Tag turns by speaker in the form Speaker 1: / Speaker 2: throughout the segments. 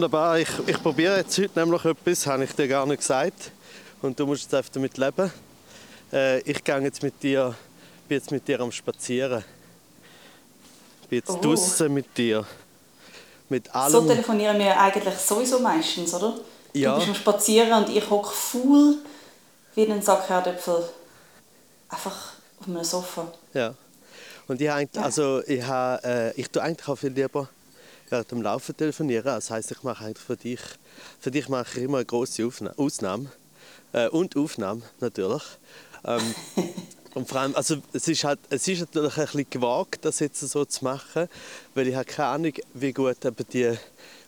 Speaker 1: Wunderbar. Ich, ich probiere jetzt heute nämlich etwas, habe ich dir gar nicht gesagt. Und du musst jetzt einfach damit leben. Äh, ich gehe jetzt mit dir, bin jetzt mit dir am Spazieren. Bin jetzt
Speaker 2: Oh.
Speaker 1: draußen mit dir. Mit
Speaker 2: So
Speaker 1: allem.
Speaker 2: telefonieren wir eigentlich sowieso meistens, oder?
Speaker 1: Ja.
Speaker 2: Du bist am Spazieren und ich hocke faul wie ein Sack Herdöpfel. Einfach auf einem Sofa.
Speaker 1: Ja. Und ich, also, ich, habe, äh, ich tue eigentlich auch viel lieber während dem Laufen telefonieren. Das heißt, ich mache eigentlich für dich, für dich mache ich immer eine große Ausnahme. Äh, und Aufnahme, natürlich. Ähm, und vor allem, also es ist, halt, es ist natürlich ein bisschen gewagt, das jetzt so zu machen, weil ich habe keine Ahnung, wie gut eben die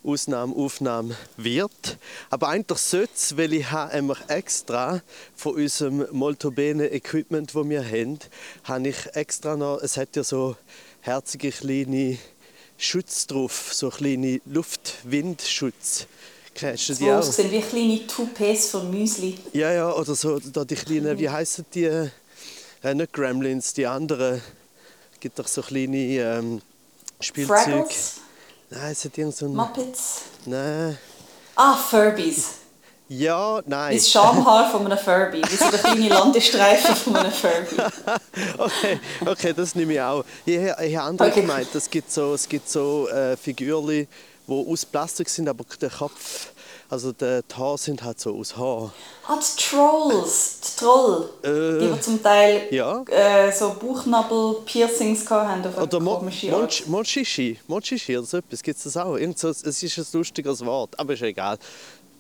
Speaker 1: Ausnahme, Aufnahme wird. Aber eigentlich sollte es, weil ich habe nämlich extra von unserem Moltobene Equipment, das wir haben, habe ich extra noch, es hat ja so herzige kleine Schutz drauf, so kleine Luftwindschutz. Kennst du
Speaker 2: Die
Speaker 1: auch?
Speaker 2: aussehen wie kleine Toupets für Müsli.
Speaker 1: Ja, ja, oder so, da die kleinen, wie heißen die? Äh, nicht Gremlins, die anderen. Es gibt doch so kleine ähm, Spielzeuge.
Speaker 2: Fraggles,
Speaker 1: Nein, es hat irgend so ein.
Speaker 2: Muppets.
Speaker 1: Nein.
Speaker 2: Ah, Furbies.
Speaker 1: Ja, nein.
Speaker 2: das Schamhaar von einem Furby. Wie so der kleine Landestreifen von einem Furby.
Speaker 1: Okay, okay, das nehme ich auch. Ich, habe- ich habe andere
Speaker 2: Okay.
Speaker 1: gemeint, es gibt so, es gibt so äh, Figürchen, die aus Plastik sind, aber der Kopf, also die, Haare sind halt so aus Haar.
Speaker 2: Ah, die Trolls. Die Troll.
Speaker 1: Äh,
Speaker 2: die, die zum Teil
Speaker 1: ja.
Speaker 2: äh, so Bauchnabel-Piercings eine
Speaker 1: Oder Mo
Speaker 2: komische Art.
Speaker 1: Monch- Monchichi, Monchichi oder so etwas, gibt es das auch? Irgend so, es ist ein lustiges Wort, aber ist egal.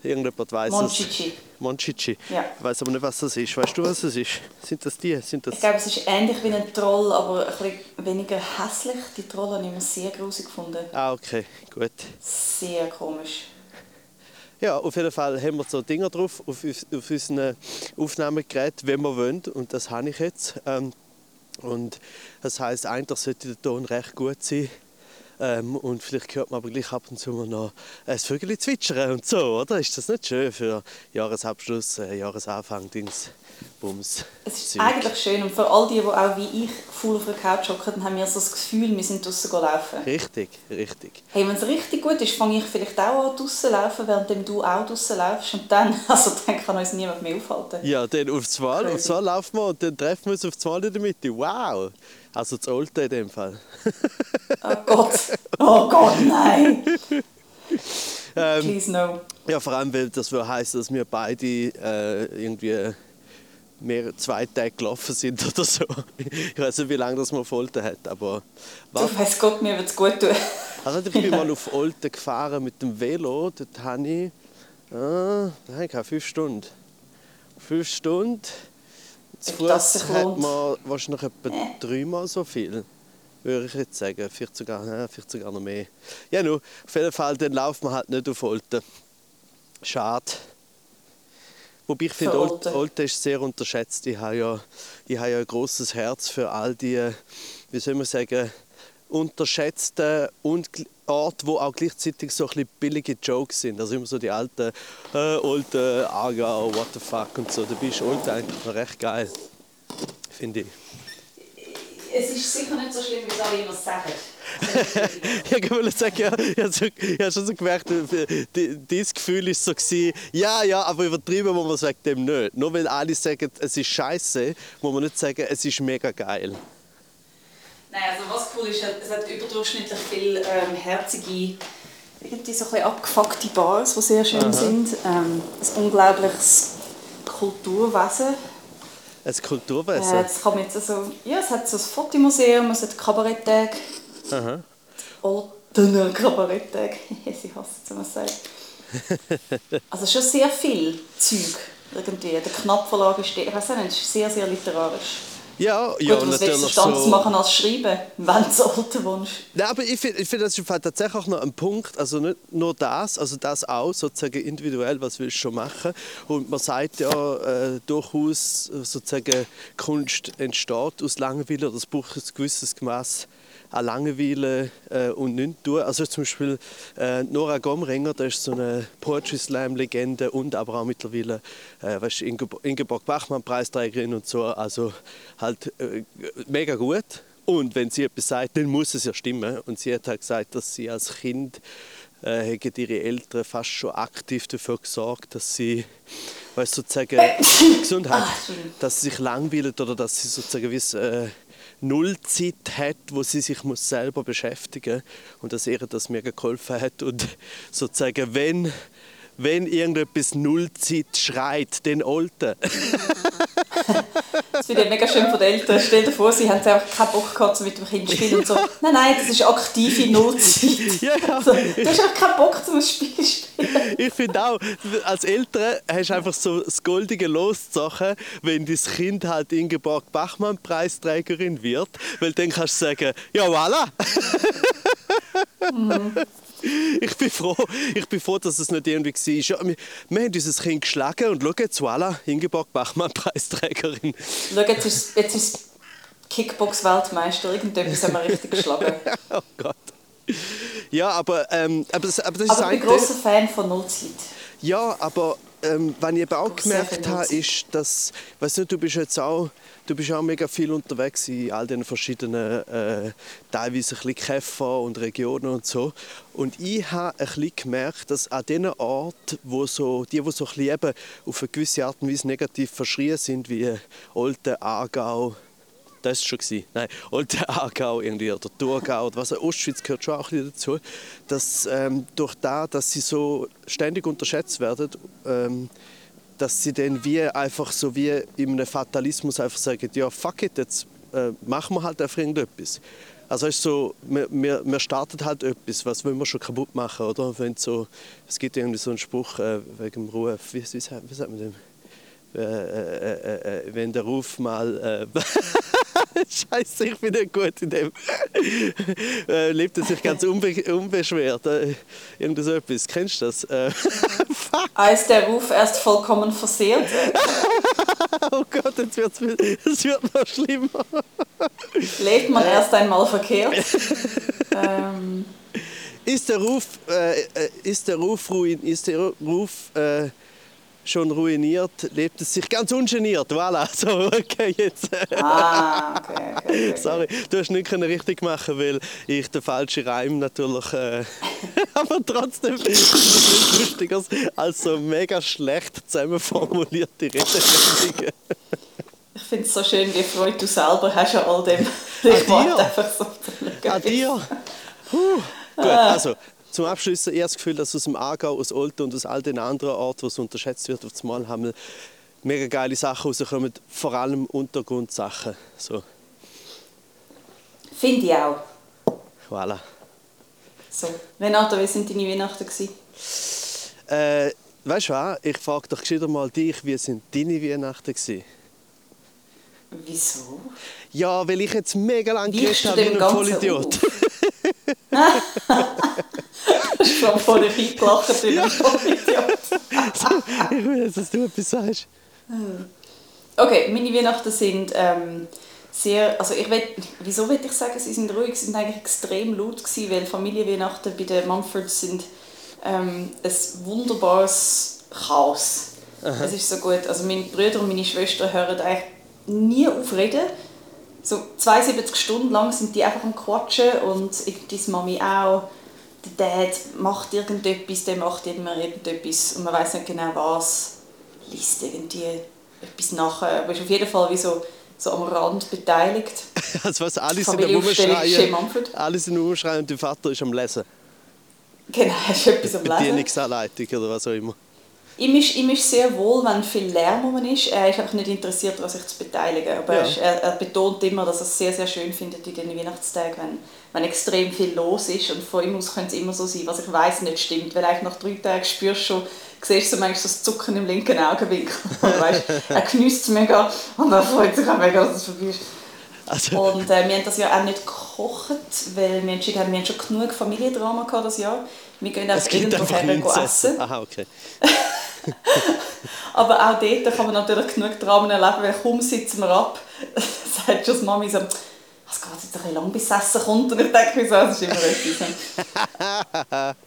Speaker 1: Irgendjemand weiß
Speaker 2: Monchichi.
Speaker 1: es. Monchichi.
Speaker 2: Ja.
Speaker 1: Ich weiß aber nicht, was das ist. Weißt du, was das ist? Sind das die? Sind das
Speaker 2: Ich glaube, es ist ähnlich wie ein Troll, aber ein bisschen weniger hässlich. Die Trolle habe ich immer sehr grusig gefunden.
Speaker 1: ah, okay, gut.
Speaker 2: Sehr komisch.
Speaker 1: Ja, auf jeden Fall haben wir so Dinger drauf auf, auf unseren Aufnahmegerät, wenn wir wollen. Und das habe ich jetzt. Ähm, und das heisst, eigentlich sollte der Ton recht gut sein. Ähm, und vielleicht hört man aber gleich ab und zu mal noch ein Vögel zwitschern und so, oder? Ist das nicht schön für Jahresabschluss, äh, Jahresanfang, Dings, Bums?
Speaker 2: Es ist
Speaker 1: Zeug?
Speaker 2: eigentlich schön. Und für all die, die auch wie ich faul auf der Couch hocken, dann haben wir so das Gefühl, wir sind draußen laufen.
Speaker 1: Richtig, richtig.
Speaker 2: Hey, wenn es richtig gut ist, fange ich vielleicht auch an draußen zu laufen, während du auch draußen laufst. Und dann, also dann kann uns niemand mehr aufhalten.
Speaker 1: Ja, dann aufs Mal, aufs Mal laufen wir und dann treffen wir uns aufs Mal in der Mitte. Wow! Also das Alte in dem Fall.
Speaker 2: Oh Gott. Oh Gott, nein.
Speaker 1: Ähm,
Speaker 2: Please no.
Speaker 1: Ja, vor allem, weil das würde heißen, dass wir beide äh, irgendwie mehr zwei Tage gelaufen sind oder so. Ich weiß nicht, wie lange das man Folter hat, aber was?
Speaker 2: Du weiss Gott, mir wird es gut tun.
Speaker 1: Also ich bin mal auf Olten gefahren mit dem Velo. Dort habe ich, ah, da habe ich fünf Stunden. Fünf Stunden. Zu Fuß hat man wahrscheinlich etwa
Speaker 2: Nee.
Speaker 1: dreimal so viel. Würde ich jetzt sagen. Vielleicht sogar, ja, vielleicht sogar noch mehr. Ja, nur, auf jeden Fall, dann laufen wir halt nicht auf Olten. Schade. Wobei ich finde,
Speaker 2: Für
Speaker 1: Olten. Ist sehr unterschätzt. Ich habe ja, ich habe ja ein großes Herz für all die, wie soll man sagen, unterschätzten und Orte, wo auch gleichzeitig so ein billige Jokes sind. Also immer so die alten äh, Olten, Aargau, what the fuck und so. Da bist Olten eigentlich noch recht geil, finde ich.
Speaker 2: Es ist sicher nicht so schlimm, wie es alle immer sagen.
Speaker 1: Ich wollte sagen, ja, ich habe schon so gemerkt, äh, die- dieses Gefühl war so, gewesen, ja, ja, aber übertrieben muss man es wegen dem nicht. Nur weil alle sagen, es ist scheiße, muss man nicht sagen, es ist mega geil.
Speaker 2: Nein, also was cool ist, es hat überdurchschnittlich viele ähm, herzige, irgendwie so ein bisschen abgefuckte Bars, die sehr schön sind. Ähm, ein unglaubliches Kulturwesen.
Speaker 1: Ein
Speaker 2: Äh,
Speaker 1: Kulturwesen.
Speaker 2: das kann man jetzt also, ja, es hat so ein Fotomuseum, es hat Kabaretttag.
Speaker 1: Aha.
Speaker 2: Oltener Kabaretttag. Sie hassen es, wenn man es sagt. Also schon sehr viel Zeug. Irgendwie. Der Knappverlag ist, ich weiß nicht, ist sehr, sehr literarisch.
Speaker 1: Ja, ja,
Speaker 2: Gut, was willst du
Speaker 1: natürlich so.
Speaker 2: machen als schreiben, wenn du Olten wohnst?
Speaker 1: Nein, aber ich finde, ich find, das ist tatsächlich auch noch ein Punkt, also nicht nur das, also das auch, sozusagen individuell, was willst du schon machen. Und man sagt ja äh, durchaus, sozusagen, Kunst entsteht aus Langeweile oder es braucht ein gewisses Maß an Langeweile äh, und nichts tun. Also zum Beispiel äh, Nora Gomringer, das ist so eine Poetry Slam Legende und aber auch mittlerweile äh, weißt, Ingeborg Bachmann Preisträgerin und so, also halt äh, mega gut. Und wenn sie etwas sagt, dann muss es ja stimmen. Und sie hat halt gesagt, dass sie als Kind äh, ihre Eltern fast schon aktiv dafür gesorgt, dass sie weißt, sozusagen Gesundheit,
Speaker 2: Ah,
Speaker 1: dass sie sich langweilen oder dass sie sozusagen wie es, äh, Nullzeit hat, wo sie sich muss selber beschäftigen und dass ihr das mega geholfen hat und sozusagen wenn wenn irgendetwas Nullzeit schreit, den Alten.
Speaker 2: Das finde ich mega schön von den Eltern. Stell dir vor, sie haben einfach keinen Bock gehabt, mit dem Kind zu spielen und so. Nein, nein, das ist aktive Nullzeit.
Speaker 1: Ja, ja.
Speaker 2: Also, du hast auch keinen Bock, zum Spiel zu spielen.
Speaker 1: Ich finde auch, als Eltern hast du einfach so das goldige Los Sachen, wenn dein Kind halt Ingeborg Bachmann Preisträgerin wird, weil dann kannst du sagen, ja voilà. Ich bin froh, ich bin froh, dass es nicht irgendwie war. Ja, wir, wir haben unser Kind geschlagen und schau jetzt, voilà, Ingeborg Bachmann Preisträgerin.
Speaker 2: Schau, jetzt ist, jetzt ist Kickbox-Weltmeister. Irgendetwas haben wir richtig geschlagen.
Speaker 1: Oh Gott. Ja, aber, ähm, aber, das, aber das ist
Speaker 2: Aber ich bin
Speaker 1: das
Speaker 2: grosser Fan von Nullzeit.
Speaker 1: Ja, aber ähm, was ich eben auch gemerkt habe, ist, dass, weißt du, du bist jetzt auch, du bist auch mega viel unterwegs in all den verschiedenen, äh, teilweise ein Käfer und Regionen und so. Und ich habe ein bisschen gemerkt, dass an den Orten, wo so, die, die so ein auf eine gewisse Art und Weise negativ verschrien sind, wie Olten, Aargau, das war schon. gewesen. Nein, der Aargau irgendwie, oder Thurgau oder was. Ostschweiz gehört schon auch ein bisschen dazu. Dass ähm, durch das, dass sie so ständig unterschätzt werden, ähm, dass sie dann wie einfach so wie in einem Fatalismus einfach sagen, ja fuck it, jetzt äh, machen wir halt einfach irgendetwas. Also ist so, wir, wir, starten halt etwas, was wollen wir schon kaputt machen, oder? Wenn so, es gibt irgendwie so einen Spruch äh, wegen dem Ruf, wie, wie, wie sagt man dem? Äh, äh, äh, äh, wenn der Ruf mal... Äh, Scheiße, ich bin nicht gut in dem. äh, lebt er sich ganz unbe unbeschwert. Äh, irgend so etwas. Kennst du das? Äh,
Speaker 2: Als der Ruf erst vollkommen versehrt.
Speaker 1: oh Gott, jetzt wird's, es wird noch schlimmer.
Speaker 2: Lebt man erst einmal verkehrt. ähm,
Speaker 1: Ist der Ruf, äh, äh, ist der Ruf, ruin, ist der Ruf äh, schon ruiniert, lebt es sich ganz ungeniert. Voilà, so, okay, jetzt.
Speaker 2: ah, okay, okay. okay.
Speaker 1: Sorry, du hast nicht können richtig machen, weil ich den falschen Reim natürlich. Äh, aber trotzdem ist es lustiger als so mega schlecht zusammenformulierte Redewendungen.
Speaker 2: Ich finde es so schön, wie Freude du selber hast an all dem. Ich
Speaker 1: dir?
Speaker 2: warte einfach so.
Speaker 1: An dir. Puh. Gut, also zum Abschluss habe das Gefühl, dass aus dem Aargau, aus Olten und aus all den anderen Orten, wo es unterschätzt wird, auf einmal haben wir mega geile Sachen rauskommen, vor allem Untergrundsachen. So,
Speaker 2: Finde ich auch.
Speaker 1: voilà.
Speaker 2: So. Renato, wie sind deine Weihnachten?
Speaker 1: Äh, weißt du was? Ich frage doch gescheiter mal dich, wie sind deine Weihnachten gewesen?
Speaker 2: Wieso?
Speaker 1: Ja, weil ich jetzt mega lange geredet habe wie ein Vollidiot.
Speaker 2: Schon vor dir eingelacht, ein Vollidiot.
Speaker 1: ich will jetzt, dass du etwas sagst.
Speaker 2: Okay, meine Weihnachten sind ähm, sehr, also ich will, wieso will ich sagen, sie sind ruhig, sie sind eigentlich extrem laut gewesen, weil Familienweihnachten bei den Mumfords sind ähm, ein wunderbares Chaos. Es ist so gut, also meine Brüder und meine Schwester hören eigentlich nie auf reden. So 72 Stunden lang sind die einfach am Quatschen und die Mami auch. Der Dad macht irgendetwas, der macht immer irgendetwas und man weiß nicht genau was. Liest irgendwie etwas nachher, aber ist auf jeden Fall wie so, so am Rand beteiligt.
Speaker 1: Also was, alle sind am
Speaker 2: ist
Speaker 1: Umschreien. Alle sind am Umschreien und der Vater ist am Lesen.
Speaker 2: Genau, du etwas am Lesen.
Speaker 1: Bedienungsanleitung oder was auch immer.
Speaker 2: Ihm ist, ihm ist sehr wohl, wenn viel Lärm rum ist. Er ist einfach nicht interessiert daran, sich zu beteiligen. Aber
Speaker 1: Ja.
Speaker 2: er, ist, er, er betont immer, dass er es sehr, sehr schön findet in den Weihnachtstagen, wenn, wenn extrem viel los ist. Und von ihm aus könnte es immer so sein, was ich weiß nicht stimmt. Weil eigentlich nach drei Tagen spürst du schon, siehst du manchmal das Zucken im linken Augenwinkel. Weißt, er genießt es mega und er freut sich auch mega, dass es vorbei ist.
Speaker 1: Also,
Speaker 2: Und äh, wir haben das Jahr auch nicht gekocht, weil wir entschieden haben, wir haben schon genug Familiendrama gehabt das Jahr. Wir gehen einfach
Speaker 1: gibt
Speaker 2: irgendwo her essen.
Speaker 1: Aha, okay.
Speaker 2: Aber auch dort kann man natürlich genug Dramen erleben, weil kaum sitzen wir ab, sagt schon die Mami so, es geht jetzt ein bisschen lang, bis das Essen kommt. Und ich denke mir so, es ist immer etwas.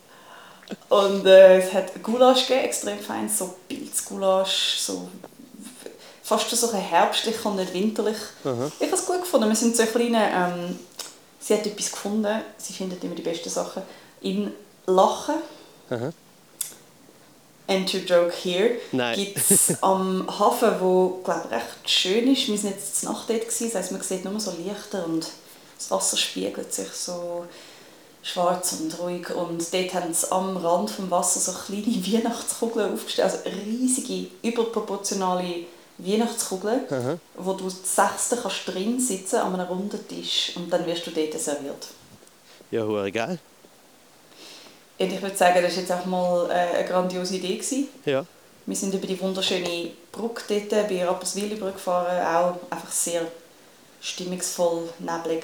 Speaker 2: Und äh, es hat Gulasch gegeben, extrem fein, so Pilzgulasch, so fast so ein herbstlich und nicht winterlich. Ich habe es gut gefunden. Wir sind so ein kleiner, ähm, sie hat etwas gefunden, sie findet immer die besten Sachen, in Lachen.
Speaker 1: Aha.
Speaker 2: Enter Joke Here.
Speaker 1: Nein.
Speaker 2: Gibt es am Hafen, wo glaube recht schön ist. Wir waren jetzt zur Nacht dort, gewesen, das heisst, man sieht nur so Lichter und das Wasser spiegelt sich so schwarz und ruhig. Und dort haben sie am Rand des Wasser so kleine Weihnachtskugeln aufgestellt, also riesige, überproportionale Weihnachtskugeln,
Speaker 1: Aha.
Speaker 2: wo du sechste kannst drin sitzen an einem runden Tisch und dann wirst du dort serviert.
Speaker 1: Ja, geil.
Speaker 2: Und ich würde sagen, das war jetzt auch mal äh, eine grandiose Idee. Gewesen.
Speaker 1: Ja.
Speaker 2: Wir sind über die wunderschöne Brücke dort bei Rapperswil gefahren, auch einfach sehr stimmungsvoll, neblig,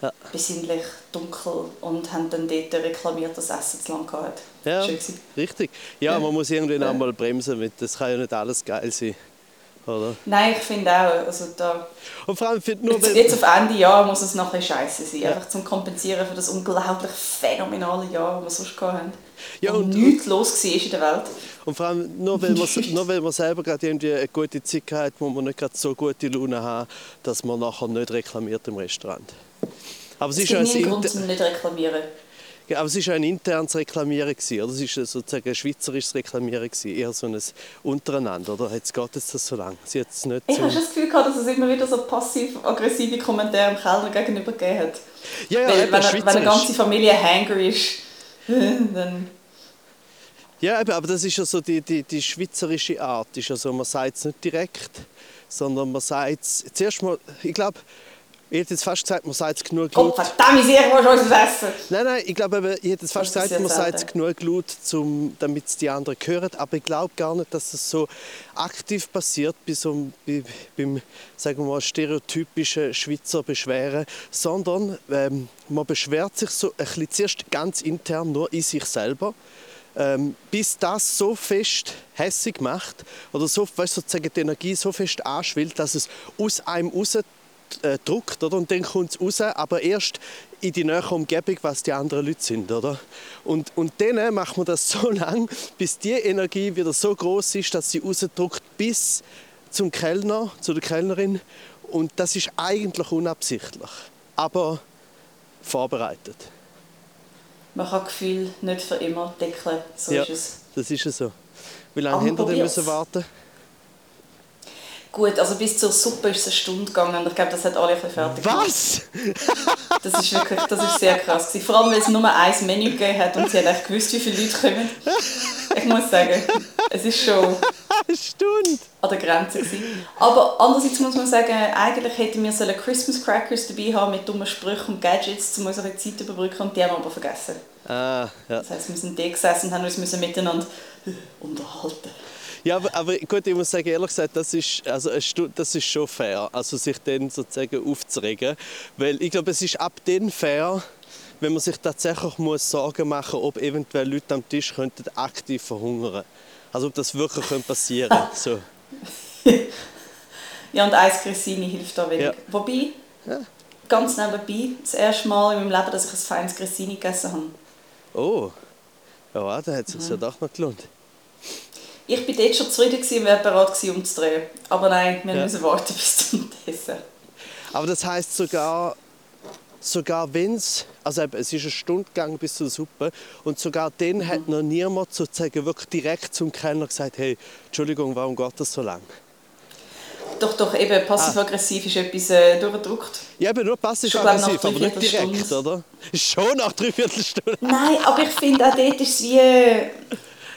Speaker 1: Ja.
Speaker 2: besinnlich, dunkel und haben dann dort reklamiert, dass das Essen zu lang hatte.
Speaker 1: Ja,
Speaker 2: Schön gewesen.
Speaker 1: richtig. Ja,
Speaker 2: Ja.
Speaker 1: man muss irgendwann
Speaker 2: Ja.
Speaker 1: auch mal bremsen, weil das kann ja nicht alles geil sein. Oder?
Speaker 2: Nein, ich finde auch, also da,
Speaker 1: Und vor allem, finde nur,
Speaker 2: jetzt, jetzt auf Ende Jahr muss es noch ein scheiße sein,
Speaker 1: Ja.
Speaker 2: einfach zum Kompensieren für das unglaublich phänomenale Jahr, das wir sonst hatten.
Speaker 1: Ja,
Speaker 2: wo
Speaker 1: und-
Speaker 2: nichts los war in der Welt.
Speaker 1: und vor allem nur, weil man, nur weil man selber gerade irgendwie eine gute Zeit hat, muss man nicht gerade so gute Laune haben, dass man nachher nicht reklamiert im Restaurant. Aber es
Speaker 2: Es
Speaker 1: ist
Speaker 2: gibt nie einen Grund,
Speaker 1: inter,
Speaker 2: um nicht reklamieren.
Speaker 1: Ja, aber es ist ja ein internes Reklamieren oder? Es ist ja sozusagen ein schweizerisches Reklamieren eher so ein untereinander, oder? Jetzt geht jetzt das so lang. Sie hat es nicht
Speaker 2: Ich
Speaker 1: zum-
Speaker 2: habe schon das Gefühl gehabt, dass es immer wieder so passiv-aggressive Kommentare im Kellner gegenüber gegeben hat.
Speaker 1: ja, ja,
Speaker 2: Weil,
Speaker 1: eben,
Speaker 2: wenn, er- wenn eine ganze Familie hangry ist, dann...
Speaker 1: Ja, eben, aber das ist ja so die, die, die schweizerische Art. Ist ja so, man sagt es nicht direkt, sondern man sagt es zuerst mal, ich glaube, ich hätte jetzt fast gesagt, man sagt es genug
Speaker 2: Gott
Speaker 1: laut.
Speaker 2: verdammt, ich muss uns essen!
Speaker 1: Nein, nein, ich glaube, eben, ich hätte jetzt fast
Speaker 2: Das
Speaker 1: gesagt, man sagt es genug laut, zum, damit es die anderen hören. Aber ich glaube gar nicht, dass es so aktiv passiert bei so, einem- bei, beim sagen wir mal, stereotypischen Schweizer Beschweren, sondern ähm, man beschwert sich so ein bisschen zuerst ganz intern nur in sich selber ähm, bis das so fest hässig macht oder so, weißt, sozusagen die Energie so fest anschwillt, dass es aus einem raus äh, druckt, oder? Und dann kommt es raus, aber erst in die nähere Umgebung, was die anderen Leute sind, oder? Und, und dann macht man das so lange, bis die Energie wieder so groß ist, dass sie rausdruckt bis zum Kellner, zu der Kellnerin. Und das ist eigentlich unabsichtlich, aber vorbereitet.
Speaker 2: Man kann Gefühl nicht für immer deckeln, so
Speaker 1: ja,
Speaker 2: ist es.
Speaker 1: das ist ja so. Wie lange
Speaker 2: Aber
Speaker 1: haben wir denn müssen warten?
Speaker 2: Gut, also bis zur Suppe ist es eine Stunde gegangen und ich glaube, das hat alle ein fertig gemacht.
Speaker 1: Was?
Speaker 2: Das ist wirklich, das ist sehr krass gewesen. Vor allem, weil es nur ein Menü gegeben hat und sie hat echt gewusst, wie viele Leute kommen. Ich muss sagen, es ist schon
Speaker 1: Eine Stunde?
Speaker 2: an der Grenze gewesen. Aber andererseits muss man sagen, eigentlich hätten wir sollen Christmas Crackers dabei haben mit dummen Sprüchen und Gadgets, um unsere Zeit zu überbrücken und die haben wir aber vergessen.
Speaker 1: Ah, ja.
Speaker 2: Das heisst, wir sind da gesessen und haben uns müssen miteinander unterhalten.
Speaker 1: Ja, aber, aber gut, ich muss sagen, ehrlich gesagt, das ist, also das ist schon fair, also sich dann sozusagen aufzuregen. Weil ich glaube, es ist ab dann fair, wenn man sich tatsächlich muss Sorgen machen ob eventuell Leute am Tisch könnten aktiv verhungern Also ob das wirklich könnte passieren so.
Speaker 2: Ja, und Eis Grissini hilft da wenig.
Speaker 1: Ja.
Speaker 2: Wobei,
Speaker 1: Ja.
Speaker 2: ganz nebenbei, das erste Mal in meinem Leben, dass ich ein feines Grissini gegessen habe.
Speaker 1: Oh, ja, da hat es sich ja doch noch gelohnt.
Speaker 2: Ich war dort schon zufrieden gewesen und wäre bereit gewesen, umzudrehen. Aber nein, wir
Speaker 1: Ja.
Speaker 2: müssen warten bis zum Dessert.
Speaker 1: Aber das heißt sogar, sogar wenn es, also eben, es ist eine Stunde gegangen bis zur Suppe und sogar dann hat noch niemand sozusagen wirklich direkt zum Kellner gesagt, hey, Entschuldigung, warum geht das so lang?
Speaker 2: Doch, doch, eben, passiv-aggressiv ist etwas äh, durchgedruckt.
Speaker 1: Ja, aber nur passiv
Speaker 2: Schon, glaub, nach
Speaker 1: aggressiv, aber nicht direkt,
Speaker 2: Stunde.
Speaker 1: oder? Schon nach dreiviertel Stunde.
Speaker 2: Nein, aber ich finde auch dort ist es wie...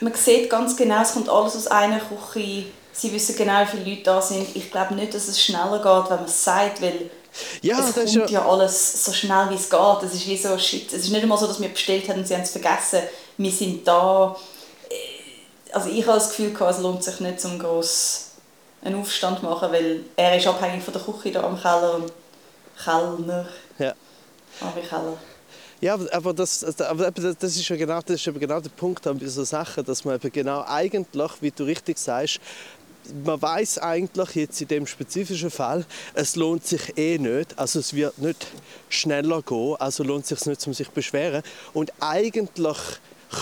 Speaker 2: Man sieht ganz genau, es kommt alles aus einer Küche. Sie wissen genau, wie viele Leute da sind. Ich glaube nicht, dass es schneller geht, wenn man es sagt, weil
Speaker 1: Ja,
Speaker 2: es kommt ja,
Speaker 1: ja,
Speaker 2: alles so schnell, wie es geht. Es ist wie so, shit. Es ist nicht einmal so, dass wir bestellt haben und sie haben es vergessen. Wir sind da. Äh, Also ich habe das Gefühl, es lohnt sich nicht, zum gross einen Aufstand zu machen, weil er ist abhängig von der Küche da am Keller Kellner,
Speaker 1: ja.
Speaker 2: aber Keller.
Speaker 1: Ja, aber- das, aber das ist ja genau, das ist eben genau der Punkt an so Sachen, dass man eben genau eigentlich, wie du richtig sagst, man weiß eigentlich jetzt in dem spezifischen Fall, es lohnt sich eh nicht, also es wird nicht schneller gehen, also lohnt es sich nicht, um sich zu beschweren. Und eigentlich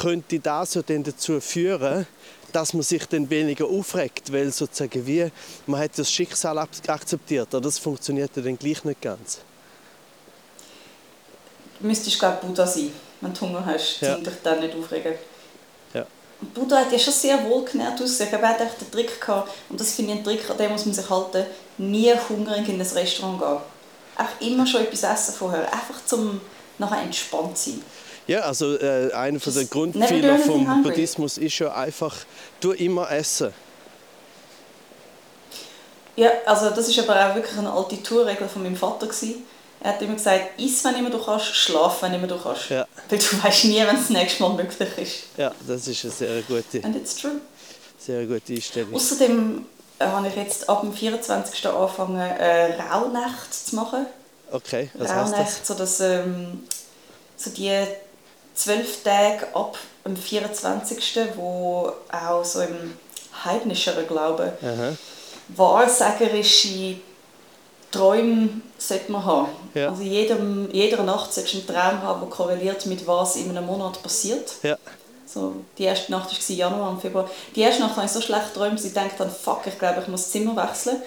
Speaker 1: könnte das ja dann dazu führen, dass man sich dann weniger aufregt, weil sozusagen wie man hat das Schicksal ak- akzeptiert, aber das funktioniert dann gleich nicht ganz.
Speaker 2: Müsstest du, glaube Buddha sein, wenn du Hunger hast,
Speaker 1: Ja.
Speaker 2: um dich dann nicht aufregen.
Speaker 1: Ja.
Speaker 2: Und Buddha hat ja schon sehr wohlgenährt ausgesehen. Er hat echt den Trick gehabt, und das finde ich ein Trick, an dem muss man sich halten, nie hungrig in ein Restaurant gehen. Einfach immer schon etwas essen vorher, einfach zum nachher entspannt sein.
Speaker 1: Ja, also äh, einer von der
Speaker 2: do
Speaker 1: Grundpfeiler vom. Buddhismus ist ja einfach, du immer essen.
Speaker 2: Ja, also das ist aber auch wirklich eine alte Tourregel von meinem Vater. Gewesen. Er hat immer gesagt, iss, wenn immer du kannst, schlaf, wenn immer du kannst.
Speaker 1: Ja.
Speaker 2: Weil du weißt nie, wenn es das nächste Mal möglich ist.
Speaker 1: Ja, das ist eine sehr gute,
Speaker 2: And it's true.
Speaker 1: sehr gute Einstellung.
Speaker 2: Außerdem äh, habe ich jetzt ab dem 24. angefangen, äh, Rauhnächte zu machen.
Speaker 1: Okay, was heißt das?
Speaker 2: Rauhnächte, so, dass, ähm, so die zwölf Tage ab dem 24., wo auch so im heidnischeren Glauben wahrsagerische Träume sollte man haben.
Speaker 1: Ja.
Speaker 2: Also jedem, jeder Nacht solltest du einen Traum haben, der korreliert mit was in einem Monat passiert.
Speaker 1: Ja,
Speaker 2: So, die erste Nacht war Januar und Februar. Die erste Nacht habe ich so schlecht geträumt, dass ich dachte, dann, fuck, ich glaube, ich muss das Zimmer wechseln.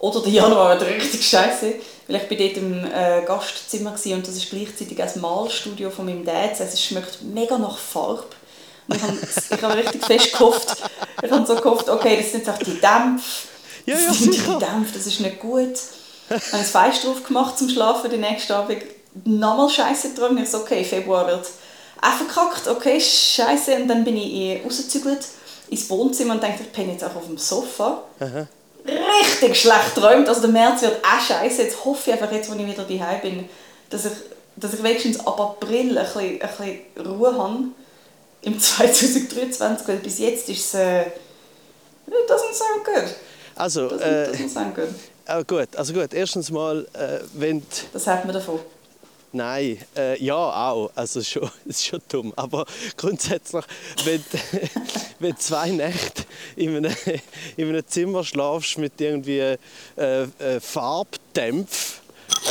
Speaker 2: Oder der Januar war richtig scheiße, weil ich bin dort im äh, Gastzimmer war und das ist gleichzeitig das Malstudio von meinem Dad. Das heißt, es schmeckt mega nach Farbe. Und ich habe, ich habe richtig fest gehofft, ich habe so gehofft, okay, das sind einfach die Dämpfe.
Speaker 1: Ja, ja,
Speaker 2: das sind die Dämpfe, das ist nicht gut. Ich habe ein Fenster drauf gemacht zum Schlafen, den nächsten Abend nochmal scheiße geträumt. Ich so, okay, Februar wird auch verkackt, okay, scheiße. Und dann bin ich eh rausgezügelt ins Wohnzimmer und dachte, ich penne jetzt auch auf dem Sofa. Richtig schlecht geträumt. Also der März wird auch scheiße. Jetzt hoffe ich einfach, jetzt, wo ich wieder daheim bin, dass ich, dass ich wenigstens ab April ein bisschen, ein bisschen Ruhe habe. Im 2023, weil bis jetzt ist es... Äh, it doesn't sound good.
Speaker 1: also,
Speaker 2: Doesn't,
Speaker 1: äh,
Speaker 2: doesn't sound good.
Speaker 1: Äh, gut, also gut, erstens mal, äh, wenn...
Speaker 2: Das hat man davon.
Speaker 1: Nein, äh, ja auch, also schon, ist schon dumm, aber grundsätzlich, wenn, wenn zwei Nächte in einem, in einem Zimmer schlafst mit irgendwie äh, äh, Farbdämpf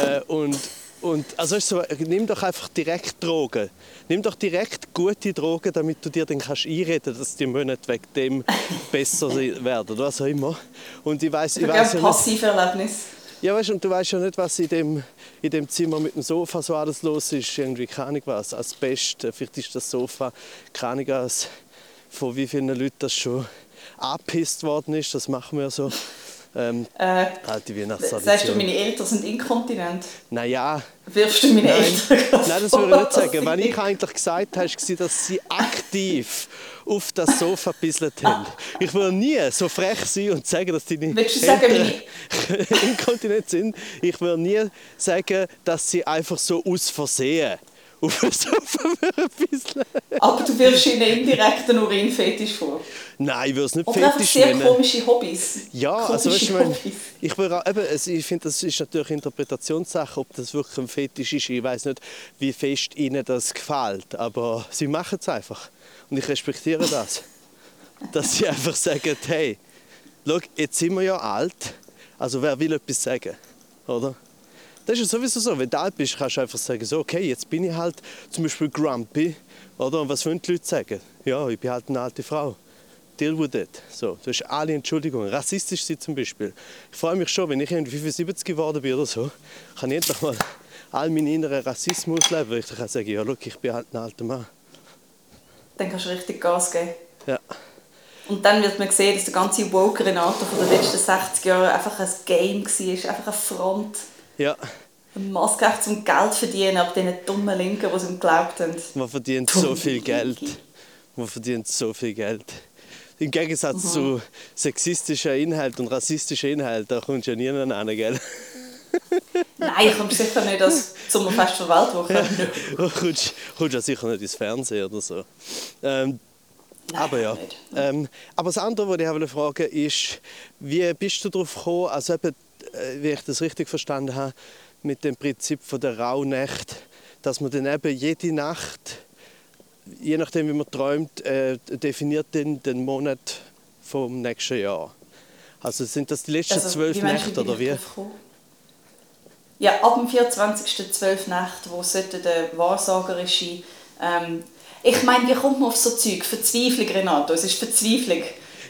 Speaker 1: äh, und, und also so, nimm doch einfach direkt Drogen. Nimm doch direkt gute Drogen, damit du dir dann kannst einreden, dass die Monate wegen dem besser werden oder was auch immer. Und ich weiß,
Speaker 2: Ich
Speaker 1: weiß
Speaker 2: ein
Speaker 1: ja
Speaker 2: Passiverlebnis.
Speaker 1: ja, weißt, und du weißt ja nicht, was in dem, in dem Zimmer mit dem Sofa so alles los ist. Irgendwie, keine Ahnung was. Asbest, äh, vielleicht ist das Sofa, keine Ahnung was, von wie vielen Leuten das schon angepisst worden ist. Das machen wir so. Ähm,
Speaker 2: Äh,
Speaker 1: alte
Speaker 2: sagst du,
Speaker 1: Weihnachtstradition.
Speaker 2: meine Eltern sind inkontinent?
Speaker 1: Naja,
Speaker 2: Wirfst du meine
Speaker 1: nein,
Speaker 2: Eltern
Speaker 1: nein, das würde ich nicht sagen. Wenn ich eigentlich gesagt habe, war, dass sie aktiv auf das Sofa gebisselt haben. Ich würde nie so frech sein und sagen, dass deine
Speaker 2: Willst du sagen,
Speaker 1: Eltern inkontinent sind. Ich würde nie sagen, dass sie einfach so aus Versehen auf das Sofa würden bisseln.
Speaker 2: Aber du wirfst ihnen indirekt einen Urinfetisch vor.
Speaker 1: Nein, ich würde es nicht
Speaker 2: Oder einfach
Speaker 1: fetisch
Speaker 2: sehr
Speaker 1: nennen.
Speaker 2: komische Hobbys.
Speaker 1: Ja,
Speaker 2: komische
Speaker 1: also weißt du, ich, meine, ich, eben, es- ich finde, das ist natürlich Interpretationssache, ob das wirklich ein Fetisch ist. Ich weiß nicht, wie fest ihnen das gefällt, aber sie machen es einfach. Und ich respektiere das. Dass sie einfach sagen, hey, schau, jetzt sind wir ja alt, also wer will etwas sagen, oder? Das ist sowieso so, wenn du alt bist, kannst du einfach sagen, so, okay, jetzt bin ich halt zum Beispiel grumpy, oder? Und was wollen die Leute sagen? Ja, ich bin halt eine alte Frau. Deal with it. So, du hast alle Entschuldigungen. Rassistisch sein zum Beispiel. Ich freue mich schon, wenn ich irgendwie 75 geworden bin oder so, kann ich endlich mal all meinen inneren Rassismus leben, weil ich dann kann sagen, ja, look, ich bin halt ein alter Mann.
Speaker 2: Dann kannst du richtig Gas geben.
Speaker 1: Ja.
Speaker 2: Und dann wird man sehen, dass der ganze woke Renato von den letzten 60 Jahren einfach ein Game war, einfach eine Front.
Speaker 1: Ja,
Speaker 2: Maske zum Geld verdienen, ab diesen dummen Linken, die es ihm geglaubt haben.
Speaker 1: man verdient so
Speaker 2: Dumme
Speaker 1: viel Geld. Man verdient so viel Geld. Im Gegensatz zu sexistischen Inhalten und rassistischen Inhalten, da kommst du ja nie an, gell?
Speaker 2: Nein, ich komme sicher nicht als Sommerfest für Weltwoche.
Speaker 1: Du kommst, kommst ja sicher nicht ins Fernsehen oder so. Ähm,
Speaker 2: Nein,
Speaker 1: aber ja. Ähm, aber das andere, was ich fragen wollte, ist, wie bist du darauf gekommen, also eben, äh, wie ich das richtig verstanden habe, mit dem Prinzip von der Rauhnacht, dass man dann eben jede Nacht, je nachdem wie man träumt, äh, definiert den, den Monat vom nächsten Jahr. Also sind das die letzten
Speaker 2: Also,
Speaker 1: zwölf Nächte oder wie?
Speaker 2: Ja, ab dem 24. 12 Nächte, wo sollte der wahrsagerische... Ähm, ich meine, wie kommt man auf so Zeug? Verzweiflung, Renato, es ist Verzweiflung.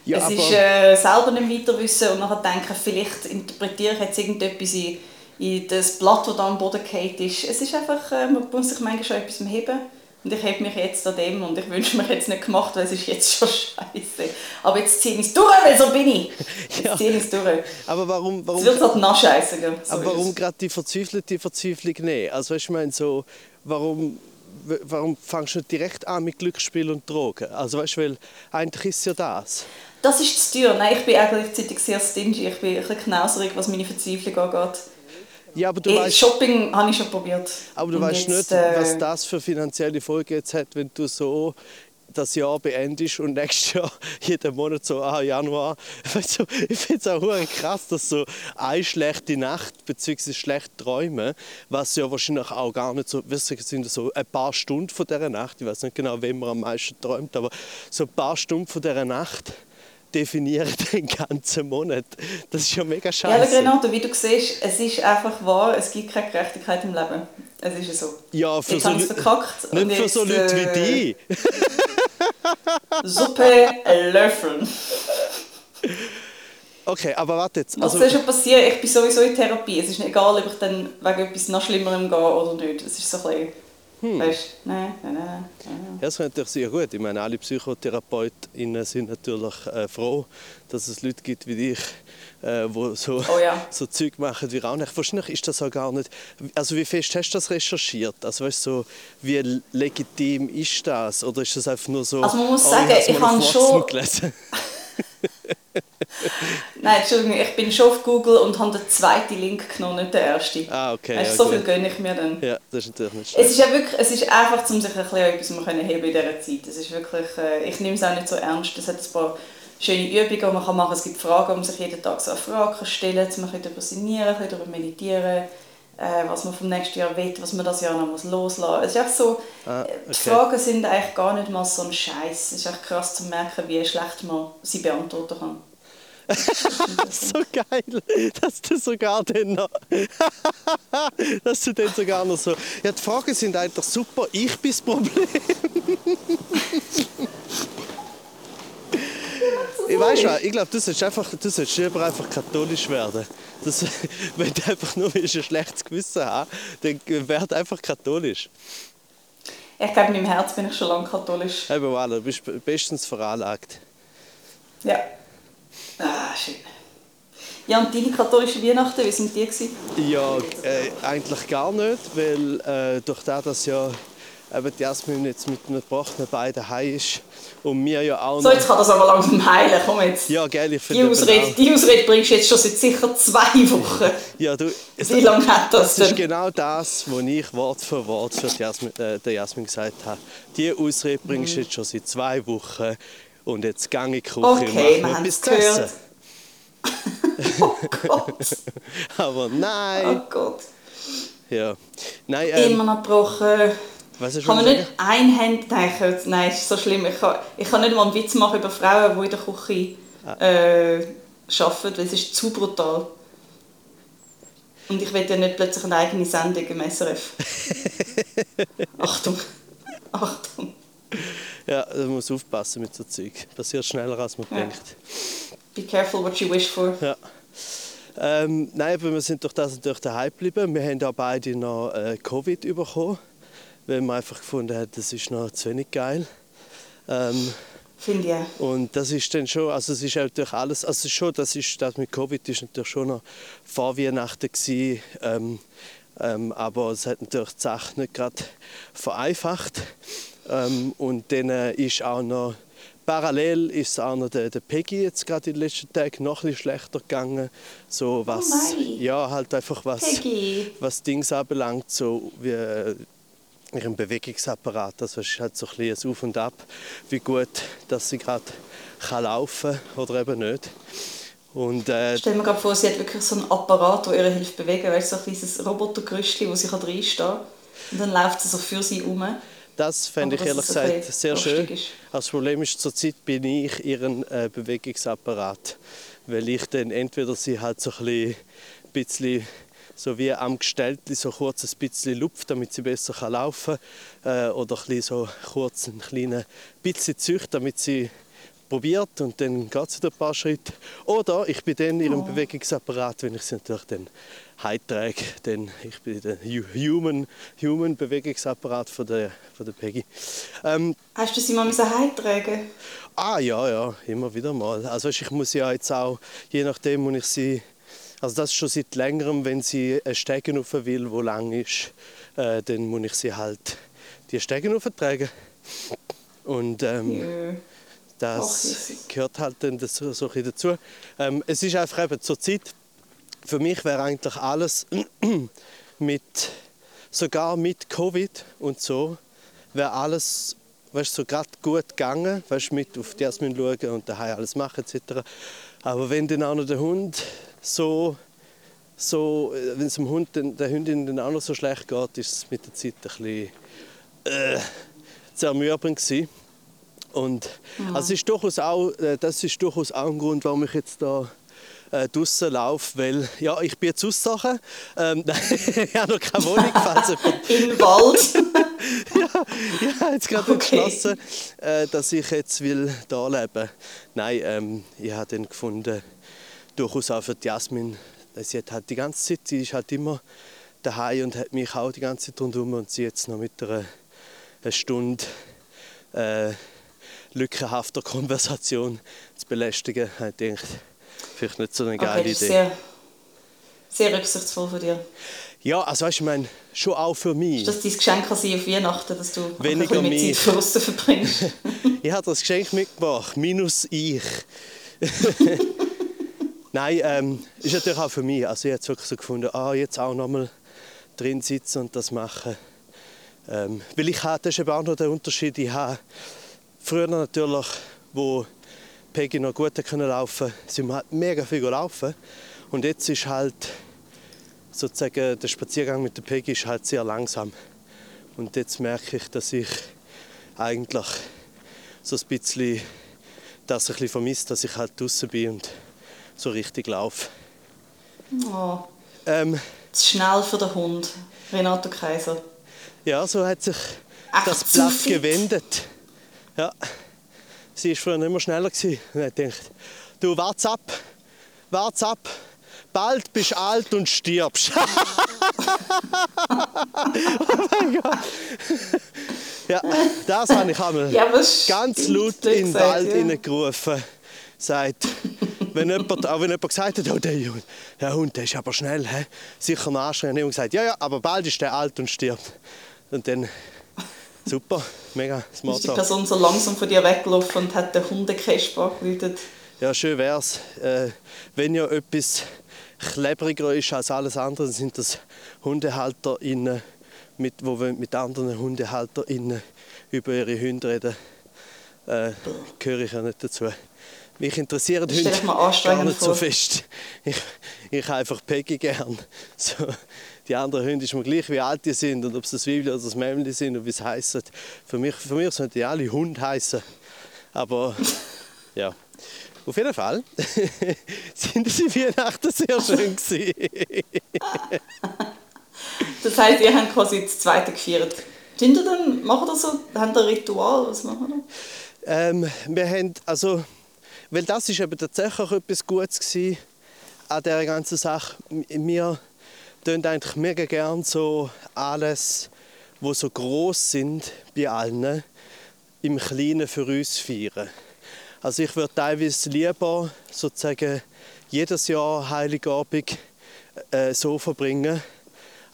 Speaker 1: Ja,
Speaker 2: es ist äh, selber nicht weiter wissen und nachher denken, vielleicht interpretiere ich jetzt irgendetwas in, in das Blatt, das da am Boden gefallen ist. Es ist einfach, äh, man muss sich manchmal schon etwas heben. Und ich hebe mich jetzt an dem und ich wünsche mich jetzt nicht gemacht, weil es ist jetzt schon scheiße. Aber jetzt ziehe ich es durch, weil so bin ich. Jetzt
Speaker 1: Ja.
Speaker 2: ziehe ich es durch.
Speaker 1: Aber warum, warum,
Speaker 2: Es wird halt gell? So
Speaker 1: aber warum gerade die verzweifelte Verzweiflung nehmen? Also ich meine so, warum, warum fangst du nicht direkt an mit Glücksspiel und Drogen? Also weißt du, weil eigentlich ist es ja das.
Speaker 2: Das ist zu teuer. Nein, ich bin auch gleichzeitig sehr stingy. Ich bin ein bisschen knauserig, was meine Verzweiflung angeht.
Speaker 1: Ja, aber du
Speaker 2: Eh,
Speaker 1: weißt,
Speaker 2: Shopping habe ich schon probiert.
Speaker 1: aber du
Speaker 2: Und
Speaker 1: weißt
Speaker 2: jetzt,
Speaker 1: nicht,
Speaker 2: äh,
Speaker 1: was das für finanzielle Folgen jetzt hat, wenn du so das Jahr beendest und nächstes Jahr jeden Monat so ah, Januar. Weißt ich finde es auch krass, dass so eine schlechte Nacht bzw. schlechte Träume, was ja wahrscheinlich auch gar nicht so, es sind so ein paar Stunden von dieser Nacht, ich weiß nicht genau, wem man am meisten träumt, aber so ein paar Stunden von dieser Nacht definieren den ganzen Monat. Das ist ja mega
Speaker 2: Ja, aber
Speaker 1: scheiße.
Speaker 2: Renato, wie du siehst, es ist einfach wahr, es gibt keine Gerechtigkeit im Leben. Es ist ja so.
Speaker 1: Ja, für
Speaker 2: Jetzt
Speaker 1: so
Speaker 2: es
Speaker 1: Leute-
Speaker 2: verkackt.
Speaker 1: Nicht für so
Speaker 2: jetzt,
Speaker 1: Leute
Speaker 2: äh,
Speaker 1: wie dich.
Speaker 2: Suppe löffeln.
Speaker 1: Okay, aber warte jetzt.
Speaker 2: Was
Speaker 1: Also,
Speaker 2: soll schon passieren? Ich bin sowieso in Therapie. Es ist nicht egal, ob ich dann wegen etwas noch Schlimmerem gehe oder nicht. Es ist so ein bisschen...
Speaker 1: Hm.
Speaker 2: Weißt? Nein, nein, nein, nein.
Speaker 1: ja, das wäre natürlich sehr gut. Ich meine, alle PsychotherapeutInnen sind natürlich äh, froh, dass es Leute gibt wie dich, äh, die so,
Speaker 2: Oh ja.
Speaker 1: so Zeug machen wie Rauch. Wahrscheinlich ist das auch gar nicht. Also, wie fest hast du das recherchiert? Also, weißt so, wie legitim ist das? Oder ist das einfach nur so.
Speaker 2: Also, man muss
Speaker 1: oh,
Speaker 2: sagen, ich habe schon-? Nein, Entschuldigung, ich bin schon auf Google und habe den zweiten Link genommen, nicht den ersten.
Speaker 1: Ah, okay.
Speaker 2: weißt,
Speaker 1: ja,
Speaker 2: so
Speaker 1: gut.
Speaker 2: viel gönne ich mir dann.
Speaker 1: Ja, das ist natürlich nicht
Speaker 2: Es
Speaker 1: schlecht.
Speaker 2: ist ja wirklich, es ist einfach, um sich ein bisschen etwas zu heben in dieser Zeit. Es ist wirklich, äh, ich nehme es auch nicht so ernst. Es hat ein paar schöne Übungen, die man machen kann. Es gibt Fragen, man sich jeden Tag so eine Frage kann stellen. Man kann darüber sinnieren, darüber meditieren, äh, was man vom nächsten Jahr will, was man das Jahr noch muss loslassen muss. Es ist so,
Speaker 1: Ah,
Speaker 2: äh, die
Speaker 1: okay.
Speaker 2: Fragen sind eigentlich gar nicht mal so ein Scheiß. Es ist echt krass zu merken, wie schlecht man sie beantworten kann.
Speaker 1: so geil, dass du sogar dann noch, dass du dann sogar noch so, ja die Fragen sind eigentlich super, ich bin das Problem. ich weiß schon, ich glaube, du solltest einfach, du solltest lieber einfach katholisch werden. Das, wenn du einfach nur ein schlechtes Gewissen haben, dann werd einfach katholisch.
Speaker 2: Ich glaube, in meinem Herz bin ich schon lange katholisch.
Speaker 1: Eben, voilà, du bist bestens veranlagt.
Speaker 2: Ja. Ah, schön. Ja, und deine katholische Weihnachten, wie sind die? Gewesen?
Speaker 1: Ja, äh, eigentlich gar nicht, weil äh, durch das, dass ja eben die Jasmin jetzt mit einem gebrochenen Bein daheim ist und mir ja auch
Speaker 2: So, jetzt kann das aber langsam heilen. Komm jetzt.
Speaker 1: Ja, gell, ich
Speaker 2: die,
Speaker 1: finde eben
Speaker 2: Ausrede, die Ausrede bringst du jetzt schon seit sicher zwei Wochen.
Speaker 1: Ja, du, es,
Speaker 2: Wie lange hat das
Speaker 1: das ist
Speaker 2: denn?
Speaker 1: genau das, was ich Wort für Wort für die Jasmin, äh, der Jasmin gesagt habe. Die Ausrede bringst
Speaker 2: Mhm.
Speaker 1: du jetzt schon seit zwei Wochen und jetzt gehe ich in die Küche
Speaker 2: Okay,
Speaker 1: und
Speaker 2: haben
Speaker 1: mir etwas zu essen.
Speaker 2: oh Gott.
Speaker 1: Aber nein,
Speaker 2: Oh Gott.
Speaker 1: ja. Nein, ähm,
Speaker 2: Immer noch gebrochen.
Speaker 1: Was hast du
Speaker 2: Kann man
Speaker 1: sagen?
Speaker 2: nicht einhändig... Nein, ich kann- nein, ist so schlimm. Ich kann, ich kann nicht mal einen Witz machen über Frauen, die in der Küche
Speaker 1: Ah.
Speaker 2: äh, arbeiten, weil es ist zu brutal. Und ich will ja nicht plötzlich eine eigene Sendung im SRF. Achtung. Achtung.
Speaker 1: Ja, da muss aufpassen mit so Zeug. Passiert schneller als man
Speaker 2: Ja.
Speaker 1: denkt.
Speaker 2: Be careful what you wish for.
Speaker 1: Ja. Ähm, nein, aber wir sind durch das natürlich daheim geblieben. Wir haben auch beide noch äh, Covid bekommen, weil wir einfach gefunden haben, das ist noch zu wenig geil. Ähm,
Speaker 2: Finde ich
Speaker 1: und das ist dann schon, also es ist natürlich alles, also schon, das ist, das mit Covid ist natürlich schon noch vor Weihnachten gewesen, ähm, ähm, aber es hat natürlich die Sache nicht gerade vereinfacht. Ähm, und dann äh, ist auch noch, parallel ist auch noch der, der Peggy jetzt gerade in den letzten Tagen noch ein bisschen schlechter gegangen. So was,
Speaker 2: nein.
Speaker 1: ja, halt einfach was,
Speaker 2: Peggy.
Speaker 1: was Dings anbelangt, so wie ihren Bewegungsapparat. Das ist halt so ein ein Auf und Ab, wie gut, dass sie gerade kann laufen oder eben nicht. Und äh,
Speaker 2: Stell mir gerade vor, sie hat wirklich so einen Apparat, der ihr hilft bewegen. Weißt du, so ein kleines Robotergerüstchen, wo sie kann reinstehen kann. Und dann läuft sie so für sie um.
Speaker 1: das fände ich ehrlich
Speaker 2: es
Speaker 1: gesagt sehr schön.
Speaker 2: ist.
Speaker 1: Das Problem ist, zurzeit bin ich ihren äh, Bewegungsapparat, weil ich dann entweder sie halt so ein bisschen so wie am Gestellten so kurz ein bisschen lupft, damit sie besser kann laufen kann, äh, oder ein so kurz einen kleinen bisschen zücht, damit sie probiert und dann geht sie ein paar Schritte. Oder ich bin dann in ihrem Bewegungsapparat, wenn ich sie natürlich dann heimtrage, denn ich bin der Human, Human Bewegungsapparat von der, von der Peggy.
Speaker 2: Ähm, Hast du sie mal heimtragen
Speaker 1: Ah ja, ja, immer wieder mal. Also ich muss ja jetzt auch, je nachdem, wo ich sie, also das ist schon seit längerem, wenn sie einen Stegen rauf will, wo lang ist, äh, dann muss ich sie halt die Stegen tragen. Und ähm, yeah. das gehört halt dann so, so dazu. Ähm, es ist einfach eben zur Zeit, für mich wäre eigentlich alles mit, sogar mit Covid und so, wäre alles weißt, so gerade gut gegangen, weißt, mit auf die Jasmin schauen und daheim alles machen etc. Aber wenn dann auch noch der Hund so, so äh, wenn es dem Hund, der Hündin dann auch noch so schlecht geht, ist es mit der Zeit ein bisschen äh, zermürbend gewesen. Und ja. also ist durchaus auch, äh, das ist durchaus auch ein Grund, warum ich jetzt da äh, draußen laufe, weil ja, ich bin jetzt Aussache. Ähm, ich habe noch keine Wohnung. Falls
Speaker 2: Im Wald?
Speaker 1: ja, habe jetzt gerade okay. entschlossen, äh, dass ich jetzt will da leben Nein, ähm, ich habe dann gefunden, durchaus auch für die Jasmin, sie hat halt die ganze Zeit, sie ist halt immer daheim und hat mich auch die ganze Zeit rundherum und sie jetzt noch mit einer, einer Stunde äh, lückenhafter Konversation zu belästigen, habe ich gedacht, vielleicht nicht so eine geile okay, Idee.
Speaker 2: Sehr, sehr rücksichtsvoll von dir.
Speaker 1: Ja, also weißt, ich meine, schon auch für mich.
Speaker 2: Ist das dein Geschenk an auf Weihnachten, dass du Weniger ein bisschen Zeit draussen verbringst?
Speaker 1: ich habe das Geschenk mitgebracht, minus ich. Nein, ähm, ist natürlich auch für mich. Also ich habe wirklich so gefunden, ah, jetzt auch noch mal drin sitzen und das machen. Ähm, weil ich habe, das ist eben auch noch der Unterschied, ich habe früher natürlich, wo Peggy noch gut können laufen sind wir halt mega viel laufen. Und jetzt ist halt sozusagen der Spaziergang mit der Peggy ist halt sehr langsam. Und jetzt merke ich, dass ich eigentlich so ein bisschen das ein bisschen vermisse, dass ich halt draußen bin und so richtig laufe.
Speaker 2: Oh. Ähm, zu schnell für den Hund, Renato Kaiser.
Speaker 1: Ja, so hat sich Ach, das Blatt gewendet. Ja. Sie war früher immer schneller. Gewesen. Und ich dachte, du, wart's ab, wart's ab. Bald bist du alt und stirbst. oh mein Gott. Ja, das habe ich einmal ja, ganz laut in den Wald ja. Sagt, wenn jemand, auch wenn jemand gesagt hat, oh, der, der Hund der ist aber schnell, he? sicher ein anstrengend. Und gesagt, ja, ja, aber bald ist der alt und stirbt. Und dann Super, mega
Speaker 2: smart. Ist die Person so langsam von dir weggelaufen und hat den Hundekesper angerufen?
Speaker 1: Ja, schön wär's. Äh, wenn ja etwas klebriger ist als alles andere, sind das HundehalterInnen, mit, wo mit anderen HundehalterInnen über ihre Hunde reden. Äh, gehöre ich ja nicht dazu. Mich interessieren Hunde gar nicht so fest. Ich, ich einfach Peggy gern. So, die anderen Hunde ist mir gleich, wie alt die sind und ob es das Zwiebel oder das Mämmli sind und wie es heisst. Für mich, für mich sollten die alle Hund heißen. Aber ja, auf jeden Fall sind die Weihnachten sehr schön gewesen.
Speaker 2: das heisst, ihr habt quasi das zweite gefeiert. Sind ihr dann, machen das so, haben ein Ritual, was machen
Speaker 1: ähm, wir haben, also, weil das ist eben tatsächlich etwas Gutes gewesen an dieser ganzen Sache. Wir tun eigentlich mega gern so alles, wo so groß sind bei allen, im Kleinen für uns feiern. Also ich würde teilweise lieber sozusagen jedes Jahr Heiligabend äh, so verbringen,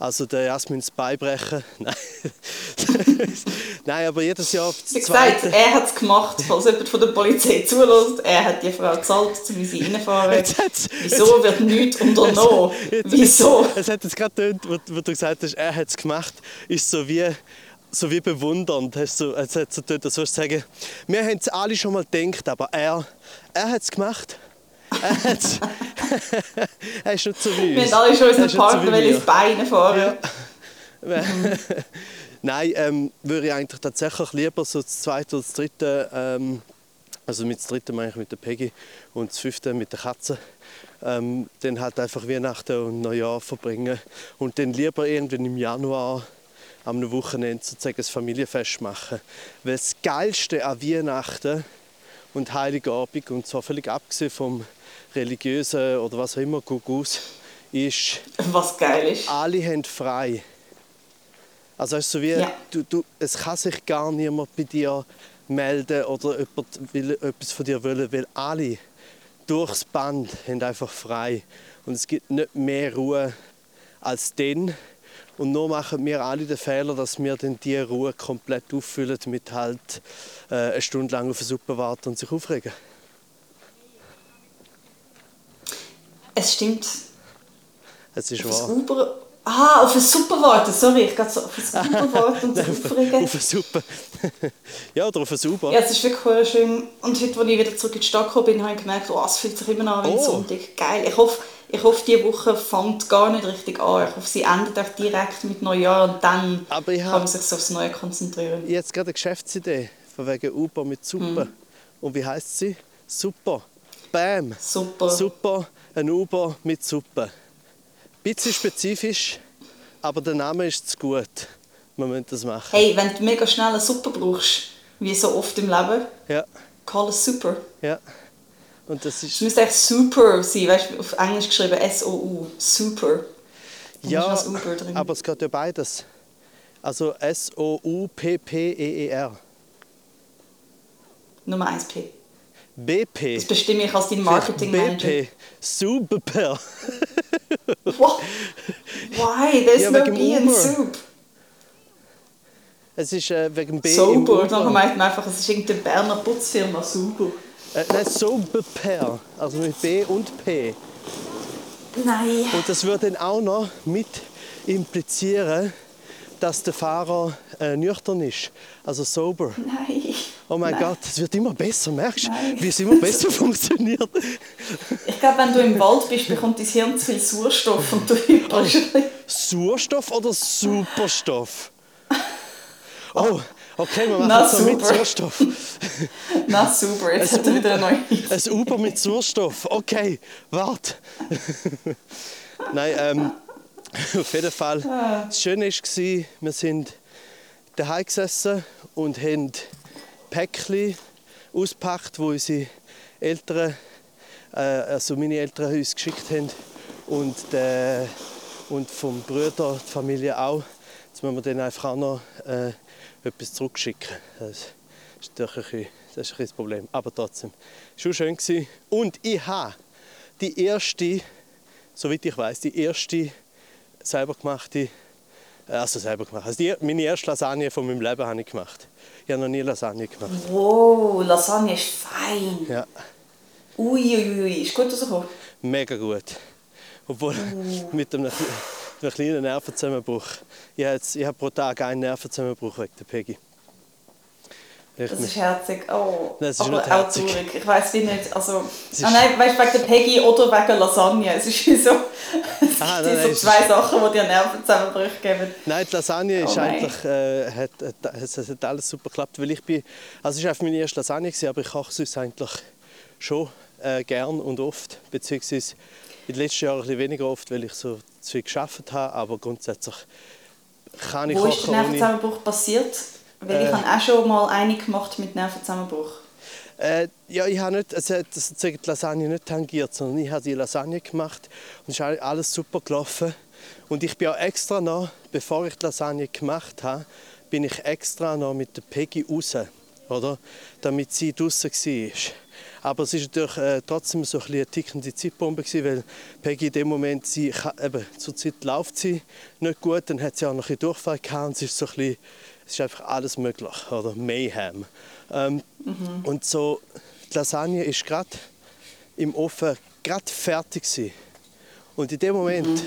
Speaker 1: also der Jasmin beibrechen. Nein. Nein, aber jedes Jahr
Speaker 2: Wie gesagt, er hat es gemacht, falls jemand von der Polizei zulässt. Er hat die Frau gezahlt, um sie reinfahren. Wieso wird nichts unternommen? Wieso?
Speaker 1: Es hat jetzt gerade getönt, wo, wo du gesagt hast, er hat es gemacht, ist so wie so wie bewundernd. Hast du, es hat so getönt, als würdest du sagen, wir haben es alle schon mal gedacht, aber er, er hat es gemacht. Nicht so wie
Speaker 2: uns. Wir haben alle schon unseren Partner ins Bein fahren. Ja.
Speaker 1: Nein, ähm, würde ich eigentlich tatsächlich lieber so das zweite oder das dritte, ähm, also mit das dritte meine ich mit der Peggy und das fünfte mit der Katze, ähm, dann halt einfach Weihnachten und Neujahr verbringen und dann lieber irgendwann im Januar am Wochenende sozusagen ein Familienfest machen. Weil das Geilste an Weihnachten und Heiligabend und zwar völlig abgesehen vom religiösen oder was auch immer Gugus ist,
Speaker 2: Was geil ist.
Speaker 1: alle haben frei. Also es ist so wie,
Speaker 2: Ja.
Speaker 1: du, du, es kann sich gar niemand bei dir melden oder jemand will etwas von dir wollen, weil alle durchs Band haben einfach frei. Und es gibt nicht mehr Ruhe als dann. Und nur machen wir alle den Fehler, dass wir dann diese Ruhe komplett auffüllen mit halt äh, eine Stunde lang auf eine Suppe warten und sich aufregen.
Speaker 2: Es stimmt.
Speaker 1: Es ist
Speaker 2: Auf
Speaker 1: wahr.
Speaker 2: Uber. Ah, auf eine Suppe warten. Sorry, ich gehe so auf eine Suppe warten und sich aufregen.
Speaker 1: Auf eine Suppe. ja, oder auf eine Suppe.
Speaker 2: Ja, es ist wirklich voll schön. Und heute, als ich wieder zurück in die Stadt gekommen bin, habe ich gemerkt, oh, es fühlt sich immer noch an wie ein
Speaker 1: Oh.
Speaker 2: Sonntag. Geil. Ich hoffe, ich hoffe, diese Woche fängt gar nicht richtig an. Ich hoffe, sie endet auch direkt mit Neujahr und dann
Speaker 1: ich
Speaker 2: kann man sich so aufs Neue konzentrieren.
Speaker 1: Jetzt gerade eine Geschäftsidee von wegen Uber mit Suppe.
Speaker 2: Hm.
Speaker 1: Und wie heißt sie? Super. Bam.
Speaker 2: Super.
Speaker 1: Super, ein Uber mit Suppe. Bisschen spezifisch, aber der Name ist zu gut. Wir müssen das machen.
Speaker 2: Hey, wenn du mega schnell eine Suppe brauchst, wie so oft im Leben,
Speaker 1: Ja,
Speaker 2: call es super.
Speaker 1: ja. Und das
Speaker 2: Es
Speaker 1: ist.
Speaker 2: müsste echt super sein, weißt du, auf Englisch geschrieben S-O-U. Super. Dann
Speaker 1: Ja, aber es geht ja beides. Also S-O-U-P-P-E-E-R.
Speaker 2: Nummer 1P.
Speaker 1: BP.
Speaker 2: Das bestimme ich als dein Marketingmanager.
Speaker 1: BP. Super.
Speaker 2: What? Why? There's
Speaker 1: Ja,
Speaker 2: no B in soup.
Speaker 1: Es ist äh, wegen B.
Speaker 2: Sauber. Dann meint man einfach, es ist irgendeine Berner Putzfirma. Sauber.
Speaker 1: Äh, nein, Soberpair. Also mit B und P.
Speaker 2: Nein.
Speaker 1: Und das würde dann auch noch mit implizieren, dass der Fahrer äh, nüchtern ist. Also sober.
Speaker 2: Nein.
Speaker 1: Oh mein
Speaker 2: Nein.
Speaker 1: Gott, es wird immer besser, merkst du? Wie es immer besser funktioniert.
Speaker 2: Ich glaube, wenn du im Wald bist, bekommt dein Hirn zu viel Sauerstoff und du ein bisschen.
Speaker 1: Sauerstoff oder Superstoff? Oh, okay, wir machen
Speaker 2: Na,
Speaker 1: noch mit. Sauerstoff.
Speaker 2: Na super, jetzt hat er wieder neue
Speaker 1: Ein Uber mit Sauerstoff. Okay, warte. Nein, ähm, auf jeden Fall. Das Schöne war, wir sind daheim gesessen und haben Päckchen ausgepackt, wo unsere Eltern, äh, also meine Eltern uns geschickt haben und, der, und vom Bruder, die Familie auch. Jetzt müssen wir dann einfach auch noch äh, etwas zurückschicken. Das ist natürlich ein bisschen, das ist ein das Problem. Aber trotzdem, es war schön. Und ich habe die erste, soweit ich weiß, die erste selber gemachte, äh, also selber gemacht, also die, meine erste Lasagne von meinem Leben habe ich gemacht. Ich habe noch nie Lasagne gemacht.
Speaker 2: Wow, Lasagne ist fein.
Speaker 1: Ja,
Speaker 2: Uiuiui, ui, ui. ist gut rausgekommen.
Speaker 1: mega gut. Obwohl mit einem, einem kleinen Nervenzusammenbruch. Ich habe, jetzt, ich habe pro Tag einen Nervenzusammenbruch wegen der Peggy. Ich
Speaker 2: Das ist herzig. Oh,
Speaker 1: Nein, es ist
Speaker 2: aber
Speaker 1: nicht
Speaker 2: auch
Speaker 1: herzig.
Speaker 2: traurig. Ich weiß wie nicht. Also,
Speaker 1: Es
Speaker 2: ah,
Speaker 1: ist-
Speaker 2: nein, weißt du, wegen der Peggy oder wegen Lasagne. Es ist wie so, es
Speaker 1: Ah, nein,
Speaker 2: so
Speaker 1: nein, es
Speaker 2: zwei Sachen, die dir Nervenzusammenbrüche geben.
Speaker 1: Nein, die Lasagne ist
Speaker 2: Oh nein.
Speaker 1: eigentlich, äh, hat, hat, es hat alles super geklappt, weil ich bin, also es war meine erste Lasagne, gewesen, aber ich koche sonst eigentlich schon äh, gern und oft, beziehungsweise in den letzten Jahren ein bisschen weniger oft, weil ich so zu viel geschafft habe, aber grundsätzlich kann ich
Speaker 2: Wo ist der
Speaker 1: kochen ohne...
Speaker 2: Nervenzusammenbruch passiert? Weil ich
Speaker 1: Äh.
Speaker 2: habe auch schon mal eine gemacht mit Nervenzusammenbruch.
Speaker 1: Äh, ja, ich habe nicht, das hat die Lasagne nicht tangiert, sondern ich habe die Lasagne gemacht und es ist alles super gelaufen. Und ich bin auch extra noch, bevor ich die Lasagne gemacht habe, bin ich extra noch mit der Peggy raus, oder? damit sie draußen war. Aber es war natürlich äh, trotzdem so ein eine tickende Zeitbombe, gewesen, weil Peggy in dem Moment, sie, eben, zurzeit läuft sie nicht gut, dann hat sie auch noch ein bisschen Durchfall gehabt und es ist so ein bisschen, es ist einfach alles möglich, oder Mayhem. Ähm, Und so, die Lasagne ist gerade im Ofen gerade fertig gewesen. Und in dem Moment,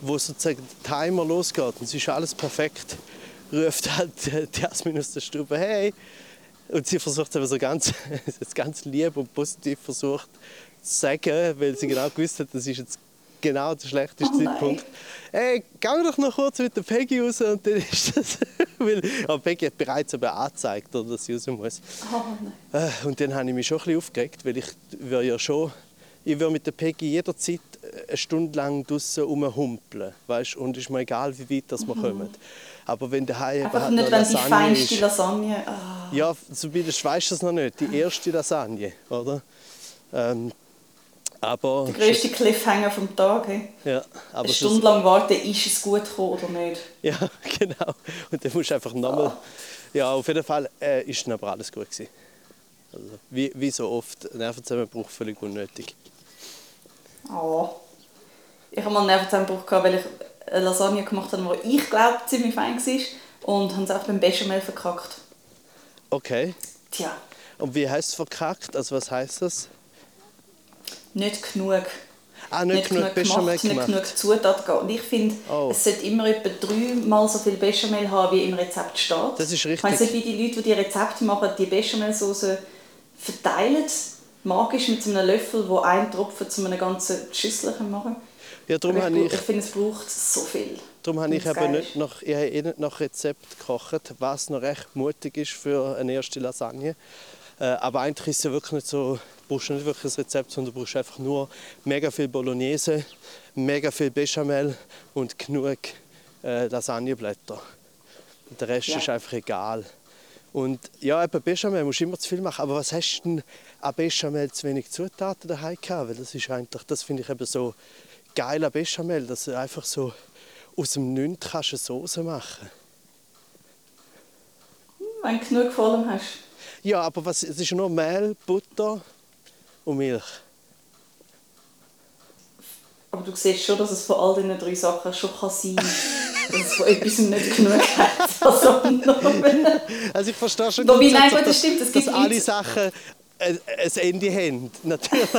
Speaker 1: wo sozusagen der Timer losgeht und es ist alles perfekt, ruft halt die Jasmin aus der Stube, hey! Und sie versucht aber so ganz, ganz lieb und positiv versucht zu sagen, weil sie genau gewusst hat, das ist jetzt genau der schlechteste
Speaker 2: Oh.
Speaker 1: Zeitpunkt. Hey, geh doch noch kurz mit der Peggy raus und dann ist das... weil, aber Peggy hat bereits aber angezeigt, oder, dass sie raus muss.
Speaker 2: Oh nein.
Speaker 1: Äh, Und dann habe ich mich schon ein bisschen aufgeregt, weil ich würde ja schon, ich würde mit der Peggy jederzeit eine Stunde lang draußen rumhumpeln, weißt? und es ist mir egal, wie weit das wir kommen. Aber wenn eben
Speaker 2: Mhm. Einfach nicht, wenn die feinste Lasagne... Ah.
Speaker 1: ja, zumindest weißt du es noch nicht, die erste Lasagne, oder? Ähm, Aber,
Speaker 2: Der grösste Cliffhanger vom Tag. Hey.
Speaker 1: ja, aber
Speaker 2: Eine Stunde lang warten, ist es gut gekommen oder nicht.
Speaker 1: Ja, genau. Und dann musst du einfach nochmal. Ja, auf jeden Fall äh, ist dann aber alles gut gewesen. Also, wie, wie so oft, Nervenzusammenbruch völlig unnötig.
Speaker 2: Oh. Ich hatte mal einen Nervenzusammenbruch, gehabt, weil ich eine Lasagne gemacht habe, die ich glaube ziemlich fein war. Und habe es auch beim Bechamel verkackt.
Speaker 1: Okay.
Speaker 2: Tja,
Speaker 1: Und wie heißt es verkackt? Also was heißt das?
Speaker 2: Nicht genug.
Speaker 1: Ah, nicht, genug Bechamel
Speaker 2: gemacht, nicht
Speaker 1: gemacht.
Speaker 2: genug Zutaten. Und ich finde,
Speaker 1: Oh.
Speaker 2: es sollte immer etwa dreimal so viel Bechamel haben, wie im Rezept steht.
Speaker 1: Das ist
Speaker 2: Ich
Speaker 1: richtig.
Speaker 2: nicht, wie die Leute, die die Rezepte machen, die Bechamelsauce verteilen, magisch mit so einem Löffel, wo ein Tropfen zu einer ganzen Schüssel machen.
Speaker 1: Ja, darum
Speaker 2: ich,
Speaker 1: ich,
Speaker 2: ich finde, es braucht so viel.
Speaker 1: darum habe ich eben nicht nach, ich habe eh nicht nach Rezept gekocht, was noch recht mutig ist für eine erste Lasagne. Äh, aber eigentlich ist es ja wirklich nicht so, du brauchst nicht wirklich ein Rezept, sondern du brauchst einfach nur mega viel Bolognese, mega viel Bechamel und genug äh, Lasagneblätter. Und der Rest
Speaker 2: Ja.
Speaker 1: ist einfach egal. Und ja, eben Bechamel musst du immer zu viel machen. Aber was hast du denn an Bechamel zu wenig Zutaten daheim gehabt? Weil das ist eigentlich, das finde ich eben so geil an Bechamel, dass du einfach so aus dem Nichts kannst eine Soße machen.
Speaker 2: Wenn du genug allem hast.
Speaker 1: Ja, aber was, es ist nur Mehl, Butter und Milch.
Speaker 2: Aber du siehst schon, dass es von all diesen drei Sachen schon kann sein kann, dass es von etwas nicht genug hat. Also,
Speaker 1: Also ich verstehe schon,
Speaker 2: Wobei, nein, gut, das
Speaker 1: dass-
Speaker 2: stimmt, es gibt
Speaker 1: dass alle Sachen ein, ein Ende haben. Natürlich.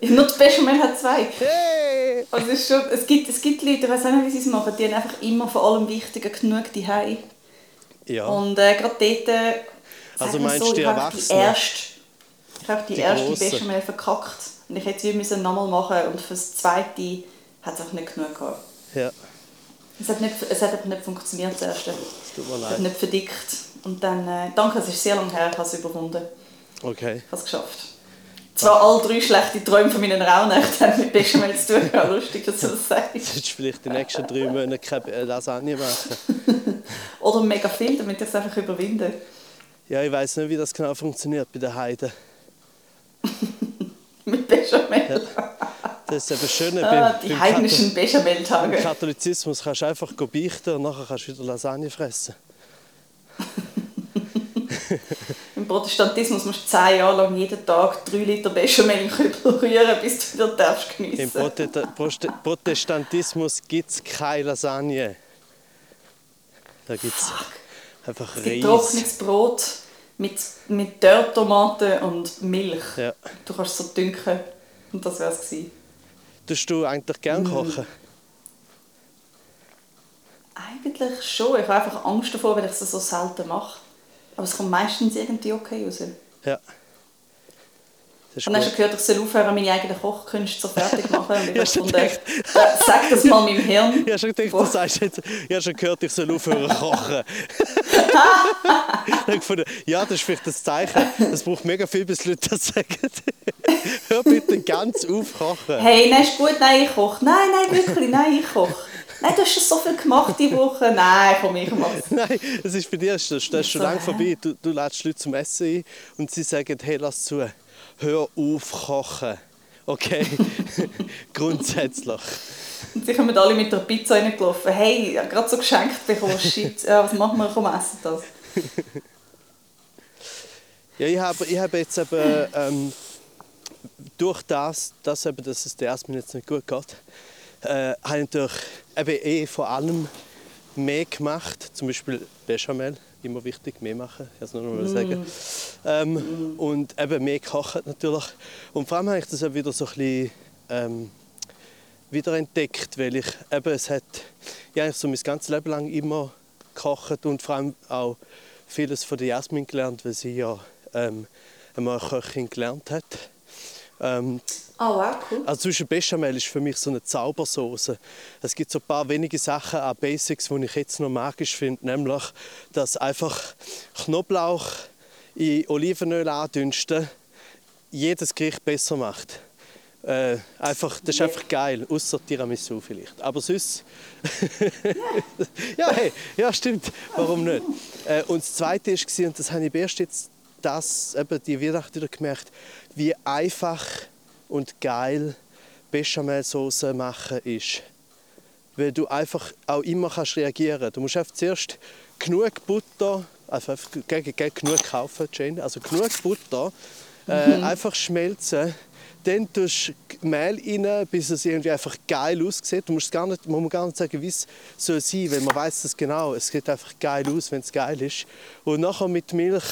Speaker 2: nur das Bechamel hat zwei.
Speaker 1: Hey!
Speaker 2: Also es, ist schon, es, gibt, es gibt Leute, ich weiß nicht, wie sie es machen, die haben einfach immer von allem Wichtigen genug daheim.
Speaker 1: Ja.
Speaker 2: Und äh, gerade dort, äh,
Speaker 1: Also meinst
Speaker 2: so,
Speaker 1: du die
Speaker 2: ich habe die
Speaker 1: Erwachsenen?
Speaker 2: erste, ich habe die,
Speaker 1: Die
Speaker 2: erste
Speaker 1: Grossen?
Speaker 2: Bechamel verkackt. Und ich hätte es nochmal machen und für das zweite hat es einfach nicht genug gehabt.
Speaker 1: ja,
Speaker 2: Es hat, nicht, es hat nicht funktioniert, das erste.
Speaker 1: es tut mir
Speaker 2: Es hat
Speaker 1: leid.
Speaker 2: nicht verdickt. Und dann, äh, danke, es ist sehr lange her, ich habe es überwunden.
Speaker 1: Okay.
Speaker 2: Ich habe es geschafft. Zwar alle drei schlechte Träume von meinen Rauhnächten haben mit Bechamel zu tun. Lustig, dass du das sagst.
Speaker 1: Du solltest vielleicht die nächsten drei Monate keine Lasagne machen.
Speaker 2: Oder mega viel, damit ich es einfach überwinde.
Speaker 1: Ja, ich weiß nicht, wie das genau funktioniert bei den Heiden.
Speaker 2: Mit Bechamel.
Speaker 1: Das ist eben schön.
Speaker 2: Ah,
Speaker 1: beim,
Speaker 2: die
Speaker 1: beim
Speaker 2: heidnischen Bechamel-Tage.
Speaker 1: Im Katholizismus kannst du einfach beichten und nachher kannst du wieder Lasagne fressen.
Speaker 2: Im Protestantismus musst du zehn Jahre lang jeden Tag drei Liter Bechamel Kübel rühren, bis du wieder darfst
Speaker 1: Im
Speaker 2: geniessen
Speaker 1: Prote- Proste- Protestantismus gibt es keine Lasagne. Da gibt es einfach Reis.
Speaker 2: trockenes Brot mit, mit Dörrtomaten und Milch.
Speaker 1: Ja.
Speaker 2: Du kannst so dünken. Und das wäre es gewesen.
Speaker 1: Tust du eigentlich gern
Speaker 2: Mm.
Speaker 1: kochen?
Speaker 2: Eigentlich schon. Ich habe einfach Angst davor, weil ich es so selten mache. Aber es kommt meistens irgendwie okay raus.
Speaker 1: Ja. Das ist
Speaker 2: Und dann hast
Speaker 1: gut.
Speaker 2: du gehört, ich soll aufhören, meine eigenen Kochkünste so fertig machen. Und ich
Speaker 1: Ja,
Speaker 2: habe
Speaker 1: schon
Speaker 2: gefunden, äh, sag das mal meinem Hirn.
Speaker 1: Ich habe schon gedacht, du sagst jetzt, ich habe schon gehört, ich soll aufhören kochen. ich habe gefunden, ja, das ist vielleicht das Zeichen. Es braucht mega viel, bis Leute das sagen. Hör bitte ganz auf kochen.
Speaker 2: Hey, nein, ist gut, nein, ich koche. Nein, nein, wirklich, nein, ich koche. Nein, du hast schon so viel gemacht diese Woche. Nein, komm, ich mach's.
Speaker 1: Nein, es ist bei dir das, das ist schon
Speaker 2: So,
Speaker 1: lange vorbei. Du, du lädst Leute zum Essen ein und sie sagen, hey, lass zu, hör auf kochen. Okay? Grundsätzlich.
Speaker 2: Und sie kommen alle mit der Pizza reingelaufen. Hey, ich habe gerade so geschenkt bekommen. Shit, ja, was machen wir? Komm, essen das.
Speaker 1: Ja, ich habe, ich habe jetzt eben ähm, durch das, dass, eben, dass es der ersten jetzt nicht gut geht, äh, habe ich natürlich eben eh vor allem mehr gemacht. Zum Beispiel Bechamel, immer wichtig, mehr machen, ich es nur noch mal sagen. Ähm, Und eben mehr kochen natürlich. Und vor allem habe ich das auch wieder so ein bisschen ähm, wiederentdeckt, weil ich eben, es hat, ich so mein ganzes Leben lang immer gekocht und vor allem auch vieles von der Jasmin gelernt, weil sie ja ähm, einmal Köchin gelernt hat. Ähm,
Speaker 2: Ah, wow, cool.
Speaker 1: also zwischen Bechamel ist für mich so eine Zaubersauce. Es gibt so ein paar wenige Sachen an Basics, die ich jetzt noch magisch finde, nämlich, dass einfach Knoblauch in Olivenöl andünsten jedes Gericht besser macht. Äh, einfach, das ist einfach geil, außer Tiramisu vielleicht. Aber sonst... ja, hey, ja, stimmt. Warum nicht? Äh, und das Zweite war, und das habe ich erst jetzt das, eben die Weihnacht wieder gemerkt, wie einfach und geil Bechamelsauce machen ist. Weil du einfach auch immer kannst reagieren Du musst einfach zuerst genug Butter, also einfach genug kaufen, Jane, also genug Butter, äh, mhm. einfach schmelzen dann tust du Mehl rein, bis es irgendwie einfach geil aussieht. Du musst gar nicht, man muss gar nicht sagen, wie es soll sein weil man weiß es genau. Es sieht einfach geil aus, wenn es geil ist. Und nachher mit Milch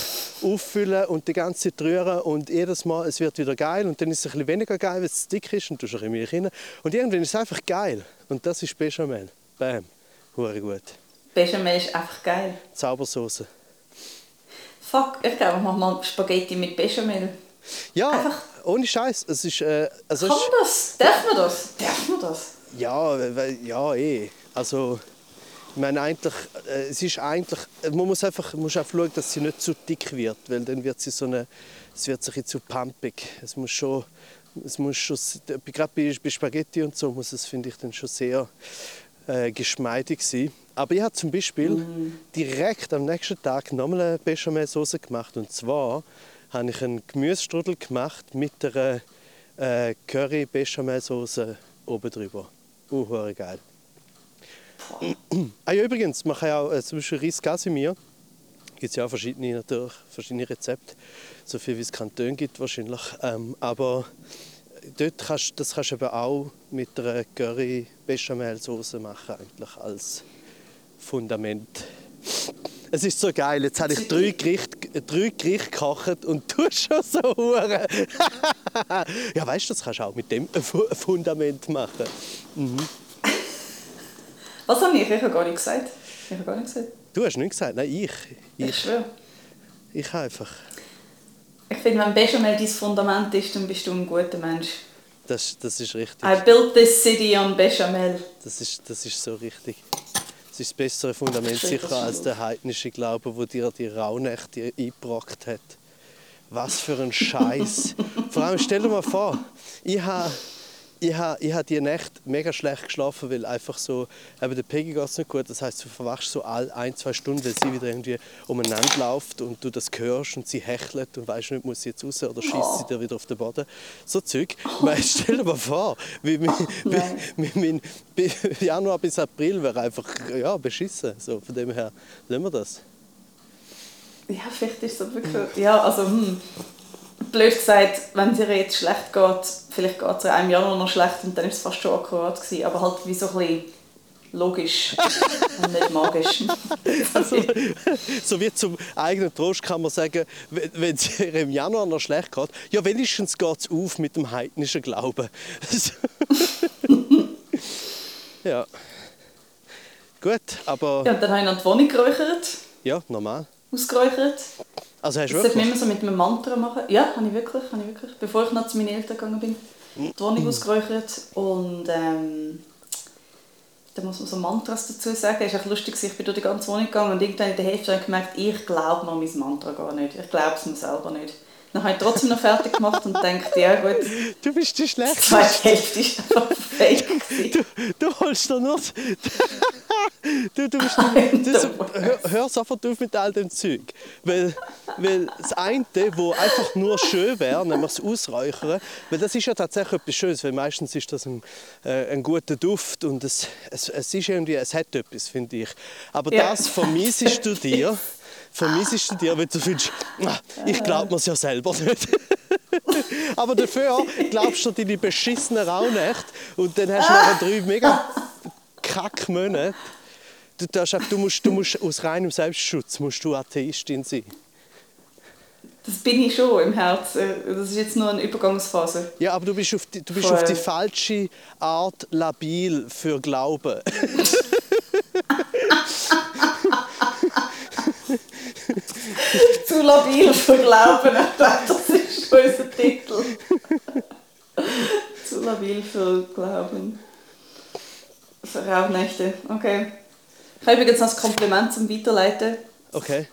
Speaker 1: auffüllen und die ganze Zeit rühren und jedes Mal, es wird wieder geil und dann ist es ein bisschen weniger geil, wenn es dick ist und du tust ein Milch rein. Und irgendwann ist es einfach geil. Und das ist Bechamel. Bam. Hure gut.
Speaker 2: Bechamel ist einfach geil.
Speaker 1: Zaubersauce.
Speaker 2: Fuck, ich glaube, ich mache mal Spaghetti mit Bechamel.
Speaker 1: Ja, Einfach. Ohne Scheiß. Es ist, äh, also
Speaker 2: Kann man das? Darf man das? Darf man das?
Speaker 1: Ja, weil, ja, eh. Also, ich meine, eigentlich, äh, es ist eigentlich, man muss einfach, muss einfach schauen, dass sie nicht zu dick wird, weil dann wird sie so eine, es wird sich zu pumpig. Es muss schon, es muss schon, gerade bei, bei Spaghetti und so muss es, finde ich, dann schon sehr äh, geschmeidig sein. Aber ich habe zum Beispiel mm. direkt am nächsten Tag nochmal eine Bechamel-Sauce gemacht und zwar habe ich einen Gemüsestrudel gemacht mit einer äh, Curry Bechamel Soße oben drüber. Uh, geil. ah ja, übrigens, man kann auch äh, zum Beispiel Reis Casimir. Gibt es ja auch verschiedene, natürlich, verschiedene Rezepte. So viel wie es Kanton gibt wahrscheinlich. Ähm, aber dort kannst, das kannst du eben auch mit einer Curry Bechamel Soße machen eigentlich als Fundament. Es ist so geil. Jetzt habe ich drei Gerichte, drei Gerichte gekocht und du schon so Huren. ja, weißt du, das kannst du auch mit dem Fundament machen. Mhm.
Speaker 2: Was habe ich? Ich habe gar nichts gesagt. Ich habe gar nichts gesagt.
Speaker 1: Du hast nichts gesagt? Nein, ich.
Speaker 2: Ich, ich schwöre.
Speaker 1: Ich einfach.
Speaker 2: Ich finde, wenn Bechamel dein Fundament ist, dann bist du ein guter Mensch.
Speaker 1: Das, das ist richtig.
Speaker 2: I built this city on Bechamel.
Speaker 1: Das ist, das ist so richtig. Es ist das bessere Fundament sicher als der heidnische Glaube, wo dir die Rauhnächte eingebrockt hat. Was für ein Scheiß. Vor allem stell dir mal vor, ich habe ich habe ich ha die Nacht mega schlecht geschlafen, weil einfach so, eben der Peggy geht nicht gut. Das heißt, du verwachst so all ein, zwei Stunden, weil sie wieder irgendwie umeinander läuft und du das hörst und sie hechelt und weißt nicht, muss sie jetzt raus oder schießt oh. sie dir wieder auf den Boden. So Zeug. Oh. stell dir mal vor, wie mein, wie, mein, Januar bis April wäre einfach ja, beschissen. So, von dem her lassen wir das.
Speaker 2: Ja, vielleicht ist es wirklich. Ja, also, hm blöd gesagt, wenn es ihr jetzt schlecht geht, vielleicht geht es einem Januar noch schlecht und dann ist es fast schon akkurat gewesen, aber halt wie so ein bisschen logisch und nicht magisch.
Speaker 1: also, so wie zum eigenen Trost kann man sagen, wenn es ihr im Januar noch schlecht geht, ja wenigstens geht es auf mit dem heidnischen Glauben. ja. Gut, aber...
Speaker 2: Ja, dann habe ich noch die Wohnung geräuchert.
Speaker 1: Ja, normal.
Speaker 2: Ausgeräuchert.
Speaker 1: Also hast
Speaker 2: du das wirklich? Das so mit einem Mantra machen. Ja, habe ich wirklich, habe ich wirklich. Bevor ich noch zu meinen Eltern gegangen bin, die Wohnung mm. ausgeräuchert und ähm, da muss man so Mantras dazu sagen. Es ist echt lustig, ich bin durch die ganze Wohnung gegangen und irgendwann in der Hälfte habe ich gemerkt, ich glaube mir mein Mantra gar nicht. Ich glaube es mir selber nicht. Dann habe ich trotzdem noch fertig gemacht und gedacht, ja gut.
Speaker 1: Du bist die Schlechteste. Die
Speaker 2: zweite Hälfte ist einfach fake.
Speaker 1: Du, du holst da nur... du, du, bist, das, hör, hör sofort auf mit all dem Zeug. Weil, weil das eine, wo einfach nur schön wäre, nämlich das Ausräuchern, weil das ist ja tatsächlich etwas Schönes, weil meistens ist das ein, äh, ein guter Duft und es, es, es, ist irgendwie, es hat etwas, finde ich. Aber ja. das vermissest du dir vermissest du dir, wenn du findest, ah, ich glaube mir ja selber nicht. Aber dafür glaubst du deine beschissenen Rauhnächte und dann hast du nachher drei mega Kackmonate. Du, du, musst, du musst aus reinem Selbstschutz musst du Atheistin sein.
Speaker 2: Das bin ich schon im Herzen. Das ist jetzt nur eine Übergangsphase.
Speaker 1: Ja, aber du bist auf die, du bist auf die falsche Art labil für Glauben.
Speaker 2: Zu labil für Glauben, das ist unser Titel. Zu labil für Glauben. Rauhnächte, okay. Ich habe übrigens noch ein Kompliment zum Weiterleiten.
Speaker 1: Okay.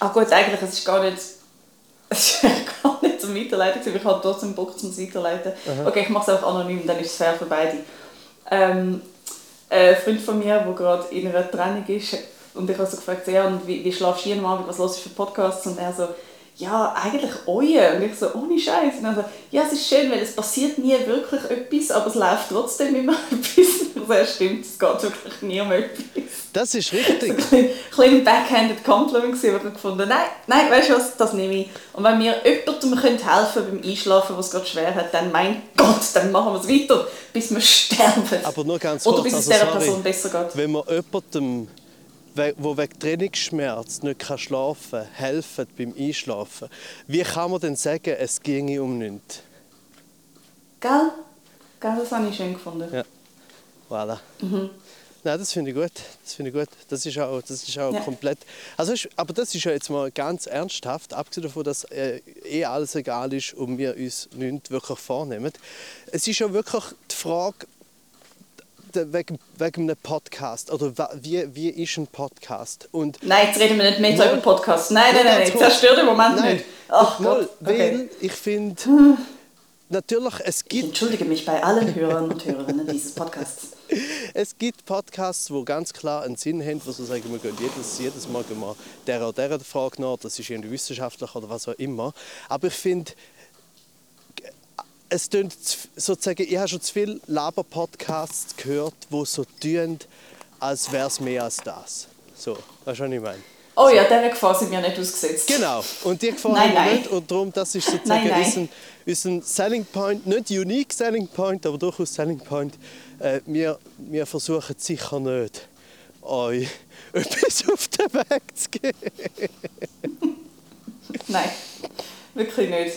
Speaker 2: Ach gut, eigentlich, es ist gar nicht, es ist gar nicht zum Weiterleiten, aber ich habe trotzdem Bock zum Weiterleiten. Aha. Okay, ich mache es auch anonym, dann ist es fair für beide. Ähm, ein Freund von mir, der gerade in einer Trennung ist, und ich habe so gefragt, ja, und wie, wie schlafst du jeden Abend, was los ist für Podcasts? Und er so, ja, eigentlich euer. Und ich so, ohne Scheiß. Und dann so, ja, es ist schön, weil es passiert nie wirklich etwas, aber es läuft trotzdem immer etwas. Also, ja, stimmt, es geht wirklich nie um etwas.
Speaker 1: Das ist richtig.
Speaker 2: Ein bisschen backhanded Compliment wo ich gefunden nein, nein, weißt du was, das nehme ich. Und wenn mir jemandem helfen können beim Einschlafen, was es gerade schwer hat, dann mein Gott, dann machen wir es weiter, bis wir sterben.
Speaker 1: Aber nur ganz
Speaker 2: Oder
Speaker 1: kurz,
Speaker 2: bis es
Speaker 1: also,
Speaker 2: dieser
Speaker 1: sorry.
Speaker 2: Person besser geht.
Speaker 1: Wenn man jemandem, wo wegen Trainingsschmerz nicht kann schlafen kann, helfen beim Einschlafen, wie kann man denn sagen, es ginge um nichts?
Speaker 2: Gell? Gell, das habe ich schön gefunden.
Speaker 1: Ja. Voilà.
Speaker 2: Mhm.
Speaker 1: Nein, das finde ich gut. Das finde ich gut. Das ist auch, das ist auch
Speaker 2: Ja.
Speaker 1: komplett. Also, aber das ist ja jetzt mal ganz ernsthaft, abgesehen davon, dass äh, eh alles egal ist und wir uns nichts wirklich vornehmen. Es ist ja wirklich die Frage wegen, wegen einem Podcast oder wie, wie ist ein Podcast? Und
Speaker 2: Nein, jetzt reden wir nicht mehr
Speaker 1: Mal-
Speaker 2: über Podcasts. Nein, nein, nein, nein, zerstör den Moment
Speaker 1: Nein,
Speaker 2: nicht. Ach Gott, okay.
Speaker 1: ich finde, natürlich, es
Speaker 2: Ich
Speaker 1: gibt
Speaker 2: entschuldige mich bei allen Hörern und Hörerinnen dieses Podcasts.
Speaker 1: Es gibt Podcasts, die ganz klar einen Sinn haben, wo sie sagen, wir gehen jedes, jedes Mal gehen wir der oder der Frage nach, das ist irgendwie wissenschaftlich oder was auch immer. Aber ich finde, es tönt zu- sozusagen, ich habe schon zu viele Laber-Podcasts gehört, die so tun, als wäre es mehr als das. So, weißt du, was ich meine?
Speaker 2: Oh ja, dieser Gefahr sind wir nicht ausgesetzt.
Speaker 1: Genau, und die gefallen
Speaker 2: Nein, nein.
Speaker 1: nicht. Und darum, das ist sozusagen
Speaker 2: Nein, nein.
Speaker 1: Unser, unser Selling Point, nicht unique Selling Point, aber durchaus Selling Point. Äh, wir, wir versuchen sicher nicht, euch etwas auf den Weg zu geben.
Speaker 2: Nein, wirklich nicht.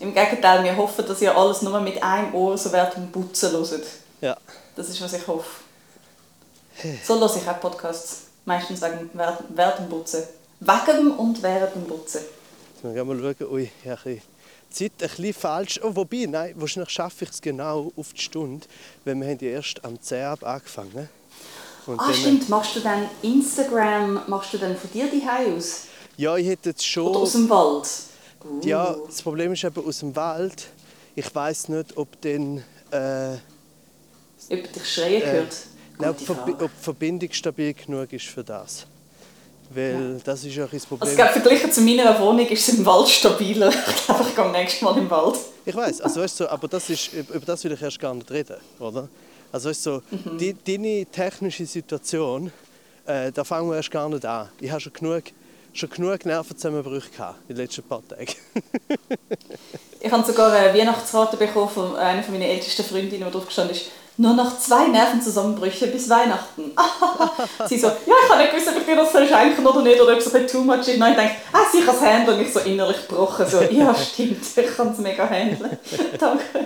Speaker 2: Im Gegenteil, wir hoffen, dass ihr alles nur mit einem Ohr so während dem Putzen hört.
Speaker 1: Ja,
Speaker 2: Das ist, was ich hoffe. So höre ich auch Podcasts. Meistens wegen, während, dem Putzen. Wegen und während dem Putzen.
Speaker 1: jetzt müssen wir mal schauen, ui, ja, ein Zeit ein bisschen falsch. Oh, wobei, nein, wahrscheinlich schaffe ich es genau auf die Stunde, weil wir haben ja erst am 10 Ab angefangen. Und
Speaker 2: Ah, stimmt. Machst du dann Instagram, machst du dann von dir die aus?
Speaker 1: Ja, ich hätte jetzt schon...
Speaker 2: Oder aus dem Wald? Uh.
Speaker 1: Ja, das Problem ist eben aus dem Wald. Ich weiß nicht, ob dann, äh,
Speaker 2: Ob dich schreien
Speaker 1: äh,
Speaker 2: gehört?
Speaker 1: nein, ob, Verbi- ob die Verbindung stabil genug ist für das. Weil das ist ja ein
Speaker 2: Also,
Speaker 1: Problem.
Speaker 2: glaube, verglichen zu meiner Wohnung ist es im Wald stabiler. Ich glaube, ich gehe nächstes Mal im Wald.
Speaker 1: Ich weiß, also weißt du, aber das ist, über das will ich erst gar nicht reden, oder? Also weißt du,
Speaker 2: Mhm.
Speaker 1: die, deine technische Situation, äh, da fangen wir erst gar nicht an. Ich habe schon genug, schon genug Nervenzusammenbrüche gehabt in den letzten paar Tagen.
Speaker 2: Ich habe sogar eine Weihnachtsrate bekommen von einer von meinen ältesten Freundinnen, wo drauf gestanden ist, nur noch zwei Nervenzusammenbrüche bis Weihnachten. sie so, ja, ich habe nicht gewusst, ob ich dir das soll schenken oder nicht, oder ob es ein too much ist. Nein, ich denke, ah, sie kann es handeln. Und ich so innerlich gebrochen, so, ja, stimmt, ich kann es mega handeln. Danke.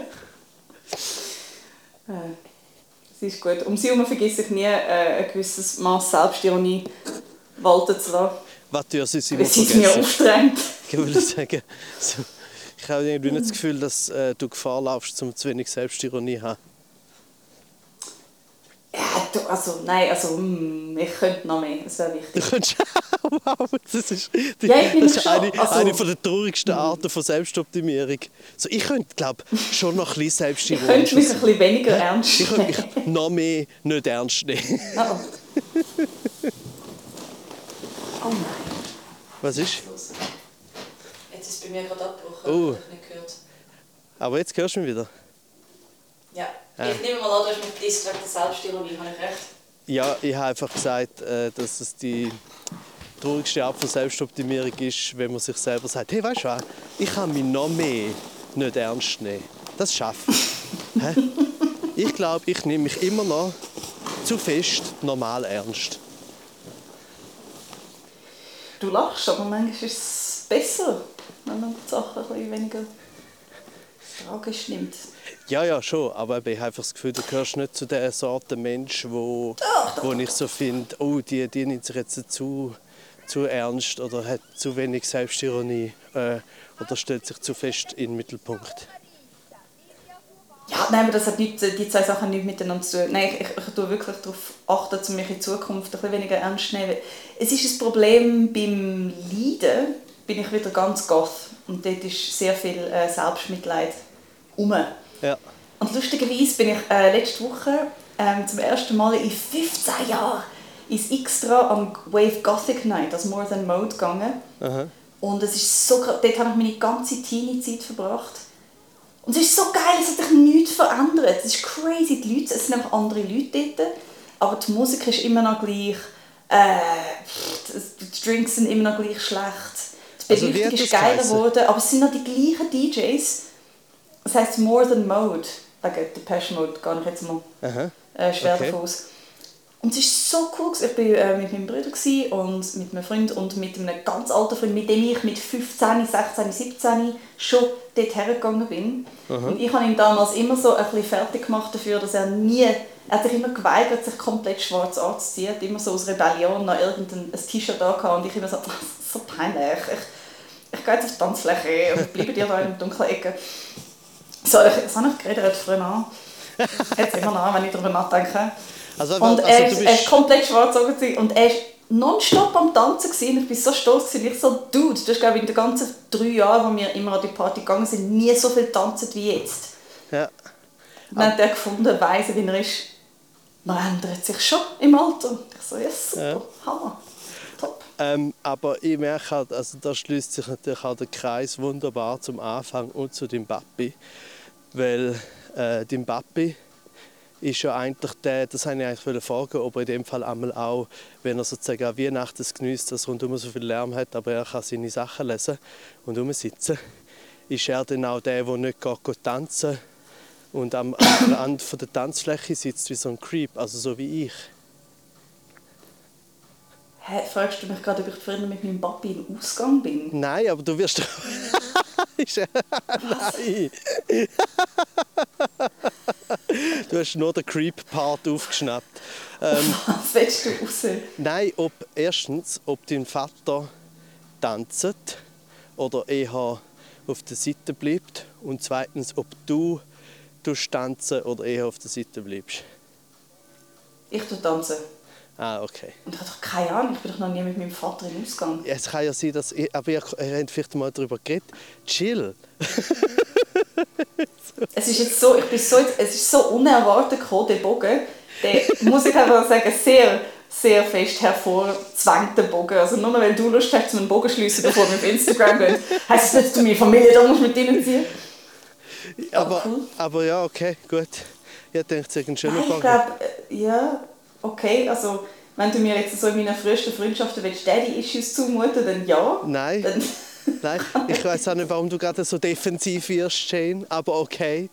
Speaker 2: Äh, Sie ist gut. Um sie herum vergesse ich nie, äh, ein gewisses Maß Selbstironie walten zu lassen,
Speaker 1: Was tun sie immer
Speaker 2: weil sie es mir
Speaker 1: vergessen?
Speaker 2: aufdrängt.
Speaker 1: Ich würde sagen, so, ich habe irgendwie nicht das Gefühl, dass äh, du Gefahr laufst, um zu wenig Selbstironie zu haben.
Speaker 2: Ja, du, also, nein, also, mm, ich könnte noch mehr, das wäre
Speaker 1: Du
Speaker 2: wichtig.
Speaker 1: könntest, wow, das ist, die,
Speaker 2: Ja, ich
Speaker 1: das ist eine,
Speaker 2: also-
Speaker 1: eine von der traurigsten Arten von Selbstoptimierung. So, ich könnte, glaube schon noch ein bisschen
Speaker 2: Ich
Speaker 1: selbstironisch
Speaker 2: könnte mich ein bisschen weniger ernst
Speaker 1: Ich könnte mich noch mehr nicht ernst nehmen.
Speaker 2: Oh. oh nein.
Speaker 1: Was ist?
Speaker 2: Jetzt ist es bei mir gerade abgebrochen,
Speaker 1: Oh.
Speaker 2: ich habe nicht gehört.
Speaker 1: Aber jetzt hörst du mich wieder.
Speaker 2: Ja.
Speaker 1: Ja.
Speaker 2: Ich nehme mal an, du hast mit wegen der Selbstironie, habe ich recht?
Speaker 1: Ja, ich habe einfach gesagt, äh, dass es die traurigste Art von Selbstoptimierung ist, wenn man sich selber sagt, hey, weißt du was, ich kann mich noch mehr nicht ernst nehmen. Das schaffe ich. Ich glaube, ich nehme mich immer noch zu fest normal ernst.
Speaker 2: Du lachst, aber manchmal ist es besser, wenn man die Sachen ein bisschen weniger tragisch nimmt.
Speaker 1: Ja, ja, schon. Aber ich habe einfach das Gefühl, du gehörst nicht zu der Sorte Mensch, wo, wo ich so finde, oh, die, die nimmt sich jetzt zu, zu ernst oder hat zu wenig Selbstironie äh, oder stellt sich zu fest in den Mittelpunkt.
Speaker 2: Ja, nein, aber das hat nicht, die zwei Sachen nicht miteinander zu tun. Nein, ich, ich, ich tue wirklich darauf achten, um mich in Zukunft ein bisschen weniger ernst zu nehmen. Es ist ein Problem beim Leiden, bin ich wieder ganz goth. Und dort ist sehr viel äh, Selbstmitleid rum.
Speaker 1: Ja.
Speaker 2: Und lustigerweise bin ich äh, letzte Woche ähm, zum ersten Mal in 15 Jahren ins Extra am Wave Gothic Night, das More Than Mode, gegangen.
Speaker 1: Aha.
Speaker 2: Und es ist so, dort habe ich meine ganze Teenie-Zeit verbracht. Und es ist so geil, es hat sich nichts verändert. Es ist crazy, die Leute, es sind einfach andere Leute dort, aber die Musik ist immer noch gleich. Äh, die Drinks sind immer noch gleich schlecht. Die
Speaker 1: Also,
Speaker 2: Beleuchtung
Speaker 1: hat
Speaker 2: ist geiler geworden, aber es sind noch die gleichen DJs. Das heisst More Than Mode. Wegen Depeche Mode gehe ich jetzt mal
Speaker 1: Aha.
Speaker 2: äh, schwer
Speaker 1: Okay.
Speaker 2: davon aus. Und es war so cool. Ich war äh, mit meinem Bruder und mit einem Freund und mit einem ganz alten Freund, mit dem ich mit 15, 16, 17 schon dort hergegangen bin. Und ich habe ihm damals immer so ein bisschen fertig gemacht dafür, dass er nie, er hat sich immer geweigert, sich komplett schwarz anzuziehen. Er hat immer so aus Rebellion noch irgendein ein T-Shirt da und ich immer so, das ist so peinlich. Ich, ich gehe jetzt auf die Tanzfläche und bleibe dir da in der dunklen Ecke. So, ich, das habe ich geredet früher an. Jetzt immer noch, wenn ich darüber nachdenke.
Speaker 1: Also,
Speaker 2: Und
Speaker 1: also,
Speaker 2: er, ist, er ist komplett schwarz angezogen und er ist nonstop am Tanzen gewesen. ich war so stolz gewesen. ich so Dude, du hast glaube ich in den ganzen drei Jahren, wo wir immer an die Party gegangen sind, nie so viel tanzen wie jetzt.
Speaker 1: ja.
Speaker 2: Und dann hat er gefunden, weise wie er ist, man ändert sich schon im Alter. Ich so, ja super,
Speaker 1: Ja.
Speaker 2: Hammer, top.
Speaker 1: Ähm, aber ich merke halt, also da schließt sich natürlich auch der Kreis wunderbar zum Anfang und zu dem Papi. Weil äh, dem Papi ist ja eigentlich der, das wollte ich eigentlich fragen, ob er in dem Fall einmal auch, wenn er sozusagen an Weihnachten genießt, dass rundum so viel Lärm hat, aber er kann seine Sachen lesen und rumsitzen, ist er dann auch der, der nicht geht, tanzen und am von der Tanzfläche sitzt wie so ein Creep, also so wie ich.
Speaker 2: Hä, fragst du mich gerade, ob ich früher mit meinem Papi im Ausgang bin?
Speaker 1: Nein, aber du wirst. Ja- Nein! Du hast nur den Creep-Part aufgeschnappt. Ähm,
Speaker 2: Was willst du raus?
Speaker 1: nein, ob erstens, ob dein Vater tanzt oder eher auf der Seite bleibt. Und zweitens, ob du tanzen oder eher auf der Seite bleibst.
Speaker 2: Ich tue tanzen.
Speaker 1: Ah, okay.
Speaker 2: Und ich habe doch keine Ahnung, ich bin doch noch nie mit meinem Vater im Ausgang.
Speaker 1: Ja, Es kann ja sein, dass. Ich, aber ihr, ihr habt vielleicht mal darüber geredet. Chill.
Speaker 2: Es ist jetzt so, ich bin so, es ist so unerwartet gekommen, der Bogen. Der, muss ich einfach sagen, sehr, sehr fest hervorzwängt, der Bogen. Also nur weil du Lust hast, einen Bogen zu schliessen, bevor wir auf Instagram gehen, heisst das nicht, dass du meine Familie da musst mit ihnen ziehen
Speaker 1: Aber,
Speaker 2: cool.
Speaker 1: aber ja, okay, gut. Ich denke, es ist ein schöner
Speaker 2: Nein, ich glaube, äh, ja, okay, also wenn du mir jetzt so in meinen frühesten Freundschaften willst, Daddy-Issues zumuten, dann ja.
Speaker 1: Nein.
Speaker 2: Dann,
Speaker 1: Nein, ich weiß auch nicht, warum du gerade so defensiv wirst, Jane, aber okay.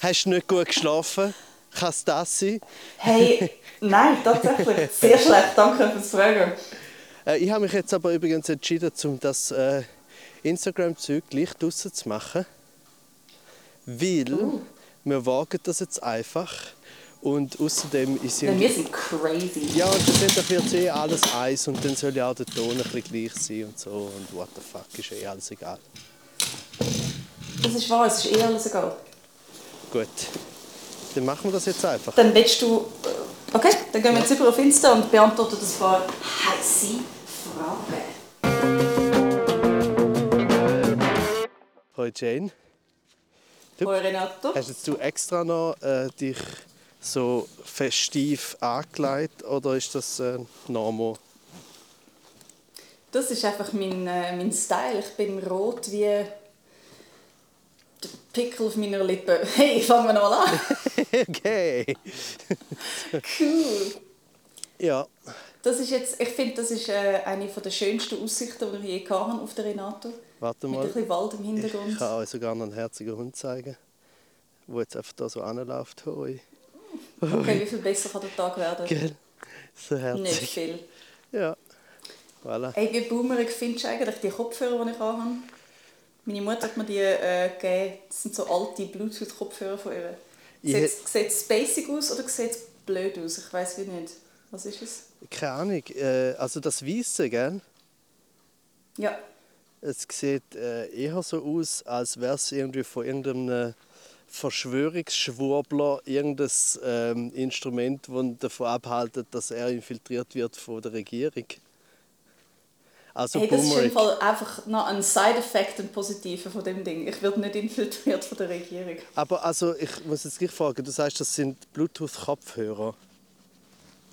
Speaker 1: Hast du nicht gut geschlafen? Kann es das sein?
Speaker 2: hey, nein, tatsächlich, sehr schlecht, danke fürs Fragen.
Speaker 1: Äh, ich habe mich jetzt aber übrigens entschieden, um das äh, Instagram-Zeug gleich draussen zu machen. Weil
Speaker 2: Oh.
Speaker 1: wir wagen das jetzt einfach. Und außerdem ist ja.
Speaker 2: wir sind crazy.
Speaker 1: Ja, und schlussendlich wird eh alles eins und dann soll ja auch der Ton ein bisschen gleich sein und so. Und what the fuck, ist eh alles egal.
Speaker 2: Das ist wahr, es ist eh alles egal.
Speaker 1: Gut, dann machen wir das jetzt einfach.
Speaker 2: Dann willst du. äh, Okay, dann gehen wir jetzt über auf Insta und beantworten ein paar heiße Fragen.
Speaker 1: Hoi Jane. Du-
Speaker 2: Hoi Renato.
Speaker 1: Hast jetzt du extra noch äh, dich so festiv angelegt oder ist das äh, normal?
Speaker 2: Das ist einfach mein, äh, mein Style. Ich bin rot wie der Pickel auf meiner Lippe. Hey, fangen wir noch mal an.
Speaker 1: okay.
Speaker 2: Cool.
Speaker 1: Ja,
Speaker 2: Das ist jetzt, ich finde, das ist äh, eine der schönsten Aussichten, die ich je habe auf der Renato.
Speaker 1: warte
Speaker 2: Mit ein
Speaker 1: mal.
Speaker 2: bisschen Wald im
Speaker 1: Ich
Speaker 2: Hintergrund.
Speaker 1: kann euch sogar noch einen herzigen Hund zeigen, der jetzt einfach da so anläuft. Hoi.
Speaker 2: Okay, wie viel besser kann der Tag werden?
Speaker 1: Gell? So
Speaker 2: Nicht
Speaker 1: herzig.
Speaker 2: viel.
Speaker 1: Ja. Voilà.
Speaker 2: Hey, wie boomerig findest du eigentlich die Kopfhörer, die ich habe? Meine Mutter hat mir die äh, gegeben. Das sind so alte Bluetooth-Kopfhörer von ihr. Sieht sieht es basic aus oder sieht es blöd aus? Ich weiß wie nicht. Was ist es?
Speaker 1: Keine Ahnung. Äh, also das Weiße, gell?
Speaker 2: Ja.
Speaker 1: Es sieht äh, eher so aus, als wäre es irgendwie von irgendeinem Verschwörungsschwurbler irgendein ähm, Instrument, das davon abhaltet, dass er infiltriert wird von der Regierung. Also
Speaker 2: Hey, das ist im Fall einfach noch ein Side-Effekt, ein positiver von dem Ding. Ich werde nicht infiltriert von der Regierung.
Speaker 1: Aber also, ich muss jetzt gleich fragen, du sagst, das sind Bluetooth-Kopfhörer.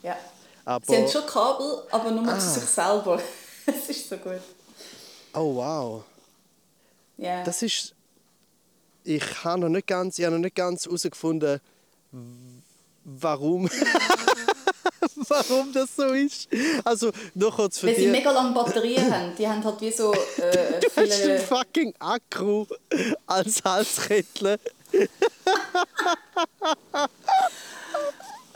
Speaker 2: Ja.
Speaker 1: Aber
Speaker 2: Sie haben schon Kabel, aber nur
Speaker 1: Ah.
Speaker 2: zu sich selber. Es ist so gut.
Speaker 1: Oh wow.
Speaker 2: Ja.
Speaker 1: Das ist. Ich habe noch nicht ganz, ich habe noch nicht ganz herausgefunden, warum. warum das so ist. Also, noch kurz für
Speaker 2: Weil sie mega lange Batterien haben. Die haben halt wie so äh,
Speaker 1: Du hast einen
Speaker 2: viele...
Speaker 1: fucking Akku als Halskettel.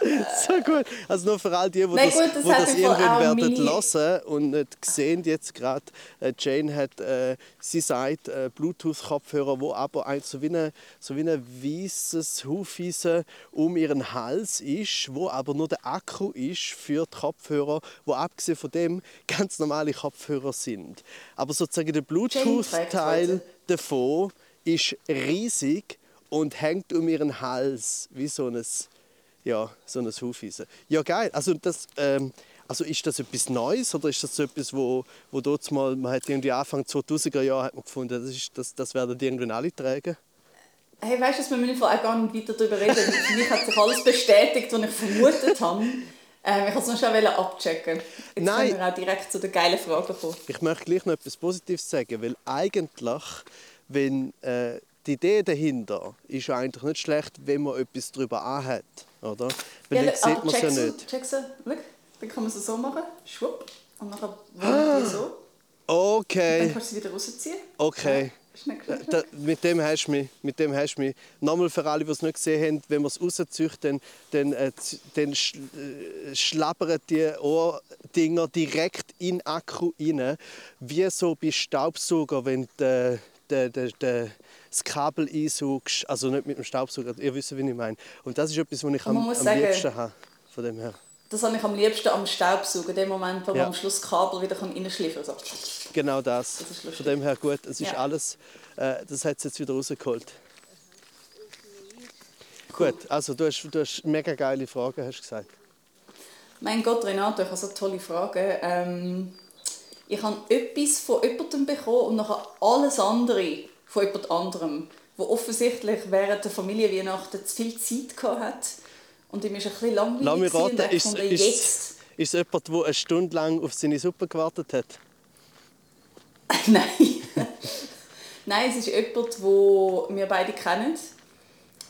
Speaker 1: so gut. Also nur für all die, die
Speaker 2: Nein,
Speaker 1: das,
Speaker 2: gut, das
Speaker 1: wo das irgendwann werden
Speaker 2: meine-
Speaker 1: hören und nicht sehen jetzt gerade, äh, Jane hat, äh, sie sagt, äh, Bluetooth-Kopfhörer, wo aber ein, so wie ein so wie ein weißes Hufeisen um ihren Hals ist, wo aber nur der Akku ist für die Kopfhörer, wo abgesehen von dem ganz normale Kopfhörer sind. Aber sozusagen der Bluetooth-Teil davon ist riesig und hängt um ihren Hals wie so ein, ja, so ein Hufeisen. Ja, geil. Also, das, ähm, also ist das etwas Neues oder ist das so etwas, wo, wo dort mal, man hat irgendwie Anfang 2000er Jahre hat man gefunden, das, ist, das, das werden die irgendwann alle tragen?
Speaker 2: Hey, weißt du, wir müssen auch gar nicht weiter darüber reden. Für mich hat sich alles bestätigt, was ich vermutet habe. Ähm, ich wollte es noch schnell abchecken. Jetzt
Speaker 1: Nein.
Speaker 2: können wir auch direkt zu der geilen Frage kommen.
Speaker 1: Ich möchte gleich noch etwas Positives sagen, weil eigentlich, wenn äh, die Idee dahinter ist ja eigentlich nicht schlecht, wenn man etwas darüber anhat, oder? Weil dann sieht man es ja
Speaker 2: checkst du-
Speaker 1: nicht.
Speaker 2: Du? Schau, dann kann man es so machen. Schwupp. Und nachher
Speaker 1: Ah.
Speaker 2: so. Dann
Speaker 1: Okay,
Speaker 2: kannst du sie wieder rausziehen.
Speaker 1: okay.
Speaker 2: Schnell, schnell.
Speaker 1: Da, mit dem hast du mich. Mit dem hast du mich. Nochmal für alle, die es nicht gesehen haben, wenn man es rauszieht, dann, dann, äh, dann sch, äh, schlabbern die Ohrdinger direkt in den Akku rein. Wie so bei Staubsauger, wenn du de, de, de, das Kabel einsaugst. Also nicht mit dem Staubsauger, ihr wisst, wie ich meine. Und das ist etwas, was ich am, am
Speaker 2: sagen-
Speaker 1: liebsten habe. Von dem her.
Speaker 2: Das habe ich am liebsten am Staubsaugen. dem Moment, wo
Speaker 1: Ja.
Speaker 2: man am Schluss das Kabel wieder reinschleifen kann.
Speaker 1: Genau das.
Speaker 2: Das.
Speaker 1: Von dem her gut. Es ist
Speaker 2: Ja.
Speaker 1: alles, äh, das hat es jetzt wieder rausgeholt. Gut, also du hast, du hast mega geile Fragen, hast du gesagt.
Speaker 2: Mein Gott, Renato, ich habe so tolle Fragen. Ähm, ich habe etwas von jemandem bekommen und nachher alles andere von jemand anderem, der offensichtlich während der Familienweihnachten zu viel Zeit gehabt hat. Und ihm ist ein bisschen langweilig
Speaker 1: Lass mich
Speaker 2: und
Speaker 1: raten,
Speaker 2: er
Speaker 1: ist, ist,
Speaker 2: jetzt...
Speaker 1: ist es jemand, der eine Stunde lang auf seine Suppe gewartet hat?
Speaker 2: Nein. Nein, es ist jemand, den wir beide kennen.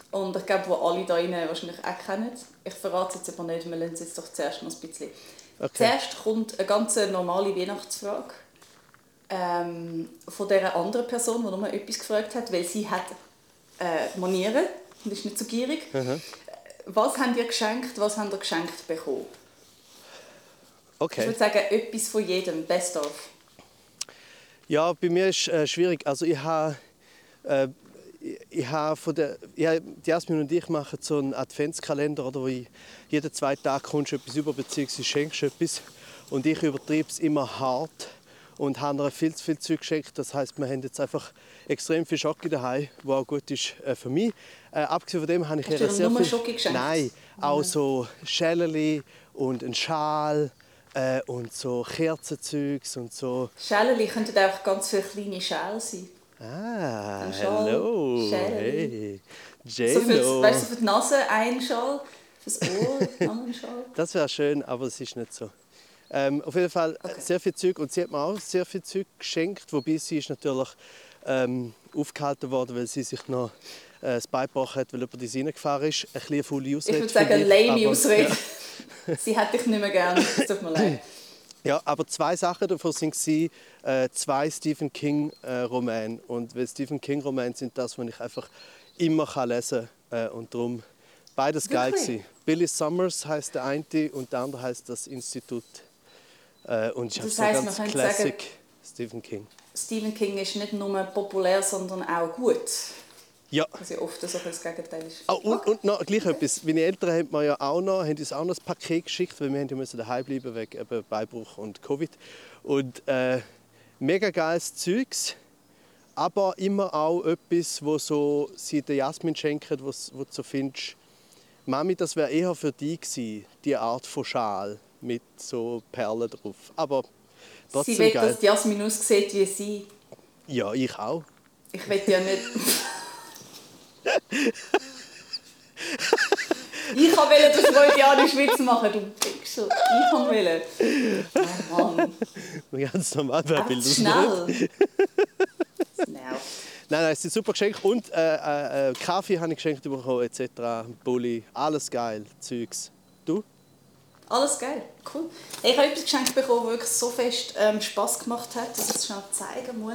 Speaker 2: Und ich glaube, wo alle da drinnen wahrscheinlich auch kennen. Ich verrate es jetzt aber nicht, wir lassen es jetzt doch zuerst noch ein bisschen.
Speaker 1: Okay.
Speaker 2: Zuerst kommt eine ganz normale Weihnachtsfrage ähm, von dieser anderen Person, die nur etwas gefragt hat, weil sie hat äh, Manieren und ist nicht so gierig. Was habt ihr geschenkt, was habt ihr geschenkt bekommen? Ich
Speaker 1: Okay.
Speaker 2: würde sagen, etwas von jedem, best of.
Speaker 1: Ja, bei mir ist äh, schwierig. Also ich habe äh, ich, ich habe von der ja, Jasmin und ich machen so einen Adventskalender, oder, wo ich jeden zweiten Tag kommst du etwas über bzw. schenkst etwas und ich übertreibe es immer hart und habe ihr viel zu viel Zeug geschenkt. Das heißt, wir haben jetzt einfach extrem viel Schocke daheim, wo auch gut ist äh, für mich. Äh, abgesehen von dem habe ich
Speaker 2: Hast
Speaker 1: ihr sehr
Speaker 2: nur
Speaker 1: viel.
Speaker 2: Schoki geschenkt?
Speaker 1: Nein, auch so Schäleli und ein Schal äh, und so Kerzenzeugs und so.
Speaker 2: Schäleli könnten auch ganz viele kleine Schäle sein.
Speaker 1: Ah.
Speaker 2: Schäleli.
Speaker 1: Hey.
Speaker 2: So für,
Speaker 1: J-Lo.
Speaker 2: weißt du, für die Nase ein Schal, fürs Ohr ein anderer Schal.
Speaker 1: Das wäre schön, aber es ist nicht so. Ähm, auf jeden Fall äh, sehr viel Zeug und sie hat mir auch sehr viel Zeug geschenkt, wobei sie ist natürlich ähm, aufgehalten worden, weil sie sich noch äh, das Bein gebrochen hat, weil jemand in sie reingefahren ist. Ein bisschen eine faule
Speaker 2: Ich
Speaker 1: Ausrede.
Speaker 2: würde sagen,
Speaker 1: ich,
Speaker 2: lame Ausrede. Sie hätte dich nicht mehr gern. Tut mir leid.
Speaker 1: Ja, aber zwei Sachen davon sind sie, äh, zwei Stephen King äh, Romane und weil Stephen King Romane sind das, was ich einfach immer kann lesen kann äh, und darum beides geil
Speaker 2: Wirklich?
Speaker 1: gewesen. Billy Summers heißt der eine und der andere heißt das Institut äh, und ich habe
Speaker 2: Das
Speaker 1: so
Speaker 2: heisst,
Speaker 1: ganz
Speaker 2: man könnte
Speaker 1: Classic
Speaker 2: sagen-
Speaker 1: Stephen King.
Speaker 2: Stephen King ist nicht nur populär, sondern auch gut.
Speaker 1: Ja.
Speaker 2: Was ja oft so das Gegenteil ist.
Speaker 1: Oh, und, und noch gleich etwas. Meine Eltern haben mir ja auch noch, haben uns auch noch ein Paket geschickt, weil wir haben ja müssen daheim bleiben wegen eben Beibruch und Covid. Und äh, mega geiles Zeugs, aber immer auch etwas, wo so sie der Jasmin schenken, wo, wo du so findest, Mami, das wäre eher für dich gewesen, die Art von Schal mit so Perlen drauf. Aber trotzdem
Speaker 2: Sie will,
Speaker 1: geil.
Speaker 2: dass Jasmin aussieht wie sie.
Speaker 1: Ja, ich auch.
Speaker 2: Ich will ja nicht... Ich wollte das freudianische Witz machen, du Pixel. Ich wollte. Oh Mann.
Speaker 1: Ganz normal, wer will das
Speaker 2: schnell.
Speaker 1: nicht?
Speaker 2: Das nervt.
Speaker 1: Nein, nein, es sind super Geschenke. Und äh, äh, äh, Kaffee habe ich geschenkt bekommen, etc. Bulli, alles geil, Zeugs. Du?
Speaker 2: Alles geil, cool. Hey, ich habe etwas geschenkt bekommen, das wirklich so fest ähm, Spass gemacht hat, dass ich es schnell zeigen muss.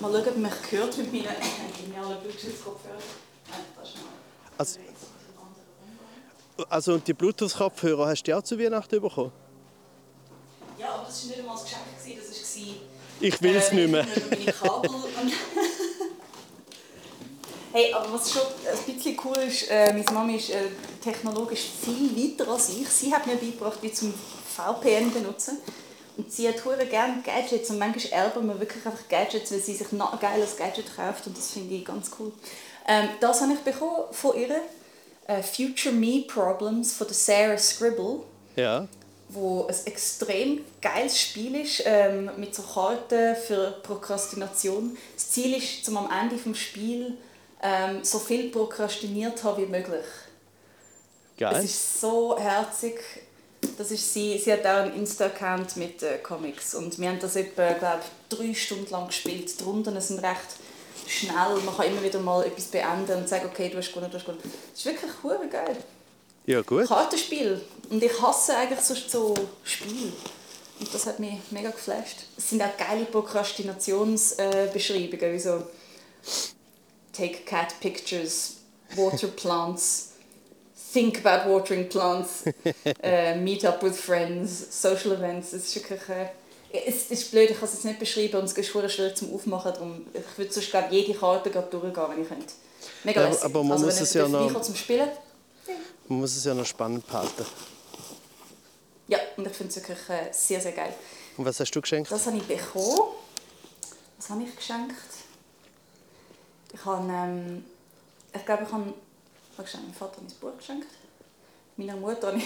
Speaker 2: Mal schauen, ob mich hört mit meinen genialen Bluetooth-Kopfhörern.
Speaker 1: Also, also und die Bluetooth-Kopfhörer hast du ja auch zu Weihnachten bekommen?
Speaker 2: Ja, aber das war nicht einmal ein Geschenk, das war...
Speaker 1: Ich will es
Speaker 2: äh,
Speaker 1: nicht mehr.
Speaker 2: ich meine Kabel Hey, aber was schon ein bisschen cool ist, äh, meine Mami ist äh, technologisch viel weiter als ich. Sie hat mir beigebracht, wie zum VPN benutzen. Und sie hat hure gerne Gadgets und manchmal ärgert man wirklich einfach Gadgets, weil sie sich ein geiles Gadget kauft und das finde ich ganz cool. Ähm, das habe ich bekommen von ihr. Äh, Future Me Problems von der Sarah Scribble
Speaker 1: Ja.
Speaker 2: wo ein extrem geiles Spiel ist, ähm, mit so Karten für Prokrastination. Das Ziel ist, zum am Ende des Spiels ähm, so viel prokrastiniert haben wie möglich. Es
Speaker 1: Geil.
Speaker 2: ist so herzig. Das ist sie, sie hat auch einen Insta-Account mit äh, Comics und wir haben das etwa, glaub, drei Stunden lang gespielt. Die Runden sind recht schnell, man kann immer wieder mal etwas beenden und sagen, okay, du hast gewonnen, du hast gewonnen. Das ist wirklich hure geil.
Speaker 1: Ja, gut.
Speaker 2: Kartenspiel. Und ich hasse eigentlich sonst so Spiele. Und das hat mich mega geflasht. Es sind auch geile Prokrastinationsbeschreibungen, wie so Take cat pictures, water plants, think about watering plants, äh, meet up with friends, social events. Es ist wirklich... Äh, es ist blöd, ich kann es jetzt nicht beschreiben und es ist verdammt schwer zum Aufmachen. Darum, ich würde sonst glaub, jede Karte gerade durchgehen, wenn ich könnte. Mega
Speaker 1: Ja,
Speaker 2: lässig.
Speaker 1: aber man
Speaker 2: also,
Speaker 1: muss es ja noch-
Speaker 2: zum Spielen.
Speaker 1: Man muss es ja noch spannend behalten.
Speaker 2: Ja, und ich finde es wirklich äh, sehr, sehr geil.
Speaker 1: Und was hast du geschenkt?
Speaker 2: Das habe ich bekommen. Was habe ich geschenkt? Ich habe, ähm, ich glaube, ich habe, was geschenkt? Vater mein Buch geschenkt. Meiner Mutter habe ich,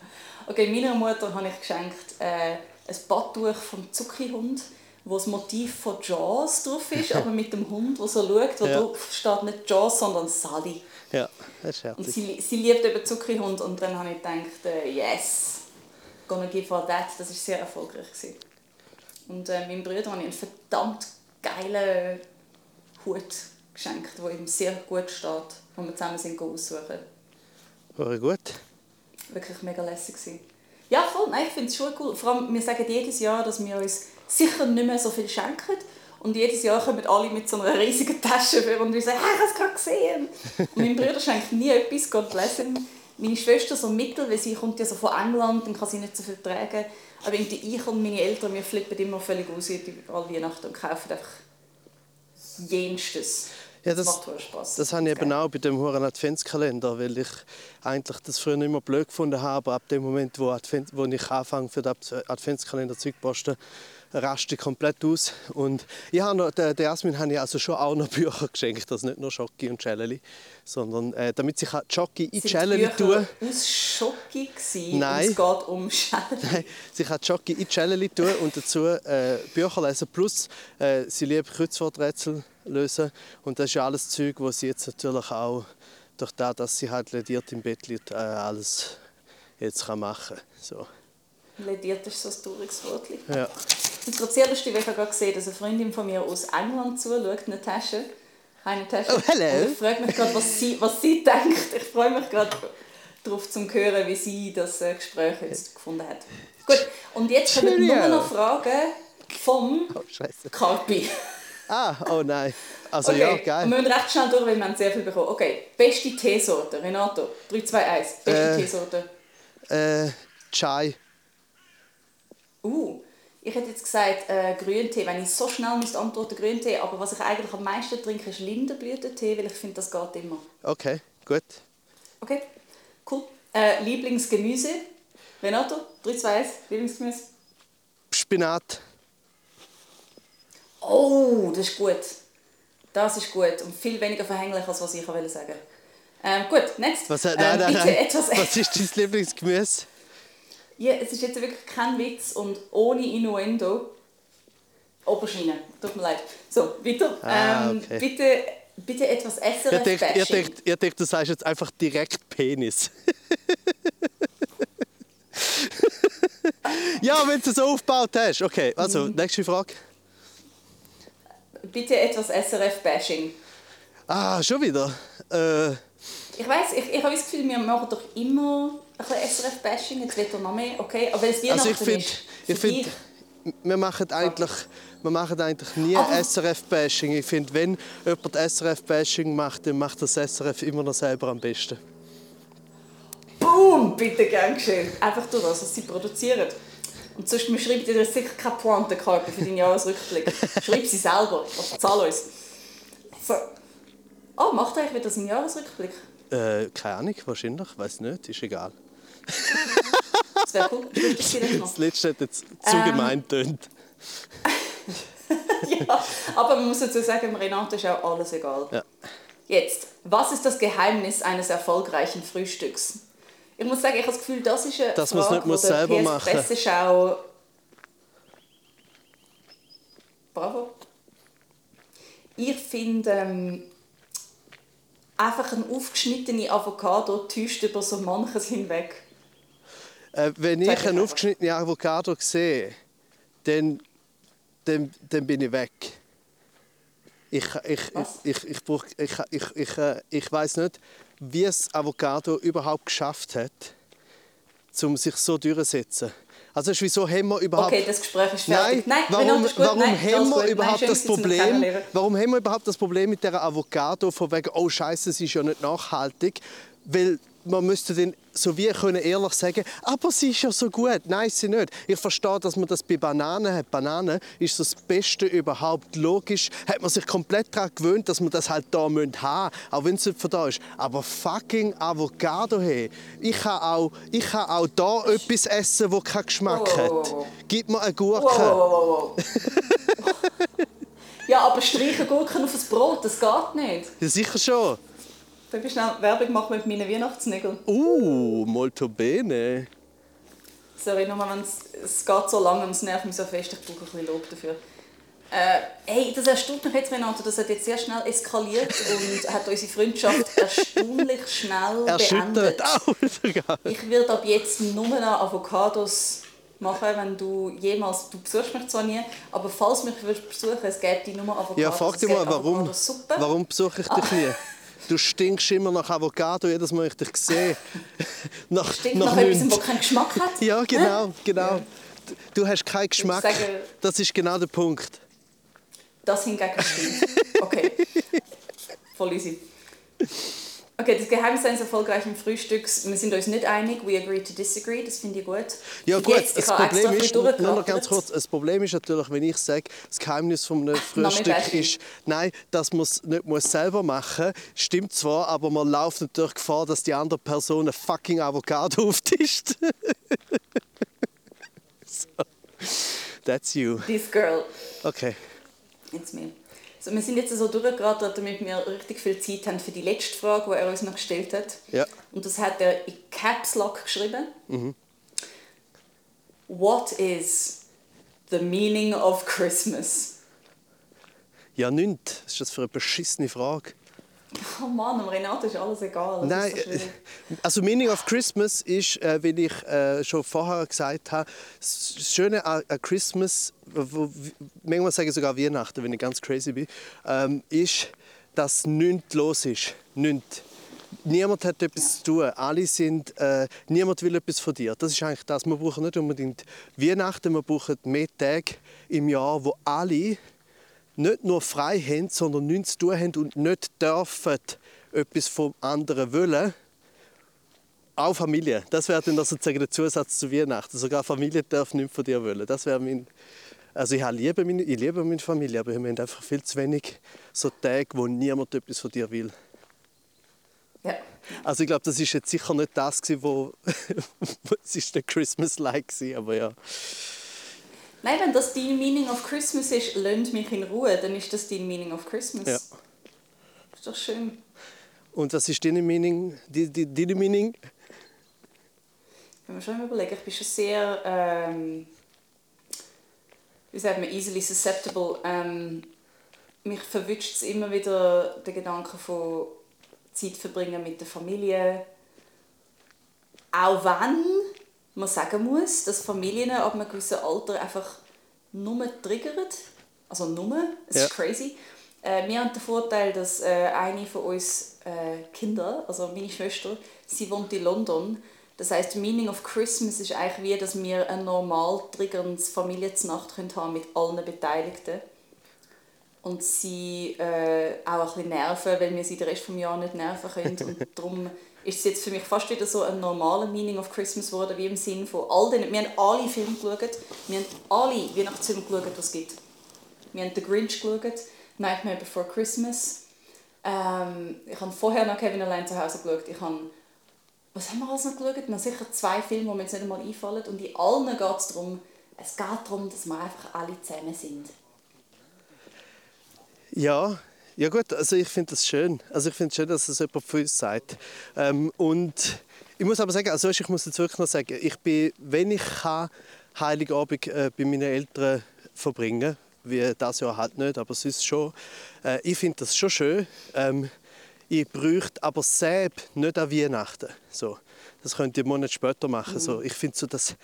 Speaker 2: okay, meiner Mutter habe ich geschenkt äh, ein Badtuch vom Zuckerhund, wo das Motiv von Jaws drauf ist, aber mit dem Hund, der so schaut, wo
Speaker 1: Ja.
Speaker 2: drauf steht nicht Jaws, sondern Sally.
Speaker 1: Ja, das ist
Speaker 2: Und
Speaker 1: herzig.
Speaker 2: sie, sie liebt eben Zuckerhund und dann habe ich gedacht, äh, yes, gonna give her that. Das war sehr erfolgreich. Gewesen. Und äh, meinem Bruder habe ich einen verdammt geilen Hut geschenkt, der ihm sehr gut steht, wo wir zusammen sind aussuchen.
Speaker 1: War gut.
Speaker 2: Wirklich mega lässig. Gewesen. Ja, voll. Nein, ich finde es schon cool. Vor allem, wir sagen jedes Jahr, dass wir uns sicher nicht mehr so viel schenken. Und jedes Jahr kommen alle mit so einer riesigen Tasche für und wir sagen, ich habe es gerade gesehen. Und mein Bruder schenkt nie etwas, Gott him. Meine Schwester so mittel, weil sie kommt ja so von England, dann kann sie nicht so viel tragen. Aber irgendwie ich und meine Eltern, wir flippen immer völlig aus an Weihnachten und kaufen einfach jenstes.
Speaker 1: Ja, das-
Speaker 2: macht voll Spaß.
Speaker 1: Das habe ich eben auch bei dem Huren Adventskalender, weil ich eigentlich das früher nicht mehr blöd gefunden habe, aber ab dem Moment, wo, Advent, wo ich anfange für den Ad- Adventskalender zu posten, raste ich komplett aus. Und ich habe noch, der, der Jasmin habe ich also schon auch noch Bücher geschenkt, also nicht nur Schocki und Celleli, sondern äh, damit sie kann Schocki in
Speaker 2: die
Speaker 1: tun
Speaker 2: aus Schocki gewesen
Speaker 1: Nein.
Speaker 2: es geht um Schellen.
Speaker 1: Nein, sie kann Jockey in Celleli tun und dazu äh, Bücher lesen. Plus, äh, sie liebt Kreuzworträtsel lösen. Und das ist alles Zeug, was sie jetzt natürlich auch, durch das, dass sie halt lediert im Bett liegt, äh, alles jetzt kann machen so.
Speaker 2: Lediert ist so ein trauriges Wort.
Speaker 1: ja.
Speaker 2: Das ist ich habe gerade gesehen, dass eine Freundin von mir aus England zuschaut, eine Tasche. Eine Tasche.
Speaker 1: Oh, hello.
Speaker 2: Und ich frage mich gerade, was sie, was sie denkt. Ich freue mich gerade darauf zu hören, wie sie das äh, Gespräch jetzt gefunden hat. Gut, und jetzt kommen nur noch Fragen vom
Speaker 1: Oh, Scheiße. Ah, oh nein. Also
Speaker 2: Okay,
Speaker 1: ja,
Speaker 2: wir
Speaker 1: geil.
Speaker 2: müssen recht schnell durch, weil wir haben sehr viel bekommen. Okay, beste Teesorte, Renato. 3, 2, 1. Beste
Speaker 1: Äh.
Speaker 2: Teesorte.
Speaker 1: Äh, Chai.
Speaker 2: Uh, ich hätte jetzt gesagt äh, Grüntee, wenn ich so schnell müsste antworten Grüntee, aber was ich eigentlich am meisten trinke, ist Lindenblütentee, weil ich finde, das geht immer.
Speaker 1: Okay, gut.
Speaker 2: Okay, cool. Äh, Lieblingsgemüse? Renato, 3, 2, 1, Lieblingsgemüse?
Speaker 1: Spinat.
Speaker 2: Oh, das ist gut. Das ist gut und viel weniger verhänglich, als was ich sagen wollte. Ähm, gut, next.
Speaker 1: Was, nein,
Speaker 2: ähm,
Speaker 1: nein, nein.
Speaker 2: Etwas
Speaker 1: was ist dein Lieblingsgemüse?
Speaker 2: Ja, es ist jetzt wirklich kein Witz und ohne Innuendo. Oberschiene, tut mir leid. So, weiter.
Speaker 1: Ah,
Speaker 2: ähm,
Speaker 1: okay.
Speaker 2: ähm, bitte, bitte etwas essen.
Speaker 1: Ihr denkt, ihr, denkt, ihr denkt, du sagst jetzt einfach direkt Penis. ja, wenn du es so aufgebaut hast. Okay, also, mhm. nächste Frage.
Speaker 2: Bitte etwas SRF-Bashing.
Speaker 1: Ah, schon wieder? Äh,
Speaker 2: Ich weiß, ich, ich habe das Gefühl, wir machen doch immer ein bisschen SRF-Bashing. Jetzt wird er noch mehr, okay. Aber wenn es Weihnachten
Speaker 1: also ich finde,
Speaker 2: ist,
Speaker 1: ich
Speaker 2: für
Speaker 1: find,
Speaker 2: dich-
Speaker 1: wir machen eigentlich, wir machen eigentlich nie SRF-Bashing. Ich finde, wenn jemand SRF-Bashing macht, dann macht das SRF immer noch selber am besten.
Speaker 2: Boom, bitte gern geschehen. Einfach durch das, was sie produzieren. Und sonst wir schreiben dir sicher keine Pointenkarte für deinen Jahresrückblick. Schreib sie selber, oder zahl uns. So. Oh, macht er eigentlich wieder seinen Jahresrückblick?
Speaker 1: Äh, keine Ahnung, wahrscheinlich, weiß nicht, ist egal.
Speaker 2: Das wäre cool. Vielleicht noch?
Speaker 1: Das letzte hat jetzt zu
Speaker 2: Ähm.
Speaker 1: gemein getönt.
Speaker 2: ja, aber man muss dazu sagen, Renato ist auch alles egal.
Speaker 1: Ja.
Speaker 2: Jetzt, was ist das Geheimnis eines erfolgreichen Frühstücks? Ich muss sagen, ich habe das Gefühl, das ist eine
Speaker 1: Dass man es nicht muss selber machen.
Speaker 2: Presseschau... Bravo. Ich finde, ähm, einfach eine aufgeschnittene Avocado täuscht über so manches hinweg.
Speaker 1: Äh, wenn ich
Speaker 2: ich
Speaker 1: einen aufgeschnittenen Avocado sehe, dann, dann, dann bin ich weg. Ich, ich,
Speaker 2: Was?
Speaker 1: ich, ich, ich, ich, ich, ich, äh, ich weiß nicht, wie es Avocado überhaupt geschafft hat, um sich so durchzusetzen. Also es ist, wieso haben wir überhaupt...
Speaker 2: Okay, das Gespräch ist
Speaker 1: Nein,
Speaker 2: fertig. Nein,
Speaker 1: warum,
Speaker 2: Renato, ist gut.
Speaker 1: warum
Speaker 2: Nein,
Speaker 1: haben wir.
Speaker 2: Nein,
Speaker 1: überhaupt
Speaker 2: schön,
Speaker 1: das
Speaker 2: Sie
Speaker 1: Problem? Warum haben wir überhaupt das Problem mit der Avocado von wegen oh Scheiße, es ist ja nicht nachhaltig, weil man müsste dann so wie können ehrlich sagen, aber sie ist ja so gut. Nein, sie nicht. Ich verstehe, dass man das bei Bananen hat. Bananen ist das Beste überhaupt. Logisch hat man sich komplett daran gewöhnt, dass man das halt da haben müssen, auch wenn es nicht von da ist. Aber fucking Avocado, hey. Ich kann auch, ich kann auch da etwas essen, das keinen Geschmack
Speaker 2: Oh, oh, oh,
Speaker 1: hat. Gib mir eine Gurke.
Speaker 2: Ja, aber streichen Gurken auf das Brot, das geht nicht.
Speaker 1: Ja, sicher schon.
Speaker 2: Darf ich schnell Werbung machen mit meinen Weihnachtsnägeln?
Speaker 1: Uh, molto bene.
Speaker 2: Sorry, nur wenn es, geht so lange und es nervt mich so fest, ich brauche ein bisschen Lob dafür. Äh, hey, das erstaunt mich jetzt, Renato. Das hat jetzt sehr schnell eskaliert und hat unsere Freundschaft erstaunlich schnell
Speaker 1: Erschüttert.
Speaker 2: beendet.
Speaker 1: Sogar.
Speaker 2: Ich werde ab jetzt nur noch Avocados machen, wenn du jemals, du besuchst mich zwar nie, aber falls du mich würdest besuchen, es gäbe die nur Avocados.
Speaker 1: Ja, frag dich mal, warum, warum besuche ich
Speaker 2: Ah.
Speaker 1: dich nie? Du stinkst immer nach Avocado, jedes Mal, ich dich sehe. nach,
Speaker 2: Stinkt nach, etwas,
Speaker 1: nichts.
Speaker 2: das keinen Geschmack hat?
Speaker 1: Ja, genau, genau. Du hast keinen Geschmack.
Speaker 2: sage-
Speaker 1: Das ist genau der Punkt.
Speaker 2: Das hingegen stimmt. Okay. Voll easy. Okay, das Geheimnis eines erfolgreichen Frühstücks. Wir sind uns nicht einig. We agree to disagree. Das finde ich gut.
Speaker 1: Ja gut,
Speaker 2: jetzt,
Speaker 1: das Problem
Speaker 2: ein
Speaker 1: ist, nur noch ganz kurz, das Problem ist natürlich, wenn ich sage, das Geheimnis von einem
Speaker 2: Name
Speaker 1: Frühstück
Speaker 2: Bashing.
Speaker 1: ist, nein, dass man es nicht muss selber machen muss, stimmt zwar, aber man läuft natürlich Gefahr, dass die andere Person eine fucking Avocado auftischt. so. That's you.
Speaker 2: This girl.
Speaker 1: Okay.
Speaker 2: It's me. So, wir sind jetzt so durchgerattert, damit wir richtig viel Zeit haben für die letzte Frage, die er uns noch gestellt hat.
Speaker 1: Ja.
Speaker 2: Und das hat er in Caps Lock geschrieben. What is the meaning of Christmas?
Speaker 1: Ja, nicht. Was ist das für eine beschissene Frage?
Speaker 2: Oh Mann, am Renato ist alles egal.
Speaker 1: Nein,
Speaker 2: so
Speaker 1: äh, also Meaning of Christmas ist, äh, wie ich äh, schon vorher gesagt habe, das Schöne an Christmas, manchmal sage ich sogar Weihnachten, wenn ich ganz crazy bin, ähm, ist, dass nichts los ist. Nichts. Niemand hat etwas zu tun. Alle sind, äh, niemand will etwas von dir. Das ist eigentlich das. Wir brauchen nicht unbedingt Weihnachten, wir brauchen mehr Tage im Jahr, wo alle nicht nur frei haben, sondern nichts zu tun haben und nicht dürfen etwas vom anderen wollen. Auch Familie. Das wäre dann sozusagen der Zusatz zu Weihnachten. Sogar Familie darf nichts von dir wollen. Das wäre mein... Also ich liebe, meine, ich liebe meine Familie, aber wir haben einfach viel zu wenig so Tage, wo niemand etwas von dir will.
Speaker 2: Ja.
Speaker 1: Also ich glaube, das ist jetzt sicher nicht das, wo... es ist der Christmas-like, gewesen, aber ja.
Speaker 2: Nein, wenn das dein Meaning of Christmas ist, lönt mich in Ruhe, dann ist das dein Meaning of Christmas.
Speaker 1: Ja.
Speaker 2: Ist doch schön.
Speaker 1: Und was ist deine Meaning? Die, die, deine Meaning?
Speaker 2: Wenn man schon mal überlegen, ich bin schon sehr, ähm, wie sagt man, easily susceptible. Ähm, mich verwünscht es immer wieder der Gedanke von Zeit verbringen mit der Familie. Auch wenn man sagen muss, dass Familien ab einem gewissen Alter einfach nur triggern. Also nur, es
Speaker 1: Ja.
Speaker 2: ist crazy. Äh, wir haben den Vorteil, dass äh, eine von uns äh, Kinder, also meine Schwester, sie wohnt in London. Das heißt, Meaning of Christmas ist eigentlich wie, dass wir ein normal triggerndes Familienznacht können haben mit allen Beteiligten. Und sie äh, auch ein bisschen nerven, weil wir sie den Rest des Jahres nicht nerven können. Und darum ist es jetzt für mich fast wieder so ein normaler Meaning of Christmas geworden, wie im Sinn von all den... Wir haben alle Filme geschaut, wir haben alle Weihnachtsfilme geschaut, die es gibt. Wir haben The Grinch geschaut, Nightmare Before Christmas. Ähm, ich habe vorher noch Kevin allein zu Hause geschaut. Ich habe... Was haben wir alles noch geschaut? Wir haben sicher zwei Filme, die mir jetzt nicht einmal einfallen. Und in allen geht es darum, es geht darum, dass wir einfach alle zusammen sind.
Speaker 1: Ja, ja gut, also ich finde das schön. Also ich finde es schön, dass es jemand von uns sagt. Ähm, und ich muss aber sagen, also ich muss jetzt wirklich noch sagen, ich bin, wenn ich kann, Heiligabend äh, bei meinen Eltern verbringen, wie das Jahr halt nicht, aber sonst schon. Äh, ich finde das schon schön. Ähm, ich bräuchte aber selbst nicht an Weihnachten. So. Das könnt ihr einen Monat später machen. So. Ich finde so, dass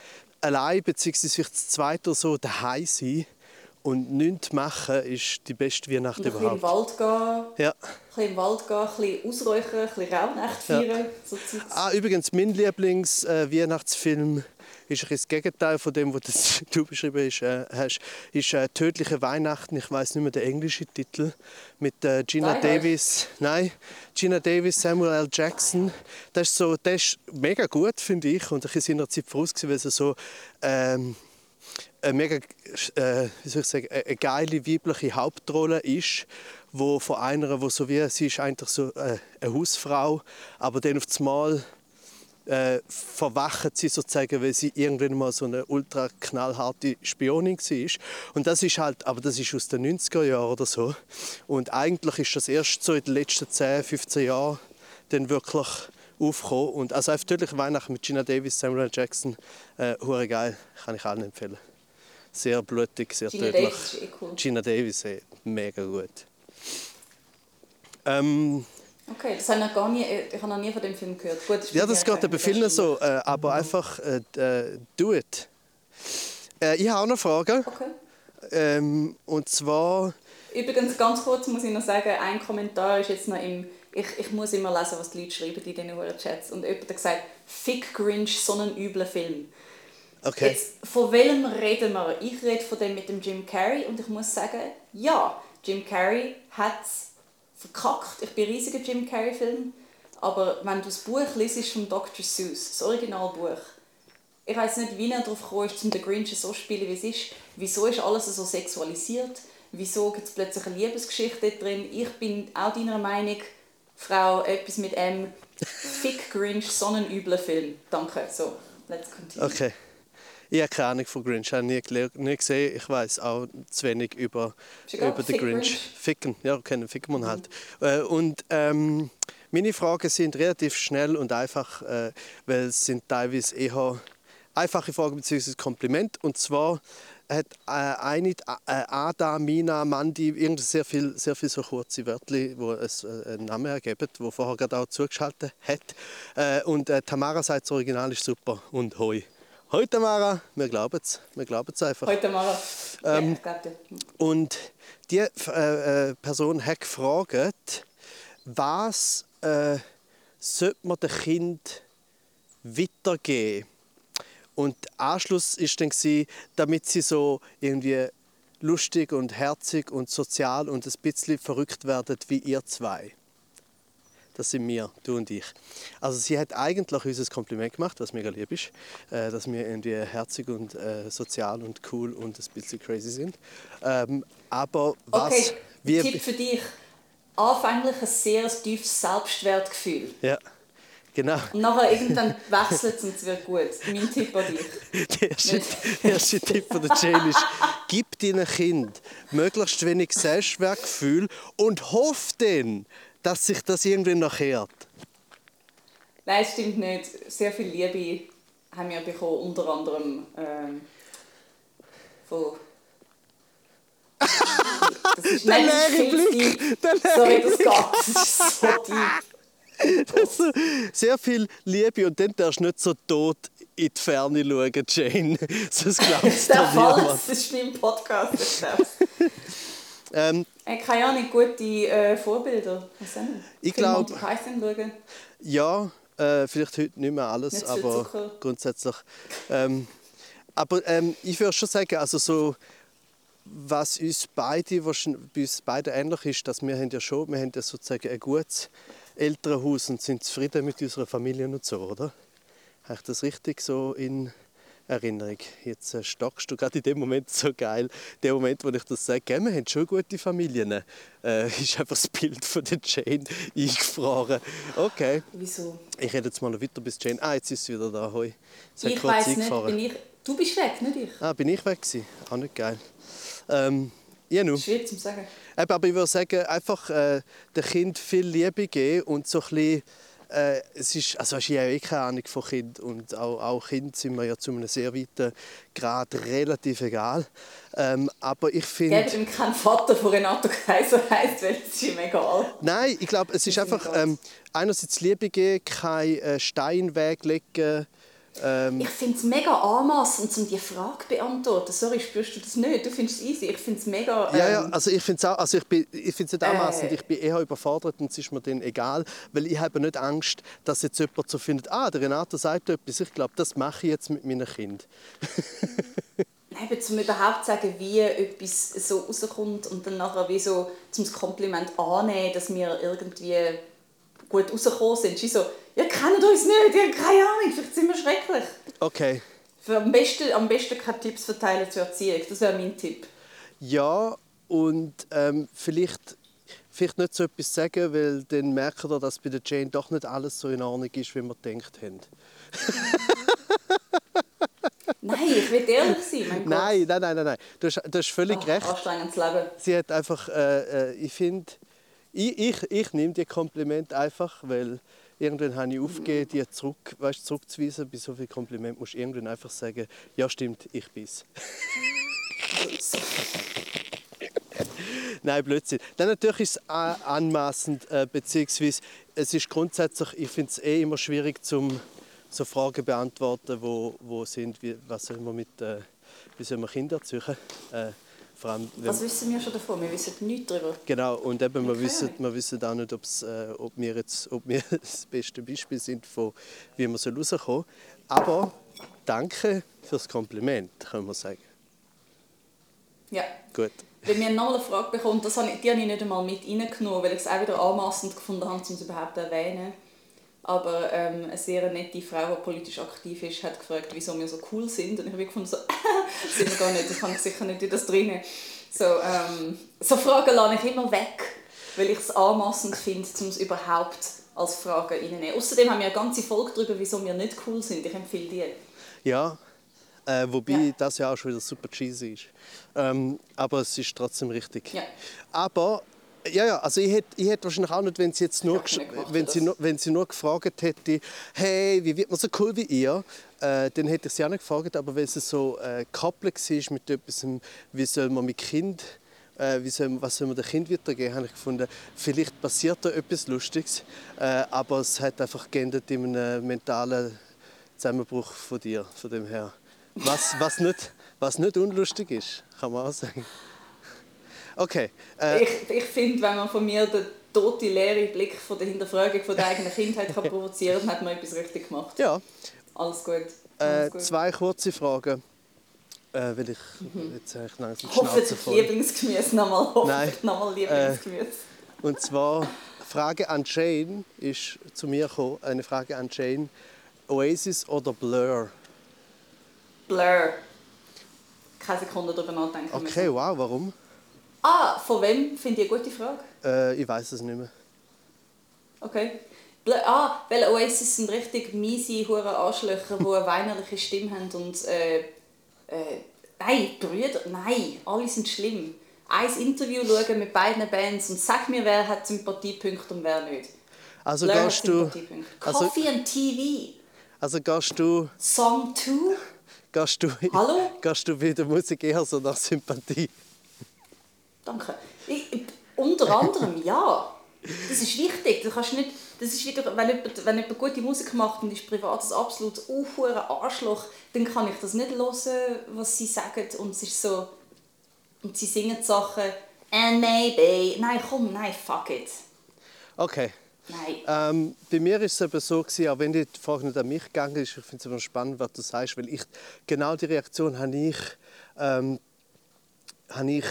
Speaker 1: allein bzw. vielleicht das zweite oder so daheim sein und nichts machen ist die beste Weihnacht
Speaker 2: Und ein bisschen im
Speaker 1: überhaupt.
Speaker 2: Wald gehen,
Speaker 1: Ja.
Speaker 2: ein bisschen im Wald gehen, ein bisschen ausräuchern, ein bisschen Rauhnacht feiern. So Zeugs.
Speaker 1: Ah, übrigens, mein Lieblings-Weihnachtsfilm ist ein das Gegenteil von dem, was das du beschrieben hast. Äh, hast ist äh, «Tödliche Weihnachten». Ich weiß nicht mehr den englischen Titel. Mit äh, Gina
Speaker 2: Hard.
Speaker 1: Davis. Nein, Gina Davis, Samuel L. Jackson. Das ist, so, das ist mega gut, finde ich. Und ich war seiner Zeit voraus, weil es so... Ähm, eine mega äh, wie soll ich sagen, eine eine geile weibliche Hauptrolle ist, wo von einer, wo so wie sie ist eigentlich so äh, eine Hausfrau, aber dann auf einmal äh, verwacht sie sozusagen, weil sie irgendwann mal so eine ultra knallharte Spionin war. Und das ist halt, aber das ist aus den 90er Jahren oder so. Und eigentlich ist das erst so in den letzten 10, 15 Jahren dann wirklich aufgekommen. Und also tödliche Weihnachten mit Gina Davis, Samuel. Jackson, äh, geil, kann ich allen empfehlen. Sehr blutig, sehr
Speaker 2: Gina
Speaker 1: tödlich.
Speaker 2: Davis eh cool.
Speaker 1: Gina Davis, ey, mega gut. Ähm,
Speaker 2: Okay, das habe ich gar nie, ich habe noch nie von dem Film gehört. Gut,
Speaker 1: ja,
Speaker 2: bei
Speaker 1: das geht
Speaker 2: kein
Speaker 1: vielen so, äh, aber einfach äh, äh, do it. Äh, ich habe auch noch Fragen.
Speaker 2: Okay.
Speaker 1: Ähm, und zwar,
Speaker 2: Übrigens, ganz kurz muss ich noch sagen, ein Kommentar ist jetzt noch im... Ich, ich muss immer lesen, was die Leute schreiben in diesen Chats. Und jemand hat gesagt, «Fick Grinch, so ein übler Film».
Speaker 1: okay.
Speaker 2: Jetzt, von welchem reden wir? Ich rede von dem mit dem Jim Carrey und ich muss sagen, ja, Jim Carrey hat es verkackt. Ich bin ein riesiger Jim Carrey-Film. Aber wenn du das Buch liest von Dr. Seuss, das Originalbuch, ich weiß nicht, wie er darauf gekommen ist, um den Grinch so zu spielen, wie es ist. Wieso ist alles so sexualisiert? Wieso gibt es plötzlich eine Liebesgeschichte drin? Ich bin auch deiner Meinung, Frau, etwas mit M. Fick Grinch, so ein übler Film. Danke. So, let's continue.
Speaker 1: okay. Ich habe keine Ahnung von Grinch, ich habe nie, nie gesehen. Ich weiß auch zu wenig über, über den Grinch.
Speaker 2: Grinch.
Speaker 1: Ficken, ja, dann ficken wir ihn halt. Äh, und ähm, meine Fragen sind relativ schnell und einfach, äh, weil es sind teilweise eher einfache Fragen bzw. Kompliment. Und zwar hat äh, eine, äh, Ada, Mina, Mandi, irgendwie sehr viel, sehr viel so kurze Wörter, die es, äh, einen Namen ergeben, die vorher gerade auch zugeschaltet hat. Äh, und äh, Tamara sagt, das Original ist super und hoi. Hoi Tamara, wir glauben es, wir glauben es einfach.
Speaker 2: Heute mal.
Speaker 1: Ähm,
Speaker 2: ja.
Speaker 1: Und die äh, äh, Person hat gefragt, was äh, sollte man dem Kind weitergeben? Und der Anschluss ist dann damit sie so irgendwie lustig und herzig und sozial und ein bisschen verrückt werden wie ihr zwei. Das sind wir, du und ich. Also sie hat eigentlich uns ein Kompliment gemacht, was mega lieb ist, äh, dass wir irgendwie herzig und äh, sozial und cool und ein bisschen crazy sind. Ähm, aber was...
Speaker 2: Okay,
Speaker 1: wie,
Speaker 2: Tipp für dich. Anfänglich ein sehr tiefes Selbstwertgefühl.
Speaker 1: ja, genau.
Speaker 2: Und nachher irgendwann wechselt es und es wird gut. Mein Tipp an dich.
Speaker 1: Der erste, der erste Tipp von der Jane ist, gib deinem Kind möglichst wenig Selbstwertgefühl und hoff dann, dass sich das irgendwie nachhört.
Speaker 2: Nein, es stimmt nicht. Sehr viel Liebe haben wir bekommen, unter anderem ähm, von... Das ist,
Speaker 1: Der
Speaker 2: nein, das ist
Speaker 1: leere
Speaker 2: viel zu
Speaker 1: Blick, der leere
Speaker 2: Sorry, das geht. Das ist so.
Speaker 1: Also, sehr viel Liebe und dann darfst du nicht so tot in die Ferne schauen, Jane. Sonst glaubt es
Speaker 2: Der Fall, das ist mein Podcast.
Speaker 1: Ähm,
Speaker 2: äh, keine Ahnung, gute äh, Vorbilder. Was sind
Speaker 1: Ich
Speaker 2: Viel
Speaker 1: glaub-
Speaker 2: Monty Python schauen.
Speaker 1: Ja, äh, vielleicht heute nicht mehr alles,
Speaker 2: Nicht
Speaker 1: aber
Speaker 2: Zucker.
Speaker 1: grundsätzlich. Ähm, aber ähm, ich würde schon sagen, also so, was uns beide, wahrscheinlich- bei uns beiden ähnlich ist, dass wir haben ja schon, wir haben ja sozusagen ein gutes Elternhaus und sind zufrieden mit unserer Familie und so, oder? Habe ich das richtig so in Erinnerung? Jetzt äh, stockst du gerade in dem Moment so geil. Der Moment, wo ich das sage, gell, wir haben schon gute Familien, äh, ist einfach das Bild von der Jane eingefroren. Okay.
Speaker 2: Wieso?
Speaker 1: Ich rede jetzt mal noch weiter bis Jane. Ah, jetzt ist sie wieder da. Hoi. Sie
Speaker 2: Ich weiß nicht, bin ich... Du bist weg, nicht ich.
Speaker 1: Ah, bin ich weg gewesen? Auch nicht geil. Ähm, ja, nun.
Speaker 2: Schwierig zu sagen.
Speaker 1: Aber ich würde sagen, einfach äh, dem Kind viel Liebe geben und so ein bisschen, äh, es ist, also ich habe ja eh keine Ahnung von Kind und auch, auch Kind sind mir ja zu einem sehr weiten Grad relativ egal. Ähm, aber ich finde...
Speaker 2: Wenn kein Vater von Renato Kaiser heisst, weil es ist ihm egal.
Speaker 1: Nein, ich glaube, es ist einfach ähm, einerseits Liebe geben, keinen äh, Stein weglegen. Ähm,
Speaker 2: Ich finde es mega anmassend, um die Frage zu beantworten. Sorry, spürst du das nicht? Du findest es easy. Ich finde es mega...
Speaker 1: Ja, ja,
Speaker 2: ähm,
Speaker 1: also ich finde es auch, also ich bin, ich find's nicht anmassend,
Speaker 2: Äh.
Speaker 1: ich bin eher überfordert und es ist mir dann egal, weil ich habe nicht Angst, dass jetzt jemand so findet, ah, der Renato sagt etwas, ich glaube, das mache ich jetzt mit meinen Kindern.
Speaker 2: Eben, um überhaupt zu sagen, wie etwas so rauskommt und dann nachher wie so zum Kompliment annehmen, dass wir irgendwie gut rausgekommen sind. Ist so, ihr kennt uns nicht, ihr habt keine Ahnung, vielleicht sind wir schrecklich.
Speaker 1: Okay,
Speaker 2: Für am, besten, am besten keine Tipps verteilen zur Erziehung, das wäre mein Tipp.
Speaker 1: ja und ähm, vielleicht, vielleicht nicht so etwas sagen, weil dann merkt ihr, dass bei der Jane doch nicht alles so in Ordnung ist, wie wir gedacht haben.
Speaker 2: Nein, ich will ehrlich sein, mein Gott.
Speaker 1: Nein, nein, nein, nein, nein. Du hast, du hast völlig
Speaker 2: Ach,
Speaker 1: recht.
Speaker 2: Anstrengendes Leben.
Speaker 1: sie hat einfach, äh, äh, ich finde, ich, ich, ich nehme die Kompliment einfach, weil irgendwann habe ich aufgegeben, die zurück, weißt, zurückzuweisen. Bei so viel Kompliment musst du irgendwann einfach sagen, ja stimmt, ich bin's. Nein, Blödsinn. Dann natürlich ist es anmaßend, äh, beziehungsweise es ist grundsätzlich, ich finde es eh immer schwierig, zum so Fragen beantworten, wo, wo sind, wie, was soll man mit, äh, wie soll man Kinder erziehen? Äh, vor allem,
Speaker 2: Was wissen wir schon davon? Wir wissen nichts darüber.
Speaker 1: Genau, und eben, wir,
Speaker 2: Okay.
Speaker 1: wissen, wir wissen auch nicht, äh, ob, wir jetzt, ob wir das beste Beispiel sind, von wie man so rauskommen Aber danke fürs Kompliment, kann man sagen.
Speaker 2: Ja.
Speaker 1: Gut.
Speaker 2: Wenn wir noch eine Frage bekommen, das habe ich, die habe ich nicht einmal mit reingenommen, weil ich es auch wieder anmassend gefunden habe, um es überhaupt zu erwähnen. Aber ähm, eine sehr nette Frau, die politisch aktiv ist, hat gefragt, wieso wir so cool sind. Und ich habe gefunden, so, sind wir gar nicht, das kann ich sicher nicht in das drin. So, ähm, so Fragen lasse ich immer weg, weil ich es anmassend finde, um es überhaupt als Frage reinzunehmen. Außerdem haben wir eine ganze Folge darüber, wieso wir nicht cool sind. Ich empfehle die.
Speaker 1: Ja, äh, wobei
Speaker 2: Ja.
Speaker 1: das ja auch schon wieder super cheesy ist. Ähm, aber es ist trotzdem richtig.
Speaker 2: Ja.
Speaker 1: Aber ja, ja, also ich hätte, ich hätte wahrscheinlich auch nicht, wenn sie jetzt nur,
Speaker 2: gemacht,
Speaker 1: wenn sie nur, wenn sie nur gefragt hätte, hey, wie wird man so cool wie ihr, äh, dann hätte ich sie auch nicht gefragt. Aber wenn sie so äh, gekoppelt war mit etwas, wie soll man mit Kind, äh, wie soll, was soll man dem Kind weitergeben, habe ich gefunden, vielleicht passiert da etwas Lustiges, äh, aber es hat einfach geendet in einem mentalen Zusammenbruch von dir, von dem her. Was, was, nicht, was nicht unlustig ist, kann man auch sagen. Okay. Äh,
Speaker 2: Ich, ich finde, wenn man von mir den toten, leeren Blick von der Hinterfragung von der eigenen Kindheit kann provozieren kann, hat man etwas richtig gemacht.
Speaker 1: ja,
Speaker 2: Alles gut.
Speaker 1: äh,
Speaker 2: Alles gut.
Speaker 1: zwei kurze Fragen. Äh, weil ich jetzt eigentlich langsam
Speaker 2: Hoffentlich. Lieblingsgemüse nochmal. Hoffentlich
Speaker 1: Nein.
Speaker 2: nochmal Lieblingsgemüse.
Speaker 1: Und zwar, Frage an Jane ist zu mir gekommen. Eine Frage an Jane. Oasis oder Blur?
Speaker 2: Blur. Keine Sekunde darüber nachdenken
Speaker 1: Okay,
Speaker 2: müssen.
Speaker 1: wow, warum?
Speaker 2: Ah, von wem? Finde ich eine gute Frage.
Speaker 1: Äh, ich weiß es nicht mehr.
Speaker 2: Okay. Ah, weil Oasis sind richtig miese, hure Arschlöcher, die eine weinerliche Stimme haben und... Äh, äh, nein, Brüder, nein, alle sind schlimm. Ein Interview schauen mit beiden Bands und sag mir, wer hat Sympathiepunkte und wer nicht.
Speaker 1: Also
Speaker 2: hat
Speaker 1: gehst du, also,
Speaker 2: Coffee and TV.
Speaker 1: also gehst du,
Speaker 2: Song 2.
Speaker 1: gehst du,
Speaker 2: Hallo?
Speaker 1: gehst du bei der Musik eher so nach Sympathie?
Speaker 2: Danke. Ich, ich, unter anderem, ja. Das ist wichtig. Du kannst nicht das ist wieder, wenn jemand, wenn jemand gute Musik macht und ist privat ein absolut aufhuren Arschloch, dann kann ich das nicht hören, was sie sagen und es ist so, und sie singen Sachen, and maybe, nein komm, nein, fuck it.
Speaker 1: Okay.
Speaker 2: Nein.
Speaker 1: Ähm, bei mir war es eben so, gewesen, auch wenn die Frage nicht an mich gegangen ist, ich finde es immer spannend, was du sagst, weil ich, genau die Reaktion habe ich, ähm, habe ich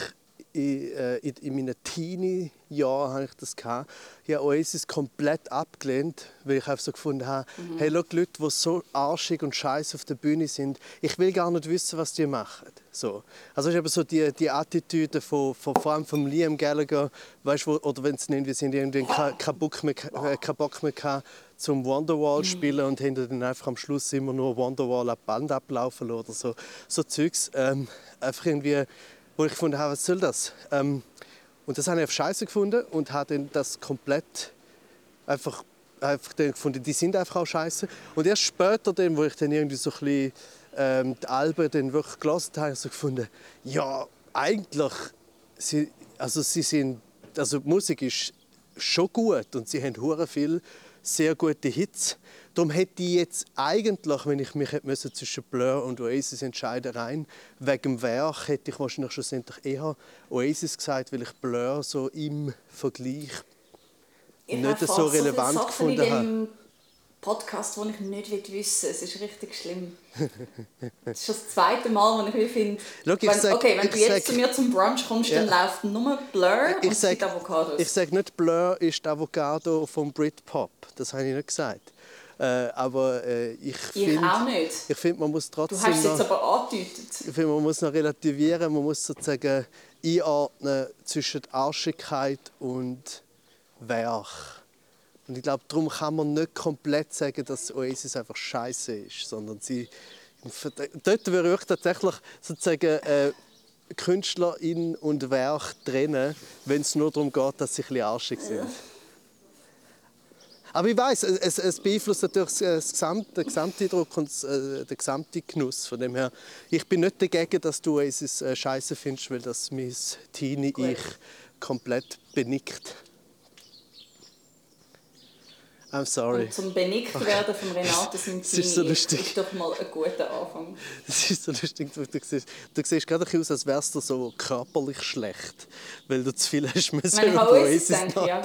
Speaker 1: in, äh, in, in meinen Teenie-Jahren habe ich das gehabt. Ich habe Oasis komplett abgelehnt, weil ich einfach so gefunden habe,
Speaker 2: Mhm.
Speaker 1: hey, schau, die Leute, die so arschig und scheiße auf der Bühne sind, ich will gar nicht wissen, was die machen. So. Also es ist eben so die, die Attitüde von, von, vor allem von Liam Gallagher, weißt, wo, oder wenn sie irgendwie sind, irgendwie keinen kein Bock mehr, äh, keinen Bock mehr gehabt, zum Wonderwall spielen und haben dann einfach am Schluss immer nur Wonderwall ab Band ablaufen oder so. So Zeugs. Ähm, einfach irgendwie, wo ich gefunden habe, was soll das? Ähm, und das habe ich auf Scheiße gefunden und habe dann das komplett einfach, einfach dann gefunden, die sind einfach auch scheiße. Und erst später, dann, wo ich dann irgendwie so ein bisschen ähm, die Alben dann wirklich gelesen habe, habe ich so gefunden, ja, eigentlich, sie, also sie sind, also die Musik ist schon gut und sie haben hure viel sehr gute Hits. Darum hätte ich jetzt eigentlich, wenn ich mich müssen zwischen Blur und Oasis entscheiden rein wegen dem Werk, hätte ich wahrscheinlich schlussendlich eher Oasis gesagt, weil ich Blur so im Vergleich
Speaker 2: Ich
Speaker 1: nicht so relevant
Speaker 2: Sachen
Speaker 1: gefunden
Speaker 2: in
Speaker 1: habe.
Speaker 2: Podcast, die ich nicht wissen will. Es ist richtig schlimm. Das ist schon das zweite Mal, wo ich finde,
Speaker 1: Schau, ich
Speaker 2: wenn,
Speaker 1: sag-
Speaker 2: okay, wenn du jetzt
Speaker 1: sag-
Speaker 2: zu mir zum Brunch kommst, dann
Speaker 1: Ja.
Speaker 2: läuft nur Blur und
Speaker 1: ich
Speaker 2: es
Speaker 1: sag,
Speaker 2: Avocados.
Speaker 1: ich sage nicht, Blur ist Avocado vom Britpop. Das habe ich nicht gesagt. Äh, aber äh, ich finde, ich finde, man muss
Speaker 2: Du
Speaker 1: trotzdem
Speaker 2: hast es jetzt aber angedeutet.
Speaker 1: ich finde, man muss noch relativieren. Man muss sozusagen einordnen zwischen Arschigkeit und Werk. Und ich glaube, darum kann man nicht komplett sagen, dass Oasis einfach scheiße ist, sondern sie dort würde ich tatsächlich sozusagen äh, Künstlerin und Werk trennen, wenn es nur darum geht, dass sie ein bisschen arschig sind. Aber ich weiß, es, es beeinflusst natürlich das, das Gesamt, den Gesamteindruck und äh, den gesamten Genuss. Von dem her, ich bin nicht dagegen, dass du Oasis äh, scheiße findest, weil das mein Teenie-Ich komplett benickt. I'm sorry.
Speaker 2: Und zum benickt werden von Renato
Speaker 1: Es ist so lustig.
Speaker 2: ist doch mal ein guter Anfang.
Speaker 1: Es ist so lustig, du, siehst, du siehst gerade aus, als wärst du so körperlich schlecht, weil du zu viel hast müssen über
Speaker 2: Oasis denke, ja.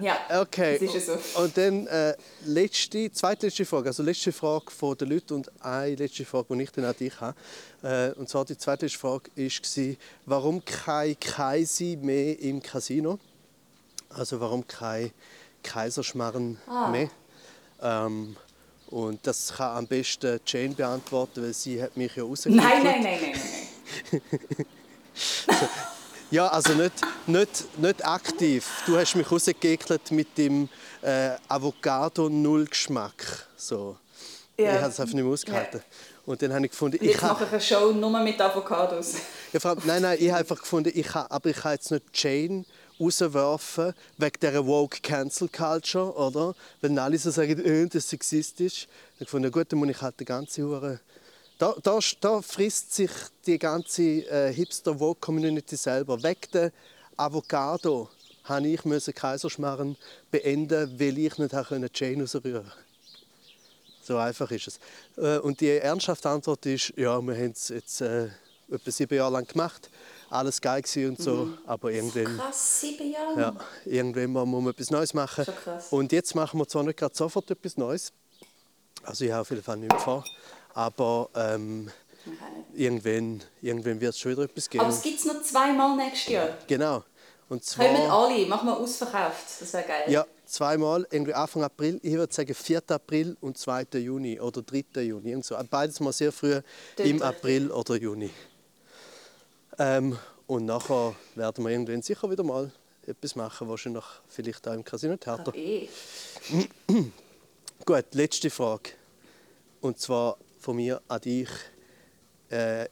Speaker 2: Ja,
Speaker 1: Okay.
Speaker 2: das ist ja so.
Speaker 1: Und dann äh, letzte, zweitletzte Frage, also letzte Frage von den Leuten und eine letzte Frage, die ich dann an dich habe. Äh, und zwar die zweitletzte Frage war, warum kein Kaisi mehr im Casino? Also warum kein Kaiserschmarren
Speaker 2: Ah.
Speaker 1: mehr? Ähm, und das kann am besten Jane beantworten, weil sie hat mich ja rausgekickt.
Speaker 2: Nein, nein, nein, nein, nein. nein.
Speaker 1: Ja, also nicht, nicht, nicht aktiv. Du hast mich rausgeekelt mit dem äh, Avocado-Null-Geschmack. So.
Speaker 2: Ja.
Speaker 1: Ich habe es einfach nicht mehr ausgehalten. Und dann habe ich gefunden, ich habe...
Speaker 2: mache ich eine Show nur mit Avocados.
Speaker 1: Ja, allem- nein, nein, ich habe einfach gefunden, ich habe, aber ich kann jetzt nicht Jane rauswerfen wegen dieser woke Cancel Culture, oder? Wenn alle so sagen, äh, das ist sexistisch. Dann habe ich gefunden, gut, dann muss ich halt die ganze Hure. Da, da, da frisst sich die ganze äh, hipster woke Community selber. Wegen der Avocado habe ich müssen Kaiserschmarren beenden, weil ich nicht habe Jane rausrühren konnte. So einfach ist es. Äh, Und die ernsthafte Antwort ist, ja, wir haben es jetzt äh, etwa sieben Jahre lang gemacht. Alles geil und so, aber irgendwann,
Speaker 2: Krass, sieben Jahre.
Speaker 1: ja, irgendwann muss man etwas Neues machen. Und jetzt machen wir zwar nicht gerade sofort etwas Neues, also ich habe auf jeden Fall nichts vor, aber ähm, irgendwann, irgendwann wird es schon wieder etwas geben.
Speaker 2: Aber es gibt es noch zweimal nächstes Jahr.
Speaker 1: Genau. Und
Speaker 2: Kommen
Speaker 1: zwar,
Speaker 2: alle, machen wir ausverkauft. Das wäre geil.
Speaker 1: ja, zweimal, irgendwie Anfang April, ich würde sagen 4. April und 2. Juni oder 3. Juni. Irgend so. Beides mal sehr früh
Speaker 2: Dort
Speaker 1: im. April oder Juni. Ähm, und nachher werden wir irgendwann sicher wieder mal etwas machen, wahrscheinlich vielleicht auch im Casino Theater.
Speaker 2: Ach, eh.
Speaker 1: Gut, letzte Frage. Und zwar von mir an dich. Äh,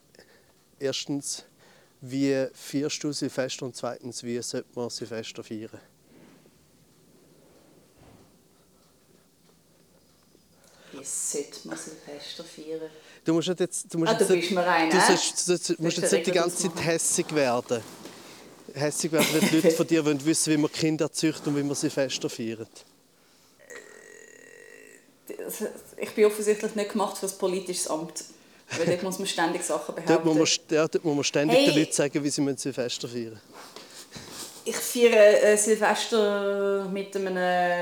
Speaker 1: erstens, wie feierst du Silvester? Und zweitens, wie sollte man Silvester feiern?
Speaker 2: Wie sollte man Silvester feiern?
Speaker 1: Du musst jetzt, du musst
Speaker 2: Ah, du
Speaker 1: jetzt,
Speaker 2: bist mir rein,
Speaker 1: du sollst, du sollst, musst
Speaker 2: Willst
Speaker 1: jetzt nicht die ganze Zeit hässig werden. hässlich werden, wenn die Leute von dir wollen wissen, wie man Kinder züchtet und wie man sie fester feiert.
Speaker 2: Ich bin offensichtlich nicht gemacht für ein politisches Amt. Weil dort muss man ständig Sachen behaupten.
Speaker 1: Dort muss man, ja, dort muss man ständig
Speaker 2: Hey.
Speaker 1: den Leuten sagen, wie sie Silvester feiern
Speaker 2: Ich feiere äh, Silvester mit einem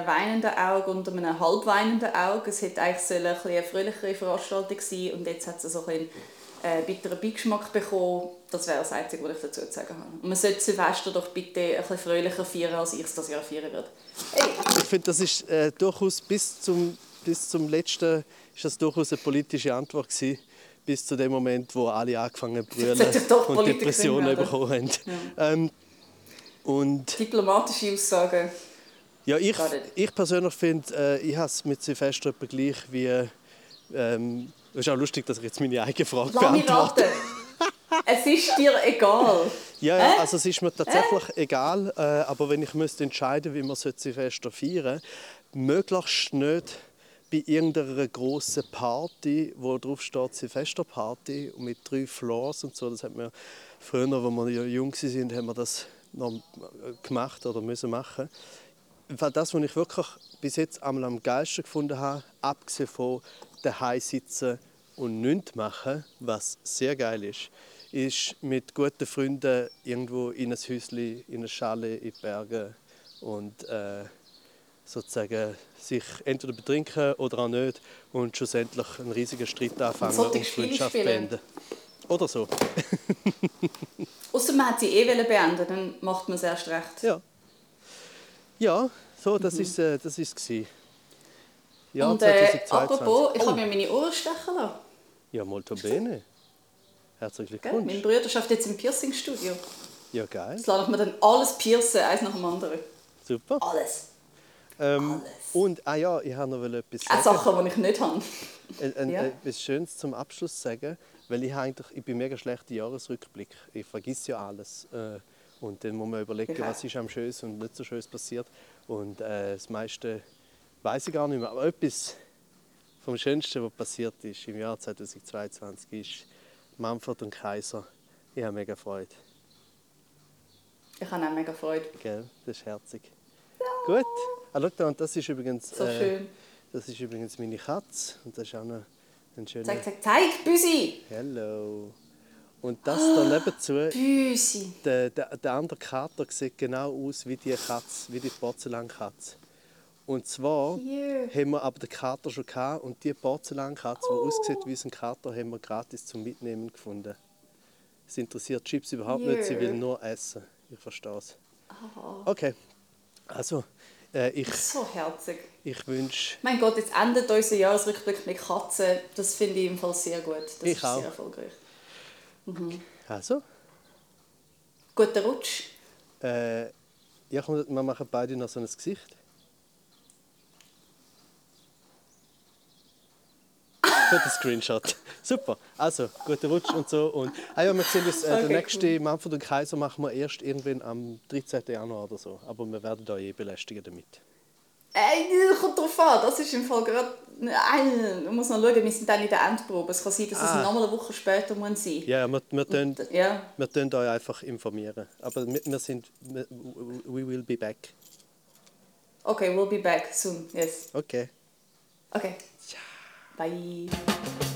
Speaker 2: weinenden Auge und einem halb weinenden Auge. Es hätte eigentlich sollen ein bisschen eine fröhlichere Veranstaltung sein und jetzt hat es so ein äh, bitteren Beigeschmack bekommen. Das wäre das Einzige, was ich dazu zu sagen habe. Und man sollte Silvester doch bitte ein bisschen fröhlicher feiern, als ich es das Jahr feiern werde. Hey,
Speaker 1: Ich finde, das ist äh, durchaus bis zum, bis zum letzten ist das durchaus eine politische Antwort gewesen, bis zu dem Moment, wo alle angefangen haben zu brüllen und Depressionen bekommen haben. Ähm, und
Speaker 2: diplomatische Aussagen.
Speaker 1: ja, ich, ich persönlich finde, äh, ich habe es mit Silvester etwa gleich wie... Ähm, es ist auch lustig, dass ich jetzt meine eigene Frage
Speaker 2: Lass
Speaker 1: beantworte.
Speaker 2: es ist dir egal.
Speaker 1: Ja, ja, also es ist mir tatsächlich egal, äh, aber wenn ich müsste entscheiden, wie man Silvester feiern, möglichst nicht bei irgendeiner grossen Party, wo drauf steht Silvesterparty und mit drei Floors und so. Das hat wir früher, als wir jung waren, haben wir das noch gemacht oder müssen machen. Fall das, was ich wirklich bis jetzt am geilsten gefunden habe, abgesehen von daheim sitzen und nichts machen, was sehr geil ist, ist mit guten Freunden irgendwo in ein Häuschen, in eine Schale, in die Berge und äh, sozusagen sich entweder betrinken oder auch nicht und schlussendlich einen riesigen Streit anfangen und
Speaker 2: Spiele
Speaker 1: Freundschaft beenden. Oder so.
Speaker 2: Außer man hat sie eh beenden, dann macht man es erst recht.
Speaker 1: Ja. Ja, so, das ist äh, das ist gsi. Ja,
Speaker 2: und äh,
Speaker 1: 2022.
Speaker 2: apropos, ich
Speaker 1: oh.
Speaker 2: habe mir meine Ohren stechen lassen.
Speaker 1: Ja, molto bene. Herzlichen
Speaker 2: Gell?
Speaker 1: Glückwunsch.
Speaker 2: Mein Bruder schafft jetzt im Piercing-Studio.
Speaker 1: Ja, geil.
Speaker 2: Jetzt lasse ich mir dann alles piercen, eins nach dem anderen.
Speaker 1: Super.
Speaker 2: Alles.
Speaker 1: Ähm, und, ah ja, ich habe noch etwas
Speaker 2: Auch
Speaker 1: sagen.
Speaker 2: Sachen, die ich nicht habe.
Speaker 1: Ein, ein,
Speaker 2: Ja.
Speaker 1: Etwas Schönes zum Abschluss sagen, weil ich, eigentlich, ich bin mega schlechter Jahresrückblick. Ich vergiss ja alles. Äh, und dann muss man überlegen,
Speaker 2: Okay.
Speaker 1: was ist am schönsten und nicht so schön passiert. Und äh, das meiste weiß ich gar nicht mehr. Aber etwas vom Schönsten, was passiert ist im Jahr 2022, ist Manfred und Kaiser. Ich habe mega Freude.
Speaker 2: Ich habe auch mega Freude.
Speaker 1: Gell? Das ist herzig. Gut. Ah, schau und das ist übrigens.
Speaker 2: So schön.
Speaker 1: Das ist übrigens meine Katze. Und das ist auch noch ein schöner.
Speaker 2: Zeig, zeig, zeig, Büsi!
Speaker 1: Hello. Und das da nebenzu,
Speaker 2: Büsi!
Speaker 1: der, der, der andere Kater sieht genau aus wie die Katze, wie die Porzellankatze. Und zwar
Speaker 2: Yeah.
Speaker 1: haben wir aber den Kater schon gehabt und die Porzellankatze, die aussieht wie ein Kater, haben wir gratis zum Mitnehmen gefunden. Es interessiert Chips überhaupt nicht, sie will
Speaker 2: Yeah.
Speaker 1: nur essen. Ich verstehe es. Okay, also äh, ich,
Speaker 2: So herzig.
Speaker 1: ich wünsche
Speaker 2: Mein Gott, jetzt endet unser Jahresrückblick mit Katzen. Das finde ich im Fall sehr gut. Das
Speaker 1: Ich
Speaker 2: ist
Speaker 1: auch.
Speaker 2: sehr erfolgreich.
Speaker 1: also
Speaker 2: Guten Rutsch.
Speaker 1: äh, ja, komm, wir machen beide noch so ein Gesicht. Für den Screenshot. Super. Also, guten Rutsch und so. Und, ah ja, wir sehen uns, äh,
Speaker 2: Okay,
Speaker 1: den nächsten Manfred und Kaiser machen wir erst irgendwann am 13. Januar oder so. Aber wir werden da eh belästigen damit.
Speaker 2: Ey, kommt drauf an. Das ist im Fall gerade... Nein, man muss noch schauen, wir sind dann in der Endprobe. Es kann sein, dass es
Speaker 1: Ah.
Speaker 2: nochmal eine Woche später muss sein
Speaker 1: Ja, wir, wir, tun,
Speaker 2: Ja,
Speaker 1: wir tun euch einfach informieren. Aber wir, wir sind, wir, we will be back.
Speaker 2: okay, we'll be back soon. Yes.
Speaker 1: Okay.
Speaker 2: Okay. 拜。